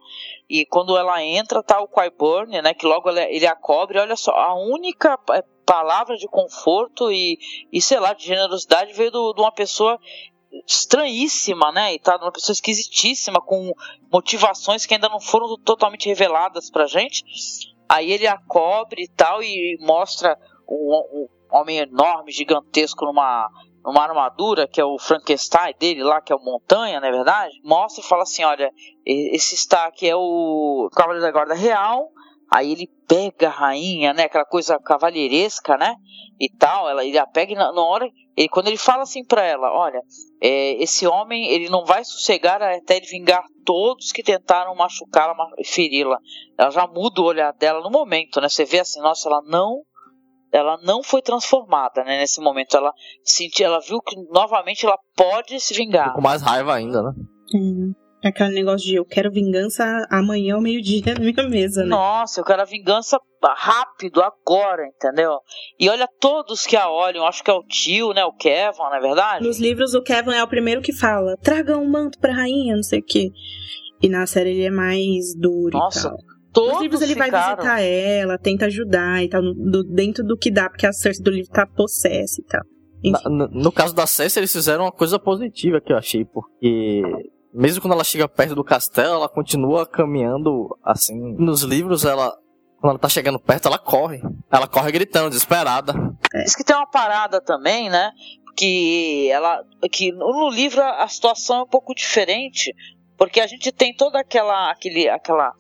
e quando ela entra, tá o Qyburn, né, que logo ele, ele a cobre, olha só, a única é, palavra de conforto e, e sei lá, de generosidade veio do, de uma pessoa estranhíssima, né? E tá uma pessoa esquisitíssima, com motivações que ainda não foram totalmente reveladas pra gente. Aí ele a cobre e tal e mostra um, um homem enorme, gigantesco numa numa armadura, que é o Frankenstein dele lá, que é o Montanha, não é verdade? Mostra e fala assim: olha, esse está aqui é o Cavaleiro da Guarda Real. Aí ele pega a rainha, né? Aquela coisa cavalheiresca, né? E tal. Ela, ele a pega e na, na hora. Ele, quando ele fala assim pra ela: olha, é, esse homem ele não vai sossegar até ele vingar todos que tentaram machucá-la, feri-la. Ela já muda o olhar dela no momento, né? Você vê assim, nossa, ela não ela não foi transformada, né? Nesse momento ela sentiu, ela viu que novamente ela pode se vingar. Com mais raiva ainda, né? Hum. Aquele negócio de eu quero vingança amanhã ao meio-dia na minha mesa, né? Nossa, eu quero a vingança rápido, agora, entendeu? E olha todos que a olham, acho que é o tio, né? O Kevin, não é verdade? Nos livros, o Kevin é o primeiro que fala: traga um manto pra rainha, não sei o quê. E na série ele é mais duro Nossa, e tal. Todos Nos livros ele ficaram... vai visitar ela, tenta ajudar e tal, do, dentro do que dá, porque a Cersei do livro tá possessa e tal. No, no caso da Cersei, eles fizeram uma coisa positiva que eu achei, porque mesmo quando ela chega perto do castelo, ela continua caminhando assim. Nos livros, ela. Quando ela tá chegando perto, ela corre. Ela corre gritando, desesperada. É. Diz que tem uma parada também, né? Que ela. Que no livro a situação é um pouco diferente porque a gente tem toda aquela, aquele, aquela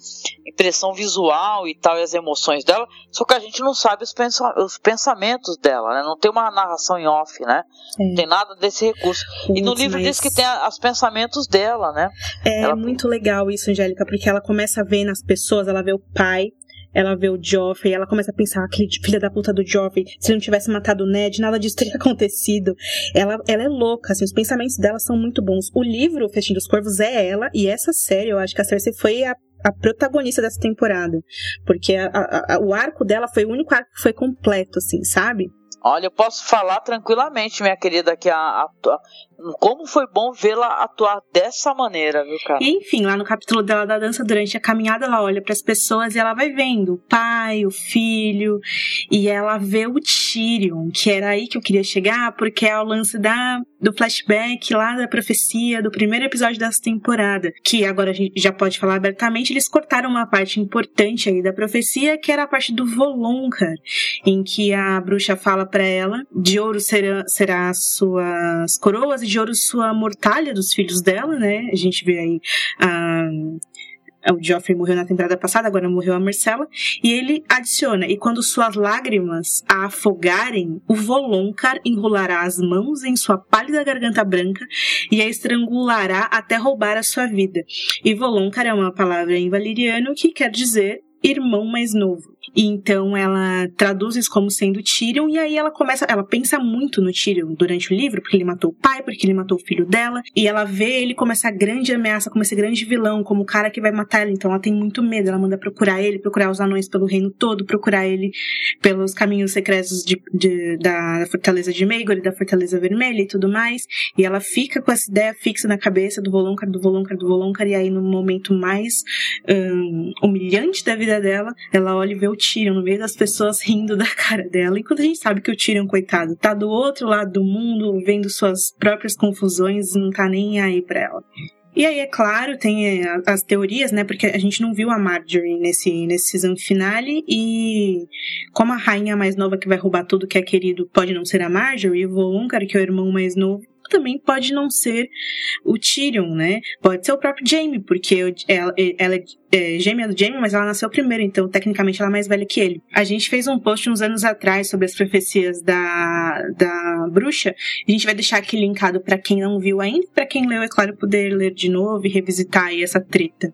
impressão visual e tal, e as emoções dela, só que a gente não sabe os, pensa, os pensamentos dela, né? Não tem uma narração em off, né? É. Não tem nada desse recurso. e no livro diz que tem os pensamentos dela, né? É ela... muito legal isso, Angélica, porque ela começa a ver nas pessoas, ela vê o pai, ela vê o Joffrey, ela começa a pensar, aquele filha da puta do Joffrey, se ele não tivesse matado o Ned, nada disso teria acontecido. Ela, ela é louca, assim, os pensamentos dela são muito bons. O livro, O Festim dos Corvos, é ela, e essa série, eu acho que a Cersei foi a a protagonista dessa temporada. Porque a, a, a, o arco dela foi o único arco que foi completo, assim, sabe? Olha, eu posso falar tranquilamente, minha querida, que a, como foi bom vê-la atuar dessa maneira, viu, cara? E, enfim, lá no capítulo dela da dança, durante a caminhada, ela olha para as pessoas e ela vai vendo o pai, o filho, e ela vê o Tyrion, que era aí que eu queria chegar, porque é o lance da, do flashback lá da profecia, do primeiro episódio dessa temporada, que agora a gente já pode falar abertamente, eles cortaram uma parte importante aí da profecia, que era a parte do Voloncar, em que a bruxa fala para ela, de ouro será, será suas coroas e de ouro sua mortalha dos filhos dela, né? A gente vê aí a o Geoffrey morreu na temporada passada, agora morreu a Marcela, e ele adiciona: e quando suas lágrimas a afogarem, o Voloncar enrolará as mãos em sua pálida garganta branca e a estrangulará até roubar a sua vida. E Voloncar é uma palavra em valeriano que quer dizer irmão mais novo. Então ela traduz isso como sendo Tyrion, e aí ela começa, ela pensa muito no Tyrion durante o livro, porque ele matou o pai, porque ele matou o filho dela, e ela vê ele como essa grande ameaça, como esse grande vilão, como o cara que vai matar ela, então ela tem muito medo, ela manda procurar ele, procurar os anões pelo reino todo, procurar ele pelos caminhos secretos de, de, da fortaleza de Maegor da fortaleza vermelha e tudo mais, e ela fica com essa ideia fixa na cabeça do Voloncar, do Voloncar, do Voloncar, e aí no momento mais hum, humilhante da vida dela, ela olha e vê o Tyrion no meio das pessoas rindo da cara dela, enquanto a gente sabe que o Tyrion, coitado, tá do outro lado do mundo, vendo suas próprias confusões não tá nem aí pra ela. E aí, é claro, tem é, as teorias, né? Porque a gente não viu a Marjorie nesse, nesse season finale. E como a rainha mais nova que vai roubar tudo que é querido pode não ser a Marjorie, o Volungar, que é o irmão mais novo, também pode não ser o Tyrion, né? Pode ser o próprio Jaime, porque ela, ela é, é gêmea do Jaime, mas ela nasceu primeiro, então tecnicamente ela é mais velha que ele. A gente fez um post uns anos atrás sobre as profecias da, da bruxa. A gente vai deixar aqui linkado para quem não viu ainda, para quem leu, é claro, poder ler de novo e revisitar aí essa treta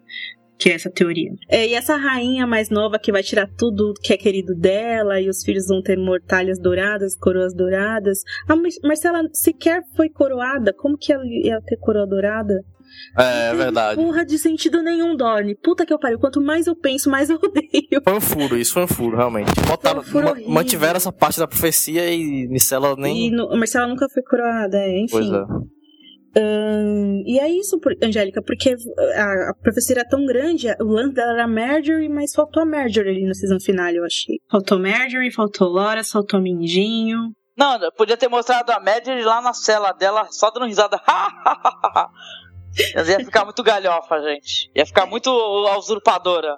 que é essa teoria. É, e essa rainha mais nova que vai tirar tudo que é querido dela e os filhos vão ter mortalhas douradas, coroas douradas. A Marcela sequer foi coroada. Como que ela ia ter coroa dourada? É, é verdade. Porra de sentido nenhum, Dorne. Puta que eu pariu. Quanto mais eu penso, mais eu odeio. Foi um furo, isso foi um furo, realmente. Botaram, Foi um furo mantiveram essa parte da profecia e Marcela nem. E no, Marcela nunca foi coroada, é, enfim. Pois é. E é isso, por- Angélica, porque a, a profecia era tão grande, o lance dela era Marjorie, mas faltou a Marjorie ali no season finale, eu achei. Faltou Marjorie, faltou Loras, faltou Mindinho. Não, podia ter mostrado a Marjorie lá na cela dela, só dando risada. Mas ia ficar muito galhofa, gente. Ia ficar muito a usurpadora.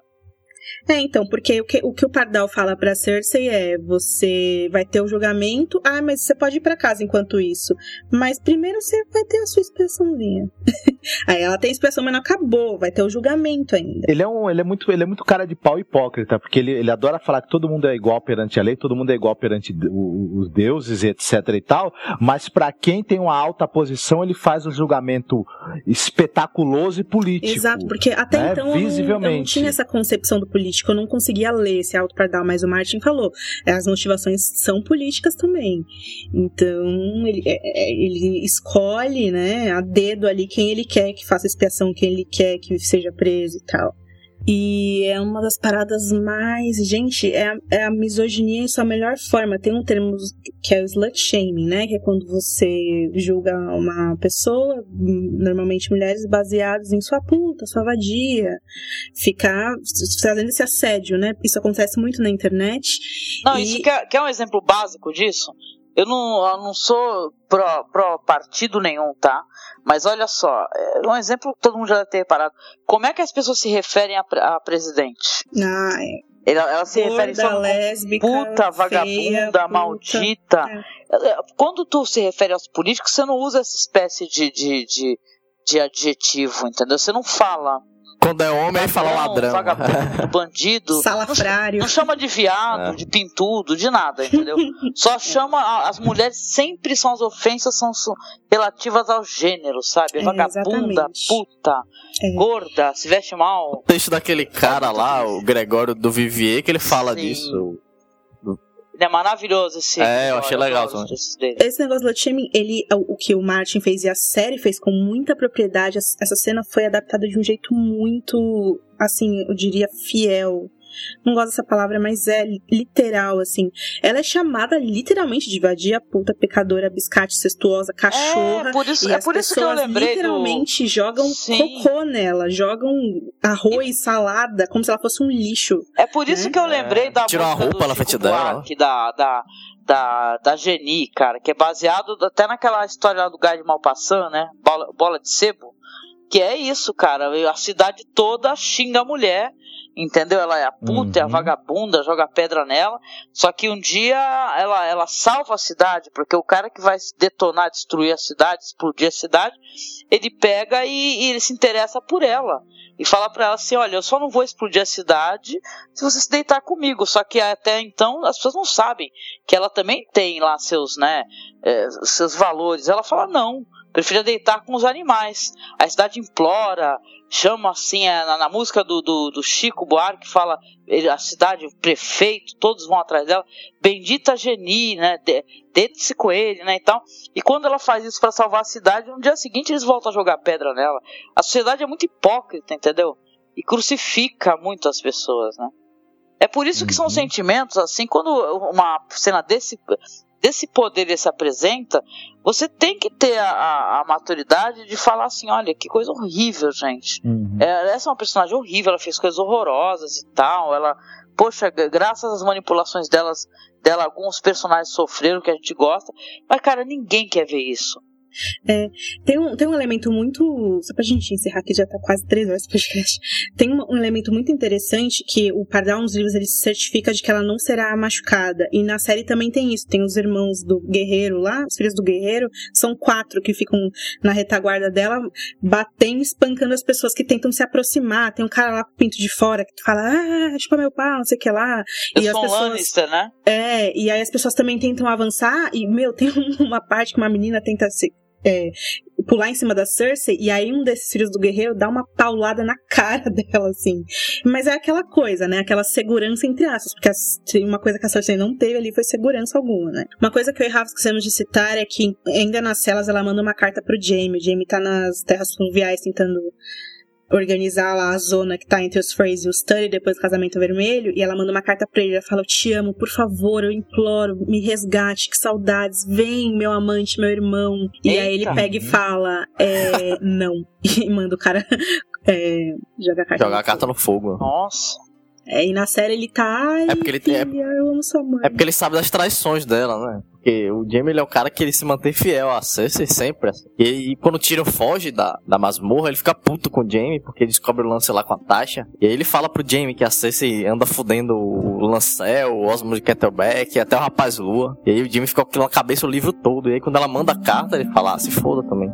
É, então, porque o que o, que o Pardal fala pra Cersei é: você vai ter o julgamento, ah, mas você pode ir pra casa enquanto isso. Mas primeiro você vai ter a sua expressãozinha. Aí ela tem a expressão, mas não acabou, vai ter o julgamento ainda. Ele é, um, ele, é muito, ele é muito cara de pau hipócrita, porque ele, ele adora falar que todo mundo é igual perante a lei, todo mundo é igual perante os deuses, etc e tal, mas pra quem tem uma alta posição, ele faz um julgamento espetaculoso e político. Exato, porque até né? então eu não, eu não tinha essa concepção do político, eu não conseguia ler esse Alto Pardal, mas o Martin falou, é, as motivações são políticas também. Então, ele, é, é, ele escolhe, né, a dedo ali quem ele quer que faça expiação, quem ele quer que seja preso e tal. E é uma das paradas mais. Gente, é a, é a misoginia em sua melhor forma. Tem um termo que é o slut shaming, né? Que é quando você julga uma pessoa, normalmente mulheres, baseadas em sua puta, sua vadia. Ficar fazendo esse assédio, né? Isso acontece muito na internet. Não, E- isso quer, quer um exemplo básico disso? Eu não, eu não sou pró, pró partido nenhum, tá? Mas olha só, é um exemplo que todo mundo já deve ter reparado. Como é que as pessoas se referem a, a presidente? Ah, é. Ela, ela se refere só lésbica, puta, vagabunda, maldita. É, Quando tu se refere aos políticos, você não usa essa espécie de, de, de, de adjetivo, entendeu? Você não fala Quando é homem, aí fala ladrão. vagabundo, bandido. Salafrário. Não, não chama de viado, É. de pintudo, de nada, entendeu? Só chama. As mulheres sempre são as ofensas, são relativas ao gênero, sabe? É, Vagabunda, exatamente. puta, É. gorda, se veste mal. O texto daquele cara lá, o Gregório do Vivier, que ele fala Sim. disso. Ele é maravilhoso esse. É, eu achei legal também. Esse negócio do shaming, ele, o o que o Martin fez e a série fez com muita propriedade, essa essa cena foi adaptada de um jeito muito, assim, eu diria fiel. Não gosto dessa palavra, mas é literal, assim. Ela é chamada literalmente de vadia, puta, pecadora, biscate, cestuosa, cachorra. É, por isso- e é as por isso que eu pessoas lembrei do- literalmente jogam cocô nela, jogam arroz, salada, como se ela fosse um lixo. É por isso que eu lembrei da Tirou a roupa do frente Chico dela. Buarque, da, da, da, da Geni, cara, que é baseado até naquela história lá do Gás de Malpassant, né? Bola, bola de sebo. Que é isso, cara. A cidade toda xinga a mulher, entendeu? Ela é a puta, é a vagabunda, joga pedra nela. Só que um dia ela, ela salva a cidade, porque o cara que vai detonar, destruir a cidade, explodir a cidade, ele pega e, e ele se interessa por ela. E fala pra ela assim: olha, eu só não vou explodir a cidade se você se deitar comigo. Só que até então as pessoas não sabem que ela também tem lá seus, né, eh, seus valores. Ela fala: não, prefiro deitar com os animais. A cidade implora, chamam assim, é, na, na música do, do, do Chico Buarque, fala ele, a cidade, o prefeito, todos vão atrás dela, bendita Geni, né, de, deite-se com ele, né, então, e quando ela faz isso para salvar a cidade, no dia seguinte eles voltam a jogar pedra nela. A sociedade é muito hipócrita, entendeu? E crucifica muito as pessoas, né? É por isso que são sentimentos assim, quando uma cena desse desse poder ele se apresenta, você tem que ter a, a, a, maturidade de falar assim, olha, que coisa horrível, gente. Uhum. É, essa é uma personagem horrível, ela fez coisas horrorosas e tal, ela, poxa, graças às manipulações delas, dela, alguns personagens sofreram que a gente gosta, mas cara, ninguém quer ver isso. É, tem, um, tem um elemento muito. Só pra gente encerrar aqui, já tá quase três horas de podcast. Tem um, um, elemento muito interessante que o Pardal nos livros ele certifica de que ela não será machucada. E na série também tem isso. Tem os irmãos do guerreiro lá, os filhos do guerreiro, são quatro que ficam na retaguarda dela, batendo, espancando as pessoas que tentam se aproximar. Tem um cara lá com o pinto de fora que fala, ah, chupa meu pau, não sei o que lá. Eu e as pessoas. Lannister, né? É, e aí as pessoas também tentam avançar. E, meu, tem uma parte que uma menina tenta se é, pular em cima da Cersei, e aí um desses filhos do guerreiro dá uma paulada na cara dela, assim. Mas é aquela coisa, né? Aquela segurança entre aspas, porque uma coisa que a Cersei não teve ali foi segurança alguma, né? Uma coisa que eu e Rafa esquecemos de citar é que ainda nas celas ela manda uma carta pro Jaime. O Jaime tá nas terras fluviais tentando organizar lá a zona que tá entre os Freys e os Tully depois do casamento vermelho, e ela manda uma carta pra ele, ela fala, eu te amo, por favor, eu imploro, me resgate, que saudades, vem, meu amante, meu irmão. E Eita. aí ele pega e fala, é, não. E manda o cara é, jogar a carta Jogar a carta no fogo. Nossa. É, e na série ele tá, É porque ele tem- mãe. É porque ele sabe das traições dela, né? Porque o Jamie ele é o cara que ele se mantém fiel a Cersei sempre. assim. E, e quando o Tyrion foge da, da masmorra, ele fica puto com o Jamie, porque ele descobre o lance lá com a Tasha. E aí ele fala pro Jamie que a Cersei anda fudendo o Lancel, o Osmond de Kettleback, até o Rapaz Lua. E aí o Jamie fica com aquilo na cabeça o livro todo. E aí quando ela manda a carta, ele fala, ah, se foda também.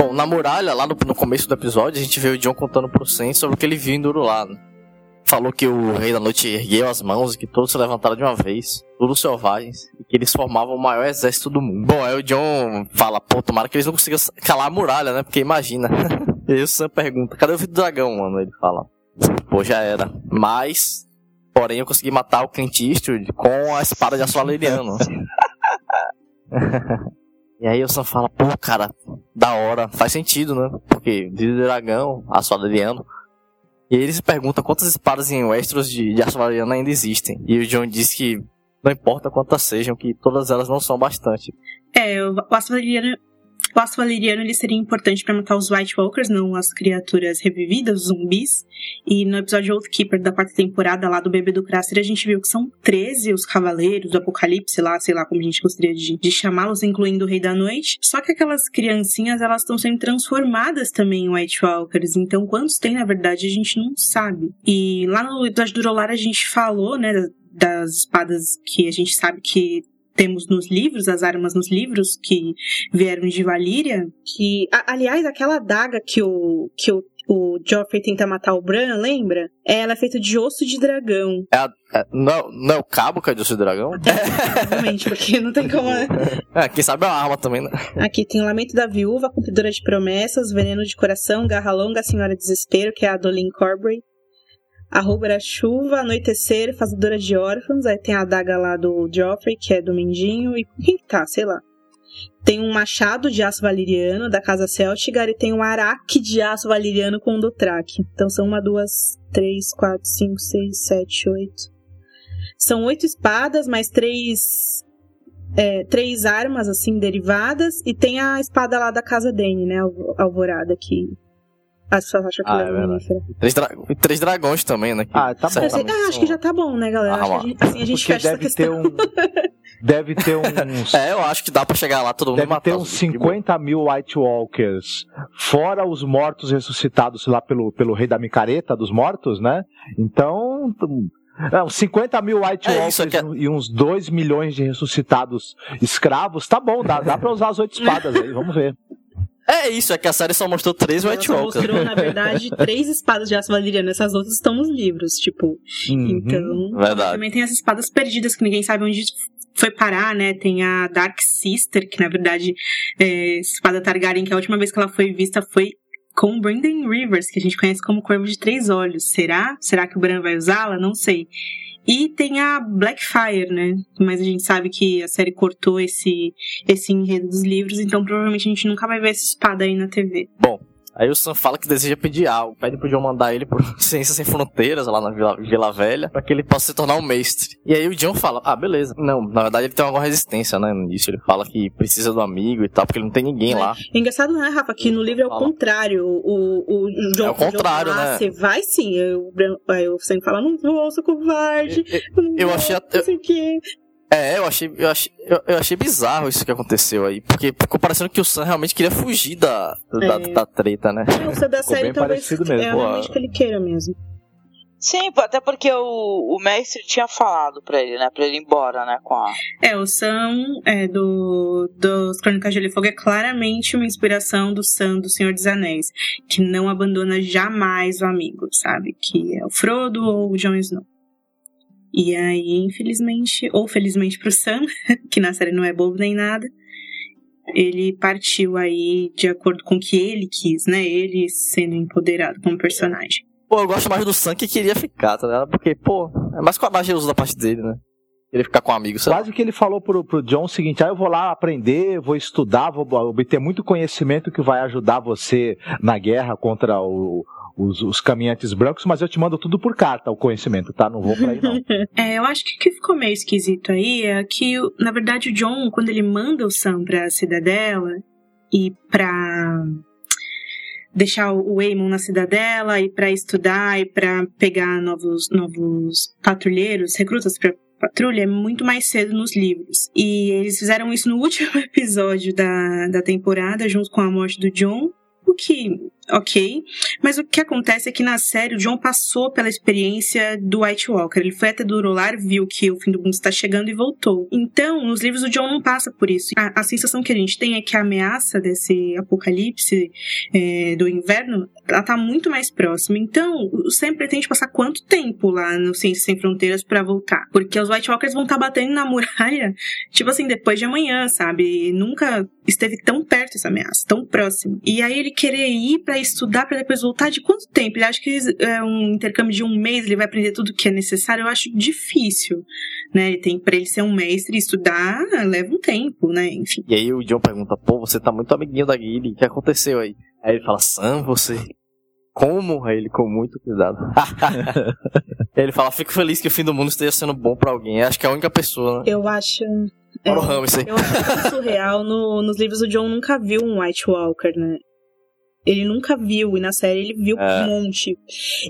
Bom, na muralha, lá no, no começo do episódio, a gente vê o John contando pro Sen sobre o que ele viu em Durulado. Falou que o Rei da Noite ergueu as mãos e que todos se levantaram de uma vez, todos selvagens, e que eles formavam o maior exército do mundo. Bom, aí o John fala, pô, tomara que eles não consigam calar a muralha, né? Porque imagina. e aí o Sam pergunta, cadê o vidro do dragão, mano? Ele fala, pô, já era. Mas, porém, eu consegui matar o Clint Eastwood com a espada de aço valeriano. E aí o Sam fala, pô, cara, da hora, faz sentido, né? Porque de dragão, aço valeriano. E ele se pergunta quantas espadas em Westeros de, de aço valeriano ainda existem. E o John diz que não importa quantas sejam, que todas elas não são bastante. É, o aço valeriano, o aço valeriano ele seria importante para matar os White Walkers, não as criaturas revividas, os zumbis. E no episódio Oathkeeper da quarta temporada, lá do Bebê do Craster, a gente viu que são 13 os cavaleiros do Apocalipse, lá, sei lá como a gente gostaria de, de chamá-los, incluindo o Rei da Noite. Só que aquelas criancinhas, elas estão sendo transformadas também em White Walkers. Então, quantos tem, na verdade, a gente não sabe. E lá no episódio do Rolar, a gente falou, né, das espadas que a gente sabe que temos nos livros, as armas nos livros que vieram de Valíria, que, a- aliás, aquela adaga que o, que o, o Joffrey tenta matar o Bran, lembra? Ela é feita de osso de dragão. É, a- é- não, não é o cabo que é do dragão? Realmente, porque não tem como. É, quem sabe é uma arma também, né? Aqui tem o Lamento da Viúva, Cumpridora de Promessas, Veneno de Coração, Garra Longa, Senhora Desespero, que é a Dolin Corbray. A Rouba da Chuva, Anoitecer, Fazedora de Órfãos. Aí tem a adaga lá do Joffrey, que é do Mendinho. E quem que tá? Sei lá. Tem um machado de aço valeriano da Casa Celtigar e tem um araque de aço valeriano com o Dothraki. Então são uma, duas, três, quatro, cinco, seis, sete, oito. São oito espadas, mais três é, três armas, assim, derivadas, e tem a espada lá da casa Dane, né? Alvo- Alvorada, que as pessoas acham que Ah, é verdade. mamífera. E Três, dra- três dragões também, né? Ah, tá bom. Sei- ah, acho que já tá bom, né, galera? Ah, acho que a gente, assim a gente Porque fecha essa deve ter questão. um. Deve ter uns. É, eu acho que dá pra chegar lá todo mundo Deve matar ter uns 50 mil White Walkers, fora os mortos ressuscitados lá pelo, pelo rei da micareta dos mortos, né? Então. é, uns 50 mil White É, Walkers é- e uns 2 milhões de ressuscitados escravos, tá bom, dá, dá pra usar as oito espadas aí, vamos ver. É isso, é que a série só mostrou três Ela White só Walkers. mostrou, na verdade, três espadas de aço valeriano. Essas outras estão nos livros, tipo. Então. Verdade. Também tem as espadas perdidas que ninguém sabe onde foi parar, né? Tem a Dark Sister, que na verdade é espada Targaryen, que a última vez que ela foi vista foi com Brandon Rivers, que a gente conhece como Corvo de Três Olhos. Será? Será que o Bran vai usá-la? Não sei. E tem a Blackfire, né? Mas a gente sabe que a série cortou esse, esse enredo dos livros, então provavelmente a gente nunca vai ver essa espada aí na TV. Bom, aí o Sam fala que deseja pedir algo. Pede pro John mandar ele pro Ciências Sem Fronteiras, lá na Vila, Vila Velha, pra que ele possa se tornar um mestre. E aí o John fala, ah, beleza. Não, na verdade ele tem alguma resistência, né, nisso. Ele fala que precisa do amigo e tal, porque ele não tem ninguém lá. É engraçado, né, Rafa? Que no livro é o contrário. O, o, o John É o contrário, John, ah, né? Você vai sim. Aí o Sam fala, não vou, sou covarde. não Eu vou, achei Não até- sei o quê. É, eu achei, eu achei, eu, eu achei bizarro isso que aconteceu aí. Porque ficou parecendo que o Sam realmente queria fugir da, da, É. da treta, né? O Sam da série talvez é realmente que ele queira mesmo. Sim, pô, até porque o, o mestre tinha falado pra ele, né? Pra ele ir embora, né? Com a. É, o Sam é, do, dos Crônicas de Gelo e Fogo é claramente uma inspiração do Sam do Senhor dos Anéis, que não abandona jamais o amigo, sabe? Que é o Frodo ou o Jon Snow. E aí, infelizmente, ou felizmente pro Sam, que na série não é bobo nem nada, ele partiu aí de acordo com o que ele quis, né? Ele sendo empoderado como personagem. Pô, eu gosto mais do Sam que queria ficar, tá ligado? Porque, pô, é mais corajoso da parte dele, né? Ele ficar com amigos, sabe? Quase que ele falou pro, pro John o seguinte: ah, eu vou lá aprender, vou estudar, vou obter muito conhecimento que vai ajudar você na guerra contra o- os, os caminhantes brancos, mas eu te mando tudo por carta, o conhecimento, tá? Não vou pra aí, não. É, eu acho que o que ficou meio esquisito aí é que, na verdade, o John, quando ele manda o Sam pra cidadela e pra deixar o Waymon na cidadela e pra estudar e pra pegar novos, novos patrulheiros, recrutas pra patrulha, é muito mais cedo nos livros. E eles fizeram isso no último episódio da, da temporada, junto com a morte do John. O que, ok. Mas o que acontece é que na série o John passou pela experiência do White Walker. Ele foi até do Rolar, viu que o fim do mundo está chegando e voltou. Então, nos livros o John não passa por isso. A, a sensação que a gente tem é que a ameaça desse apocalipse é, do inverno, ela tá muito mais próxima. Então, o Sam pretende passar quanto tempo lá no Ciências Sem Fronteiras para voltar? Porque os White Walkers vão estar batendo na muralha, tipo assim, depois de amanhã, sabe? E nunca esteve tão perto essa ameaça, tão próximo. E aí ele querer ir para estudar para depois voltar de quanto tempo? Ele acha que é um intercâmbio de um mês, ele vai aprender tudo que é necessário. Eu acho difícil, né? Ele tem para ele ser um mestre e estudar leva um tempo, né? Enfim. E aí o John pergunta, pô, você tá muito amiguinho da Guile, o que aconteceu aí? Aí ele fala, Sam, você... Como? Aí ele com muito cuidado. Aí ele fala, fico feliz que o fim do mundo esteja sendo bom pra alguém. Acho que é a única pessoa, né? Eu acho. Ramsey. Eu acho surreal. No, nos livros o John nunca viu um White Walker, né? Ele nunca viu, e na série ele viu É. um monte.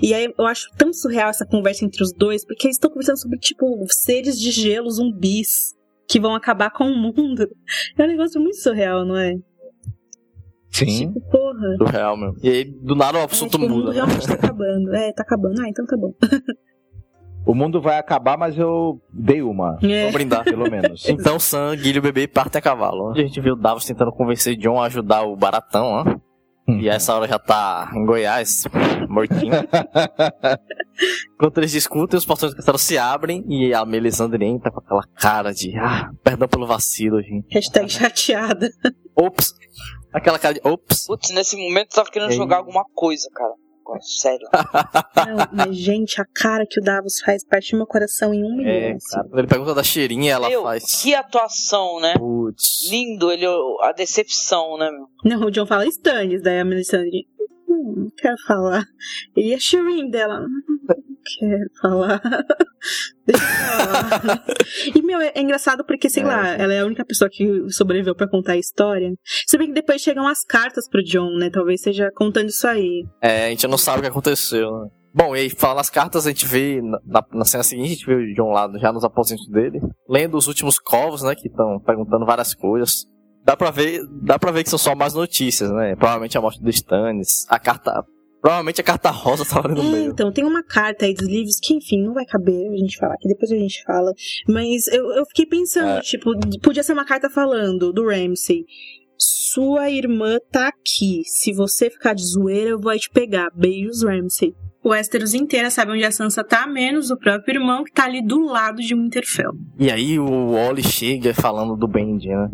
E aí eu acho tão surreal essa conversa entre os dois, porque eles estão conversando sobre, tipo, seres de gelo zumbis que vão acabar com o mundo. É um negócio muito surreal, não é? Sim. Porra. Surreal, meu. E aí, do nada o assunto Tipo, o mundo muda. né? realmente tá acabando. É, tá acabando. Ah, então tá bom. O mundo vai acabar, mas eu dei uma. É. Vamos brindar. Pelo menos. Então Sam, Guilherme e o bebê partem a cavalo. Onde a gente viu o Davos tentando convencer John a ajudar o Baratão, ó. E a essa hora já tá em Goiás, mortinho. Enquanto eles discutem, os portões do castelo se abrem e a Melisandre entra com aquela cara de ah, perdão pelo vacilo, gente. Hashtag chateada. Ops! Aquela cara de ops! Putz, nesse momento eu tava querendo Ei. jogar alguma coisa, cara. Sério. Não, mas, gente, a cara que o Davos faz parte do meu coração em um milhão. É, assim. ele pergunta da cheirinha, ela Meu, faz. que atuação, né? Putz. Lindo, ele, a decepção, né, meu? Não, o John fala Stannis, daí a Melisandre. Hum, não quero falar. E a Shireen dela. "Hum, Não quero falar. Deixa eu falar. E, meu, é, é engraçado porque, sei É. lá, ela é a única pessoa que sobreviveu pra contar a história. Se bem que depois chegam as cartas pro John, né? Talvez seja contando isso aí. É, a gente não sabe o que aconteceu, né? Bom, e aí, falando nas cartas, a gente vê, na, na- na cena seguinte, a gente vê o John lá já nos aposentos dele, lendo os últimos covos, né, que estão perguntando várias coisas. Dá pra ver, dá pra ver que são só mais notícias, né? Provavelmente a morte do Stannis, a carta, provavelmente a carta rosa tava no É, meio. então, tem uma carta aí dos livros que, enfim, não vai caber a gente falar, que depois a gente fala. Mas eu, eu fiquei pensando, É. tipo, podia ser uma carta falando do Ramsey. Sua irmã tá aqui. Se você ficar de zoeira, eu vou te pegar. Beijos, Ramsay. O Westeros inteira sabe onde a Sansa tá, menos o próprio irmão que tá ali do lado de Winterfell. E aí o Ollie chega falando do Bendy, né?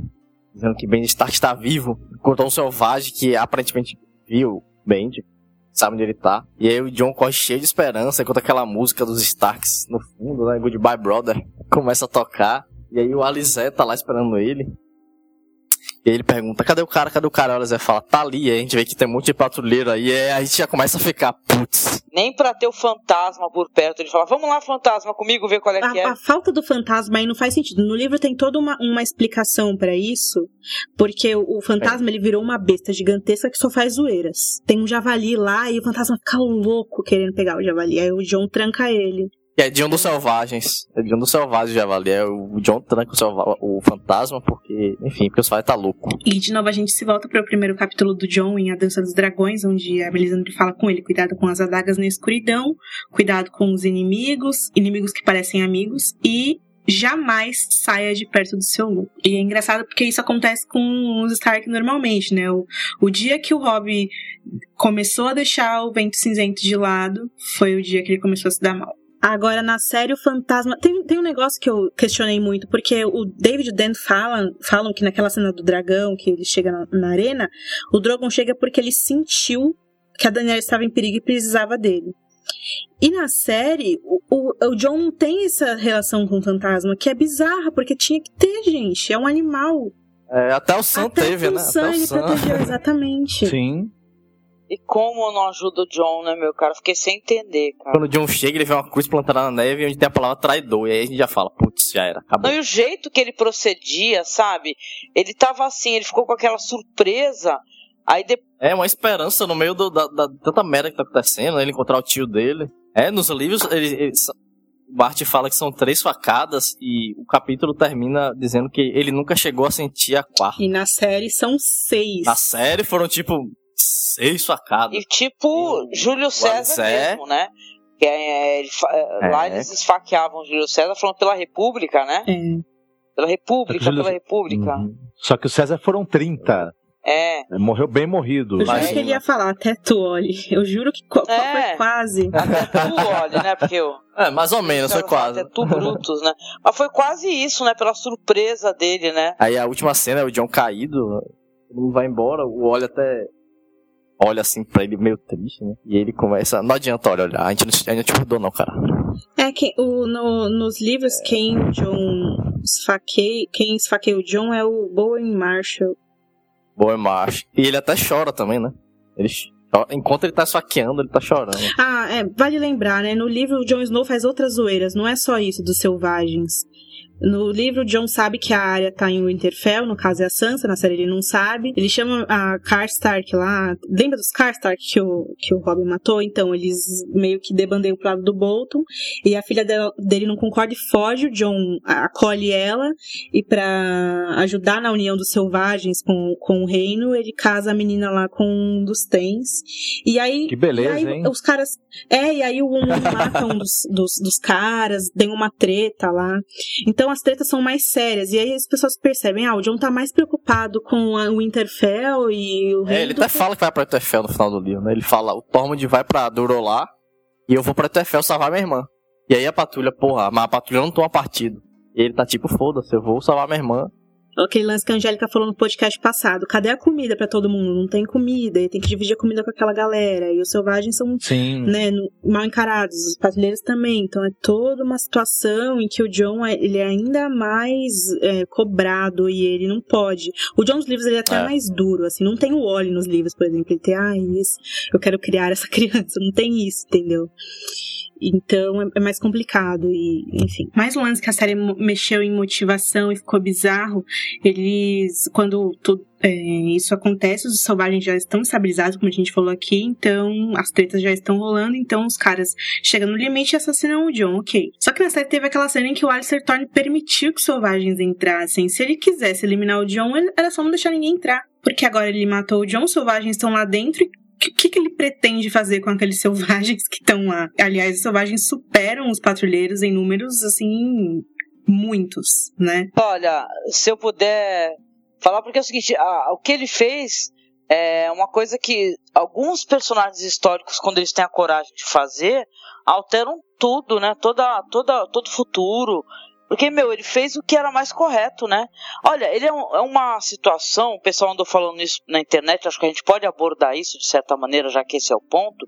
Dizendo que Bendy Stark está vivo. Encontrou um selvagem que aparentemente viu Bendy. Sabe onde ele tá. E aí o John corre cheio de esperança enquanto aquela música dos Starks no fundo, né? Goodbye Brother. Começa a tocar. E aí o Alizé tá lá esperando ele. E aí ele pergunta, cadê o cara, cadê o cara? O Alizé fala, tá ali. Aí a gente vê que tem um monte de patrulheiro aí. E aí a gente já começa a ficar, putz. Nem pra ter o fantasma por perto. Ele fala, vamos lá, fantasma, comigo, ver qual é que é. A, a falta do fantasma aí não faz sentido. No livro tem toda uma, uma explicação pra isso, porque o, o fantasma ele virou uma besta gigantesca que só faz zoeiras. Tem um javali lá e o fantasma fica louco querendo pegar o javali. Aí o John tranca ele. É de um dos selvagens. É um dos selvagens de Javali. É o John tranca o, o fantasma porque, enfim, porque os vai tá louco. E de novo a gente se volta para o primeiro capítulo do John em A Dança dos Dragões, onde a Melisandre fala com ele: cuidado com as adagas na escuridão, cuidado com os inimigos, inimigos que parecem amigos, e jamais saia de perto do seu lobo. E é engraçado porque isso acontece com os Stark normalmente, né? O, o dia que o Robb começou a deixar o vento cinzento de lado foi o dia que ele começou a se dar mal. Agora, na série, o fantasma. Tem, tem um negócio que eu questionei muito, porque o David e o Dan falam, falam que naquela cena do dragão, que ele chega na, na arena, o Drogon chega porque ele sentiu que a Daniela estava em perigo e precisava dele. E na série, o, o, o John não tem essa relação com o fantasma, que é bizarra, porque tinha que ter, gente. É um animal. É, até o Sam Até teve, o né? Sam Até o ele Sam. protegeu, exatamente. Sim. E como não ajuda o John, né, meu cara? Fiquei sem entender, cara. Quando o John chega, ele vê uma cruz plantada na neve onde tem a palavra traidor. E aí a gente já fala, putz, já era, acabou. Não, e o jeito que ele procedia, sabe? Ele tava assim, ele ficou com aquela surpresa. Aí depois. É uma esperança no meio do- da, da tanta merda que tá acontecendo, né? ele encontrar o tio dele. É, nos livros, ele, ele- o Bart fala que são três facadas e o capítulo termina dizendo que ele nunca chegou a sentir a quarta. E na série são seis. Na série foram tipo seis facadas. E tipo, Júlio César Zé. mesmo, né? Que é, ele fa- É. Lá eles esfaqueavam Júlio César falando pela República, né? Pela República, Júlio- pela República. Só que o César foram 30. É. Morreu bem morrido. Eu juro que ele ia falar, até tu, olhe. Eu juro que co- É. foi quase. Tu olha, né? Porque eu. É, mais ou menos, foi quase. Até tu Brutus, né? Mas foi quase isso, né? Pela surpresa dele, né? Aí a última cena é o John caído, todo mundo vai embora, o olha até olha assim pra ele meio triste, né? E ele começa, não adianta olha, olhar, a gente não, a gente não te perdoa não, cara. É que o, no- nos livros, quem John esfaqueia, quem esfaqueia o John é o Bowen Marshall. Boa macho. E ele até chora também, né? Ele chora, enquanto ele tá esfaqueando, ele tá chorando. Ah, é, vale lembrar, né? No livro, o Jon Snow faz outras zoeiras, não é só isso dos selvagens. No livro, John sabe que a área tá em Winterfell, no caso é a Sansa, na série ele não sabe. Ele chama a Karstark lá. Lembra dos Karstark que o, que o Robin matou? Então, eles meio que debandeiam pro lado do Bolton. E a filha dela- dele não concorda e foge. O John acolhe ela. E pra ajudar na união dos selvagens com, com o reino, ele casa a menina lá com um dos Tens. E aí. Que beleza, aí hein? Os caras. É, e aí o Woman mata um dos, dos, dos caras, tem uma treta lá. Então as tretas são mais sérias. E aí as pessoas percebem, ah, o John tá mais preocupado com o Winterfell e o É, ele até fala que vai pra Eterfell no final do livro, né? Ele fala, o Tormund vai pra Durolá e eu vou pra Eterfell salvar minha irmã. E aí a patrulha, porra, mas a patrulha não toma partido. E ele tá tipo, foda-se, eu vou salvar minha irmã. Aquele lance que a Angélica falou no podcast passado. Cadê a comida pra todo mundo? Não tem comida. E tem que dividir a comida com aquela galera. E os selvagens são né, mal encarados. Os patrulheiros também. Então é toda uma situação em que o John é- ele é ainda mais é, cobrado e ele não pode. O John nos livros ele é até É. mais duro. Assim, não tem o Wally nos livros, por exemplo. Ele tem, ah, isso, eu quero criar essa criança. Não tem isso, entendeu? Então é, é mais complicado e, enfim. Mais um lance que a série mexeu em motivação e ficou bizarro. Eles, quando tu- é, isso acontece, os selvagens já estão estabilizados, como a gente falou aqui, então as tretas já estão rolando, então os caras chegam no limite e assassinam o John, ok. Só que na série teve aquela cena em que o Alistair Thorne permitiu que os selvagens entrassem. Se ele quisesse eliminar o John, era só não deixar ninguém entrar. Porque agora ele matou o John, os selvagens estão lá dentro e o que, que, ele pretende fazer com aqueles selvagens que estão lá? Aliás, os selvagens superam os patrulheiros em números, assim, muitos, né? Olha, se eu puder falar porque é o seguinte, a, o que ele fez é uma coisa que alguns personagens históricos, quando eles têm a coragem de fazer, alteram tudo, né? Toda, toda, todo o futuro. Porque, meu, ele fez o que era mais correto, né? Olha, ele é, um, é, uma situação, o pessoal andou falando isso na internet, acho que a gente pode abordar isso de certa maneira, já que esse é o ponto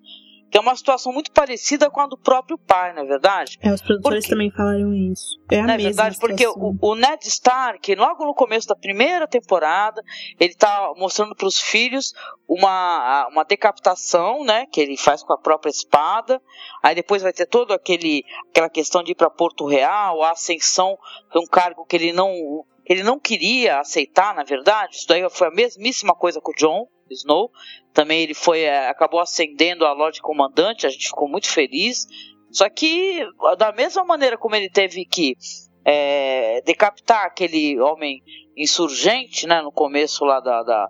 que é uma situação muito parecida com a do próprio pai, não é verdade? É, os produtores porque, também falaram isso. É a não é verdade, porque o, o, Ned Stark, logo no começo da primeira temporada, ele tá mostrando para os filhos uma, uma decapitação, né, que ele faz com a própria espada. Aí depois vai ter todo aquele aquela questão de ir para Porto Real, a ascensão, que é um cargo que ele não ele não queria aceitar, na verdade. Isso daí foi a mesmíssima coisa com o John Snow. Também ele foi é, acabou ascendendo a Lorde Comandante, a gente ficou muito feliz. Só que da mesma maneira como ele teve que é, decapitar aquele homem insurgente, né, no começo lá da, da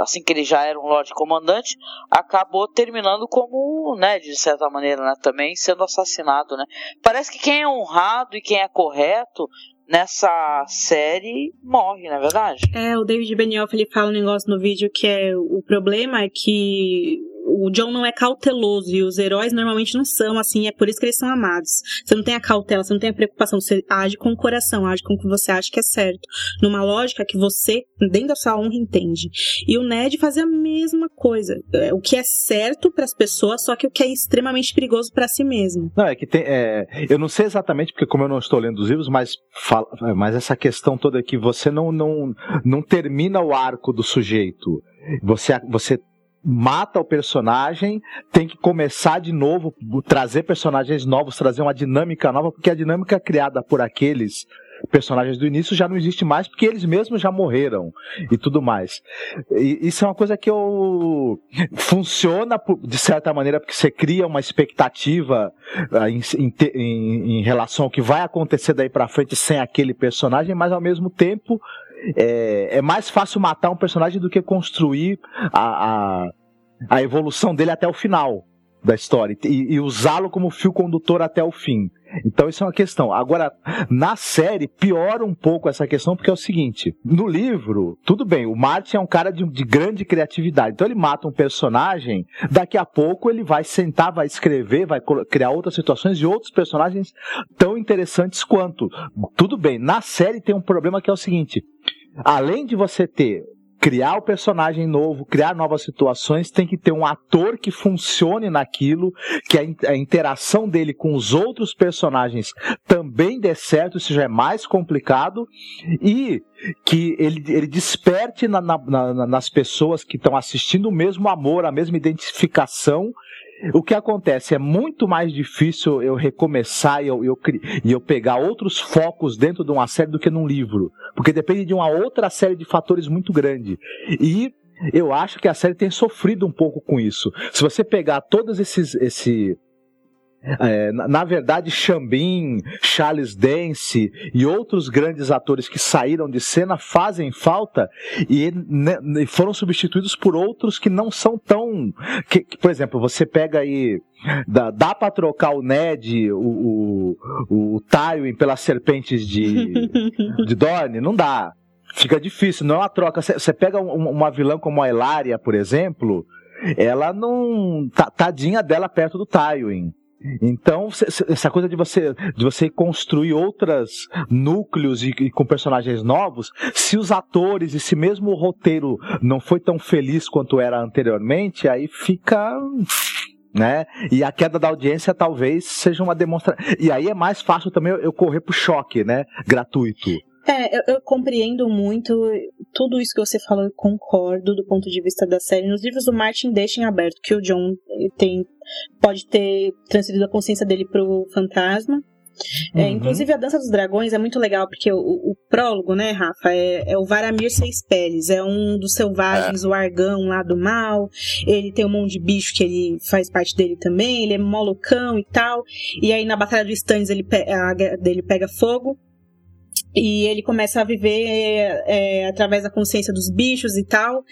assim que ele já era um Lorde Comandante, acabou terminando como, né, de certa maneira, né, também sendo assassinado, né. Parece que quem é honrado e quem é correto nessa série morre, na é verdade? É, o David Benioff ele fala um negócio no vídeo que é o problema é que o John não é cauteloso e os heróis normalmente não são assim, é por isso que eles são amados. Você não tem a cautela, você não tem a preocupação, você age com o coração, age com o que você acha que é certo, numa lógica que você, dentro da sua honra, entende. E o Ned fazia a mesma coisa, é, o que é certo para as pessoas, só que o que é extremamente perigoso para si mesmo. Não, é que tem, é, eu não sei exatamente porque como eu não estou lendo os livros, mas fala, mas essa questão toda que você não não não termina o arco do sujeito. Você, você mata o personagem, tem que começar de novo, trazer personagens novos, trazer uma dinâmica nova, porque a dinâmica criada por aqueles personagens do início já não existe mais porque eles mesmos já morreram e tudo mais. E isso é uma coisa que eu funciona de certa maneira porque você cria uma expectativa uh, em, em, em, relação ao que vai acontecer daí para frente sem aquele personagem, mas ao mesmo tempo é, é mais fácil matar um personagem do que construir a, a, a evolução dele até o final da história e, e usá-lo como fio condutor até o fim. Então isso é uma questão. Agora, na série, piora um pouco essa questão, porque é o seguinte: no livro, tudo bem, o Martin é um cara de, de, grande criatividade. Então ele mata um personagem, daqui a pouco ele vai sentar, vai escrever, vai criar outras situações e outros personagens tão interessantes quanto. Tudo bem, na série tem um problema que é o seguinte: além de você ter criar o personagem novo, criar novas situações, tem que ter um ator que funcione naquilo, que a, interação dele com os outros personagens também dê certo, isso já é mais complicado, e que ele, ele desperte na, na, na, nas pessoas que estão assistindo o mesmo amor, a mesma identificação o que acontece é muito mais difícil eu recomeçar e eu, eu, e eu pegar outros focos dentro de uma série do que num livro. Porque depende de uma outra série de fatores muito grande. E eu acho que a série tem sofrido um pouco com isso. Se você pegar todos esses, esse, é, na, verdade, Xambin, Charles Dance e outros grandes atores que saíram de cena fazem falta e né, foram substituídos por outros que não são tão. Que, que, por exemplo, você pega aí. Dá, dá pra trocar o Ned, o, o, o Tywin pelas serpentes de, de Dorne? Não dá. Fica difícil, não é uma troca. Você pega uma vilã como a Elaria, por exemplo, ela não. Tadinha dela perto do Tywin. Então, essa coisa de você, de você construir outros núcleos e, e, com personagens novos, se os atores e se mesmo o roteiro não foi tão feliz quanto era anteriormente, aí fica né? E a queda da audiência talvez seja uma demonstração. E aí é mais fácil também eu correr pro choque, né? Gratuito. É, eu, eu, compreendo muito tudo isso que você falou, eu concordo do ponto de vista da série. Nos livros do Martin deixem aberto que o John tem, pode ter transferido a consciência dele pro fantasma. É, uhum. inclusive a Dança dos Dragões é muito legal, porque o, o prólogo, né, Rafa, é, é, o Varamir Seis Peles, é um dos selvagens, é. o Argão lá do mal, ele tem um monte de bicho que ele faz parte dele também, ele é molucão e tal, e aí na Batalha do Stannis ele, a dele pega fogo, e ele começa a viver é, através da consciência dos bichos e tal.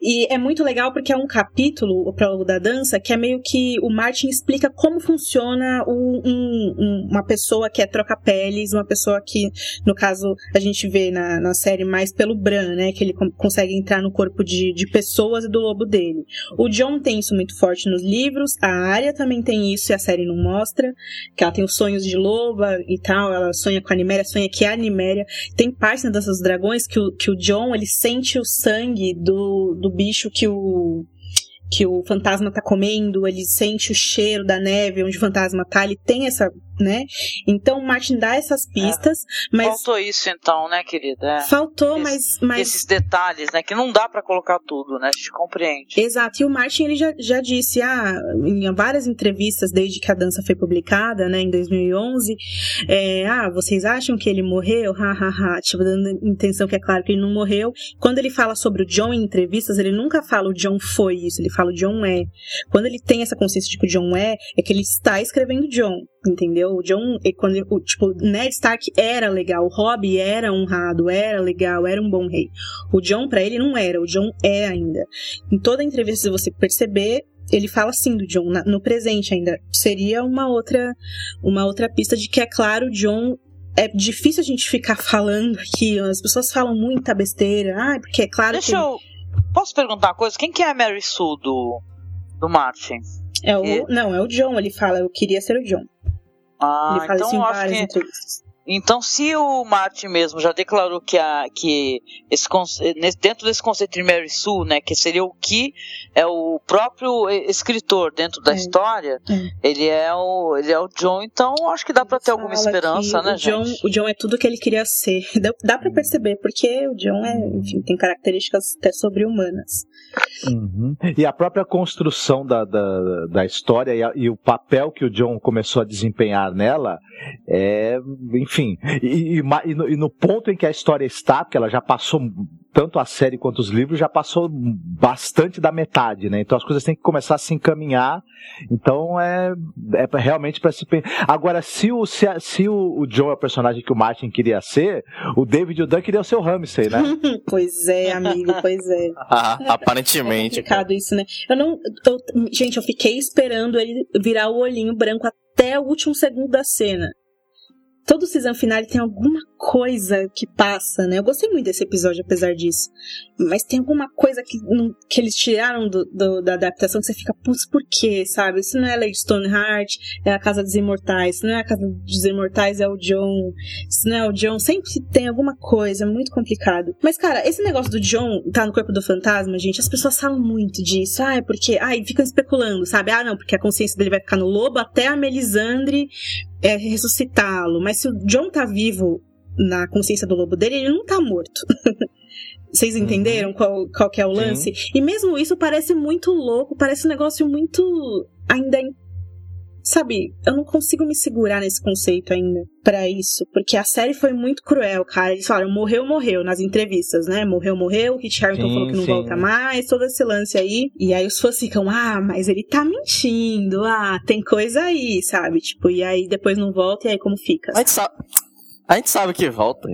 E é muito legal porque é um capítulo, o prólogo da dança, que é meio que o Martin explica como funciona o, um, um, uma pessoa que é troca-peles, uma pessoa que, no caso, a gente vê na, na série mais pelo Bran, né? Que ele consegue entrar no corpo de, de pessoas e do lobo dele. O John tem isso muito forte nos livros, a Arya também tem isso e a série não mostra, que ela tem os sonhos de loba e tal, ela sonha com a Animéria, sonha que a Tem parte dos Dragões que o, que o John, ele sente o sangue do, do bicho que o que o fantasma tá comendo, ele sente o cheiro da neve onde o fantasma tá, ele tem essa né? Então o Martin dá essas pistas, é. mas faltou isso então, né, querida? É. Faltou, Esse, mas, mas esses detalhes, né, que não dá para colocar tudo, né? A gente compreende. Exato. E o Martin ele já, já disse, ah, em várias entrevistas desde que a dança foi publicada, né, em 2011, é, ah, vocês acham que ele morreu? Ha, ha, ha. Tipo, dando intenção que é claro que ele não morreu. Quando ele fala sobre o John em entrevistas, ele nunca fala o John foi isso, ele fala o John é. Quando ele tem essa consciência de que o John é, é que ele está escrevendo John entendeu? O John, quando o tipo, Ned Stark era legal, o Robb era honrado, era legal, era um bom rei. O John para ele não era, o John é ainda. Em toda entrevista se você perceber, ele fala assim do John no presente ainda. Seria uma outra uma outra pista de que é claro, o John é difícil a gente ficar falando aqui, as pessoas falam muita besteira. Ah, porque é claro Deixa que eu Posso perguntar uma coisa? Quem que é a Mary Sue do do Martin? É o, não, é o John, ele fala, eu queria ser o John. Ah, então eu acho que entrevistas. então se o Martin mesmo já declarou que a que esse dentro desse conceito de Mary Sue, né, que seria o que é o próprio e- escritor dentro da história, ele é o ele é o John, então acho que dá pra ter alguma esperança, né, o John, gente? o John é tudo que ele queria ser. Dá, dá pra perceber, porque o John é, enfim, tem características até sobre-humanas. Uhum. E a própria construção da, da, da história e, a- e o papel que o John começou a desempenhar nela é, enfim, e, e e no, e no ponto em que a história está, porque ela já passou, tanto a série quanto os livros, já passou bastante da metade, né? Então as coisas têm que começar a se encaminhar. Então é, é pra- realmente para se Agora, se o, se, se o, o John é o personagem que o Martin queria ser, o David e o Dan queriam ser o Ramsey, né? pois é, amigo, pois é. Ah, aparentemente. complicado isso, né? Eu não. eu- gente, eu fiquei esperando ele virar o olhinho branco até o último segundo da cena. Todo season final tem alguma coisa que passa, né? Eu gostei muito desse episódio, apesar disso. Mas tem alguma coisa que, que eles tiraram do, do- da adaptação que você fica, putz, por quê, sabe? Isso não é Lady Stoneheart, é a Casa dos Imortais. Isso não é a Casa dos Imortais, é o John. Isso não é o John. Sempre tem alguma coisa, é muito complicado. Mas, cara, esse negócio do John tá no corpo do fantasma, gente, as pessoas falam muito disso. Ah, é porque. Ai, ficam especulando, sabe? Ah, não, porque a consciência dele vai ficar no lobo até a Melisandre é, ressuscitá-lo. Mas se o John tá vivo na consciência do lobo dele, ele não tá morto. Vocês entenderam qual, qual que é o lance? E mesmo isso parece muito louco, parece um negócio muito. ainda. Sabe, eu não consigo me segurar nesse conceito ainda pra isso, porque a série foi muito cruel, cara. Eles falaram, morreu, morreu, nas entrevistas, né? Morreu, morreu, o Kit Harington falou que não sim. volta mais, todo esse lance aí. E aí os fãs ficam, ah, mas ele tá mentindo, ah, tem coisa aí, sabe? Tipo, e aí depois não volta, e aí como fica? A gente sabe, a gente sabe que volta.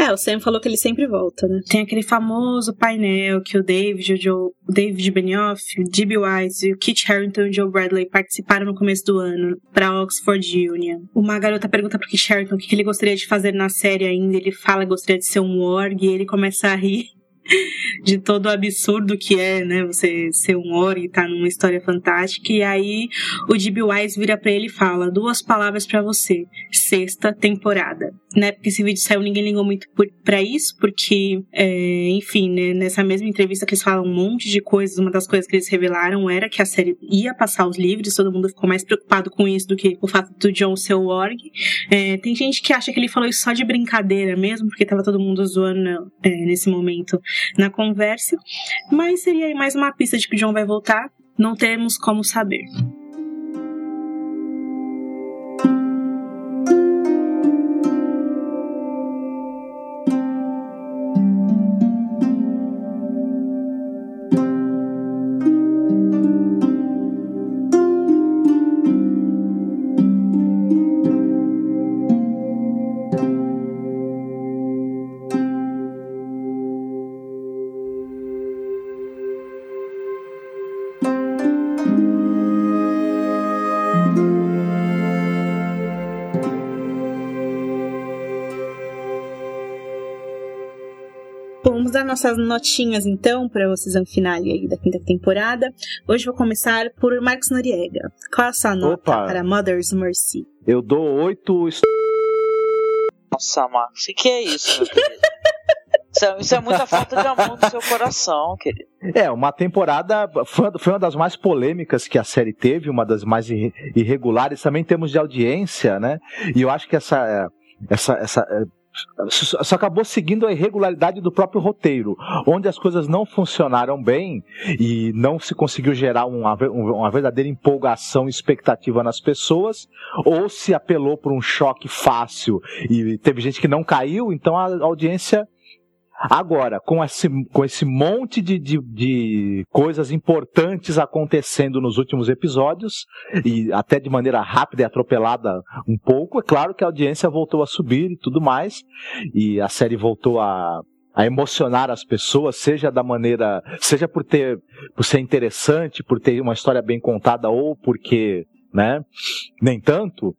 É, o Sam falou que ele sempre volta, né? Tem aquele famoso painel que o David, o Joe, o David Benioff, o D.B. Wise o Kit Harington e o Joe Bradley participaram no começo do ano pra Oxford Union. Uma garota pergunta pro Kit Harington o que ele gostaria de fazer na série ainda. Ele fala que gostaria de ser um org e ele começa a rir de todo o absurdo que é, né? Você ser um org e tá numa história fantástica. E aí o D.B. Wise vira pra ele e fala duas palavras pra você. Sexta temporada. Né? Porque esse vídeo saiu, ninguém ligou muito por, pra isso, porque, é, enfim, né, nessa mesma entrevista que eles falam um monte de coisas, uma das coisas que eles revelaram era que a série ia passar os livros, todo mundo ficou mais preocupado com isso do que o fato do John ser o org. É, tem gente que acha que ele falou isso só de brincadeira mesmo, porque tava todo mundo zoando é, nesse momento na conversa. Mas seria mais uma pista de que o John vai voltar. Não temos como saber. Nossas notinhas então para vocês no finale aí da quinta temporada. Hoje vou começar por Marcos Noriega. Qual a sua nota Opa. para Mother's Mercy? Eu dou oito. Nossa, Marcos, o que é isso, meu querido? Isso é, isso é muita falta de amor no seu coração, querido. É, uma temporada. Foi, uma das mais polêmicas que a série teve, uma das mais irre- irregulares, também em termos de audiência, né? E eu acho que essa. essa, essa só acabou seguindo a irregularidade do próprio roteiro, onde as coisas não funcionaram bem e não se conseguiu gerar uma, uma verdadeira empolgação e expectativa nas pessoas, ou se apelou por um choque fácil e teve gente que não caiu, então a audiência Agora, com esse, com esse monte de, de, de coisas importantes acontecendo nos últimos episódios, e até de maneira rápida e atropelada um pouco, é claro que a audiência voltou a subir e tudo mais, e a série voltou a, a emocionar as pessoas, seja da maneira, seja por ter, por ser interessante, por ter uma história bem contada, ou porque, né, nem tanto,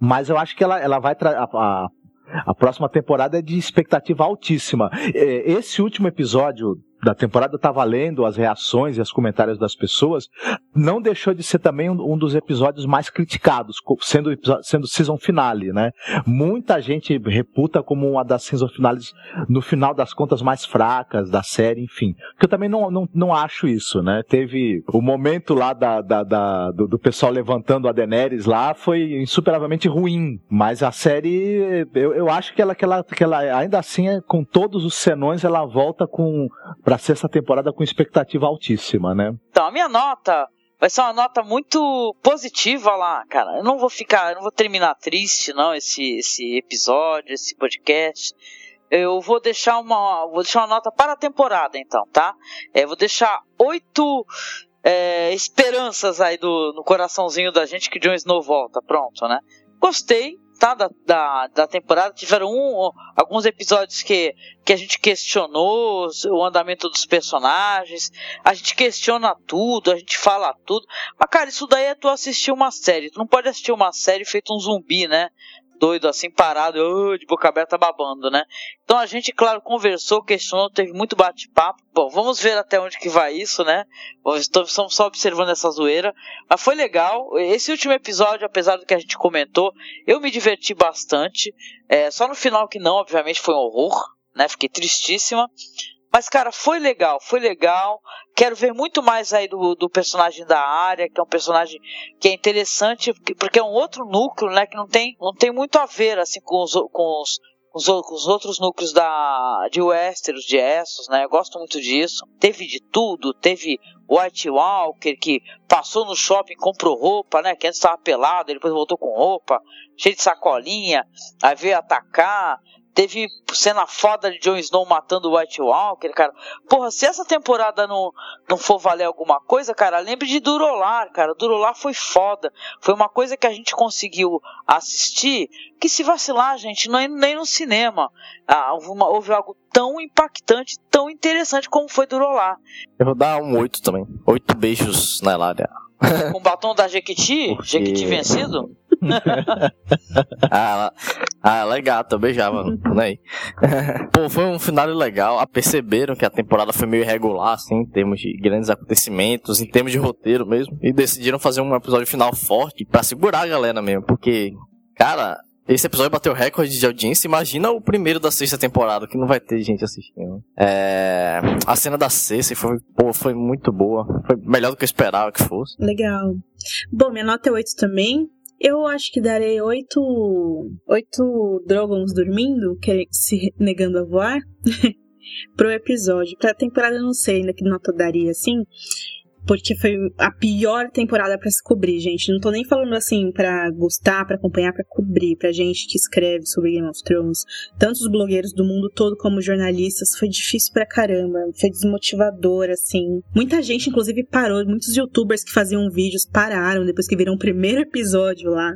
mas eu acho que ela, ela vai a, a, a próxima temporada é de expectativa altíssima. É, Esse último episódio da temporada eu tava lendo as reações e os comentários das pessoas, não deixou de ser também um, um dos episódios mais criticados, sendo sendo season finale, né? Muita gente reputa como uma das season finales no final das contas mais fracas da série, enfim. Que eu também não, não, não acho isso, né? Teve o momento lá da, da, da- do, do pessoal levantando a Daenerys lá foi insuperavelmente ruim, mas a série eu, eu acho que ela, que ela, que ela ainda assim é, com todos os senões ela volta com para sexta temporada com expectativa altíssima, né? Então, a minha nota vai ser uma nota muito positiva lá, cara. Eu não vou ficar, eu não vou terminar triste, não, esse, esse episódio, esse podcast. Eu vou deixar uma, vou deixar uma nota para a temporada, então, tá? É, vou deixar oito é, esperanças aí do, no coraçãozinho da gente que Jon Snow volta, pronto, né? Gostei, tá? Da, da, da temporada. Tiveram um, alguns episódios que, que a gente questionou o andamento dos personagens. A gente questiona tudo, a gente fala tudo. Mas, cara, isso daí é tu assistir uma série. Tu não pode assistir uma série feito um zumbi, né? Doido assim, parado, de boca aberta babando, né? Então a gente, claro, conversou, questionou, teve muito bate-papo. Bom, vamos ver até onde que vai isso, né? Estamos só observando essa zoeira. Mas foi legal. Esse último episódio, apesar do que a gente comentou, eu me diverti bastante. É, só no final que não, obviamente, foi um horror, né? Fiquei tristíssima. Mas, cara, foi legal, foi legal. Quero ver muito mais aí do, do personagem da área, que é um personagem que é interessante, porque- é um outro núcleo, né? Que não tem, não tem muito a ver, assim, com os, com os, os, os outros núcleos da, de Westeros, de Essos, né? Eu gosto muito disso. Teve de tudo, teve White Walker, que passou no shopping, comprou roupa, né? Que antes estava pelado, depois voltou com roupa, cheio de sacolinha, aí veio atacar. Teve cena foda de Jon Snow matando o White Walker, cara. Porra, se essa temporada não, não for valer alguma coisa, cara, lembre de Durolar, cara. Durolar foi foda. Foi uma coisa que a gente conseguiu assistir que se vacilar, gente, não é nem no cinema. Ah, houve, uma- houve algo tão impactante, tão interessante como foi Durolar. Eu vou dar um 8 também. Oito beijos na Elária. Com o batom da Jequiti, Jequiti vencido. ah, ah, ela é eu beijava, né? Pô, foi um final legal. Ah, perceberam que a temporada foi meio irregular, assim, em termos de grandes acontecimentos, em termos de roteiro mesmo. E decidiram fazer um episódio final forte pra segurar a galera mesmo. Porque, cara, esse episódio bateu recorde de audiência. Imagina o primeiro da sexta temporada, que não vai ter gente assistindo. É. A cena da sexta foi, pô, foi muito boa. Foi melhor do que eu esperava que fosse. Legal. Bom, minha nota é 8 também. Eu acho que darei 8, oito Dragons dormindo, que- se negando a voar, pro episódio. Pra temporada eu não sei ainda que nota daria assim, porque foi a pior temporada pra se cobrir, gente. Não tô nem falando assim pra gostar, pra acompanhar, pra cobrir, pra gente que escreve sobre Game of Thrones. Tanto os blogueiros do mundo todo como jornalistas, foi difícil pra caramba, foi desmotivador, assim. Muita gente, inclusive, parou, muitos youtubers que faziam vídeos pararam depois que viram o primeiro episódio lá.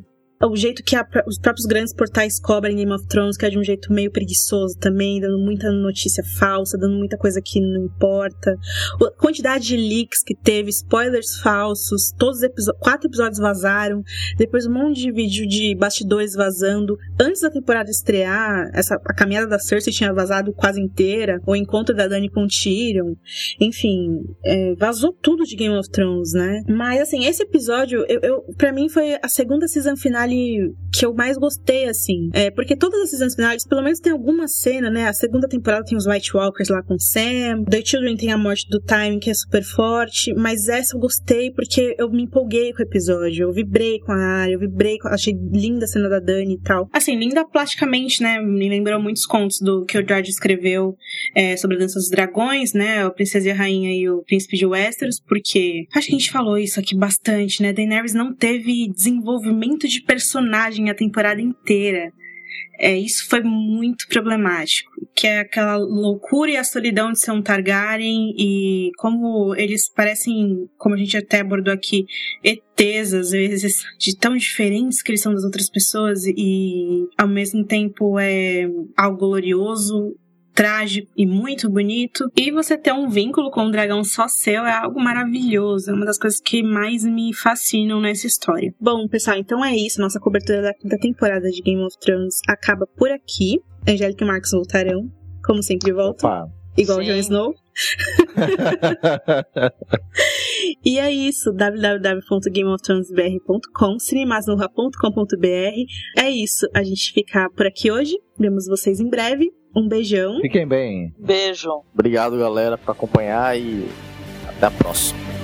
O jeito que a, os próprios grandes portais cobrem Game of Thrones, que é de um jeito meio preguiçoso também, dando muita notícia falsa, dando muita coisa que não importa. A quantidade de leaks que teve, spoilers falsos, todos os episódios, quatro episódios vazaram, depois um monte de vídeo de bastidores vazando. Antes da temporada estrear, essa, a caminhada da Cersei tinha vazado quase inteira, o encontro da Dani com Tyrion, enfim, é, vazou tudo de Game of Thrones, né? Mas assim, esse episódio, eu, eu, pra mim foi a segunda season finale que eu mais gostei, assim. É, porque todas as seasons finales, pelo menos tem alguma cena, né? A segunda temporada tem os White Walkers lá com Sam, The Children tem a morte do Time, que é super forte, mas essa eu gostei porque eu me empolguei com o episódio, eu vibrei com a área, eu vibrei com... achei linda a cena da Dani e tal. Assim, linda plasticamente, né? Me lembrou muitos contos do que o George escreveu é, sobre a Dança dos Dragões, né? A Princesa e a Rainha e o Príncipe de Westeros, porque acho que a gente falou isso aqui bastante, né? Daenerys não teve desenvolvimento de personagem a temporada inteira. É, isso foi muito problemático. Que é aquela loucura e a solidão de ser um Targaryen e como eles parecem, como a gente até abordou aqui, ETs às vezes, de tão diferentes que eles são das outras pessoas e ao mesmo tempo é algo glorioso trágico e muito bonito. E você ter um vínculo com um dragão só seu é algo maravilhoso. É uma das coisas que mais me fascinam nessa história. Bom, pessoal, então é isso. Nossa cobertura da quinta temporada de Game of Thrones acaba por aqui. Angélica e Marcos voltarão, como sempre voltam. Opa. Igual o Jon Snow. e é isso, www.gameofthronesbr.com, cinemasnurra.com.br. É isso, a gente fica por aqui hoje. Vemos vocês em breve. Um beijão. Fiquem bem. Beijo. Obrigado, galera, por acompanhar e até a próxima.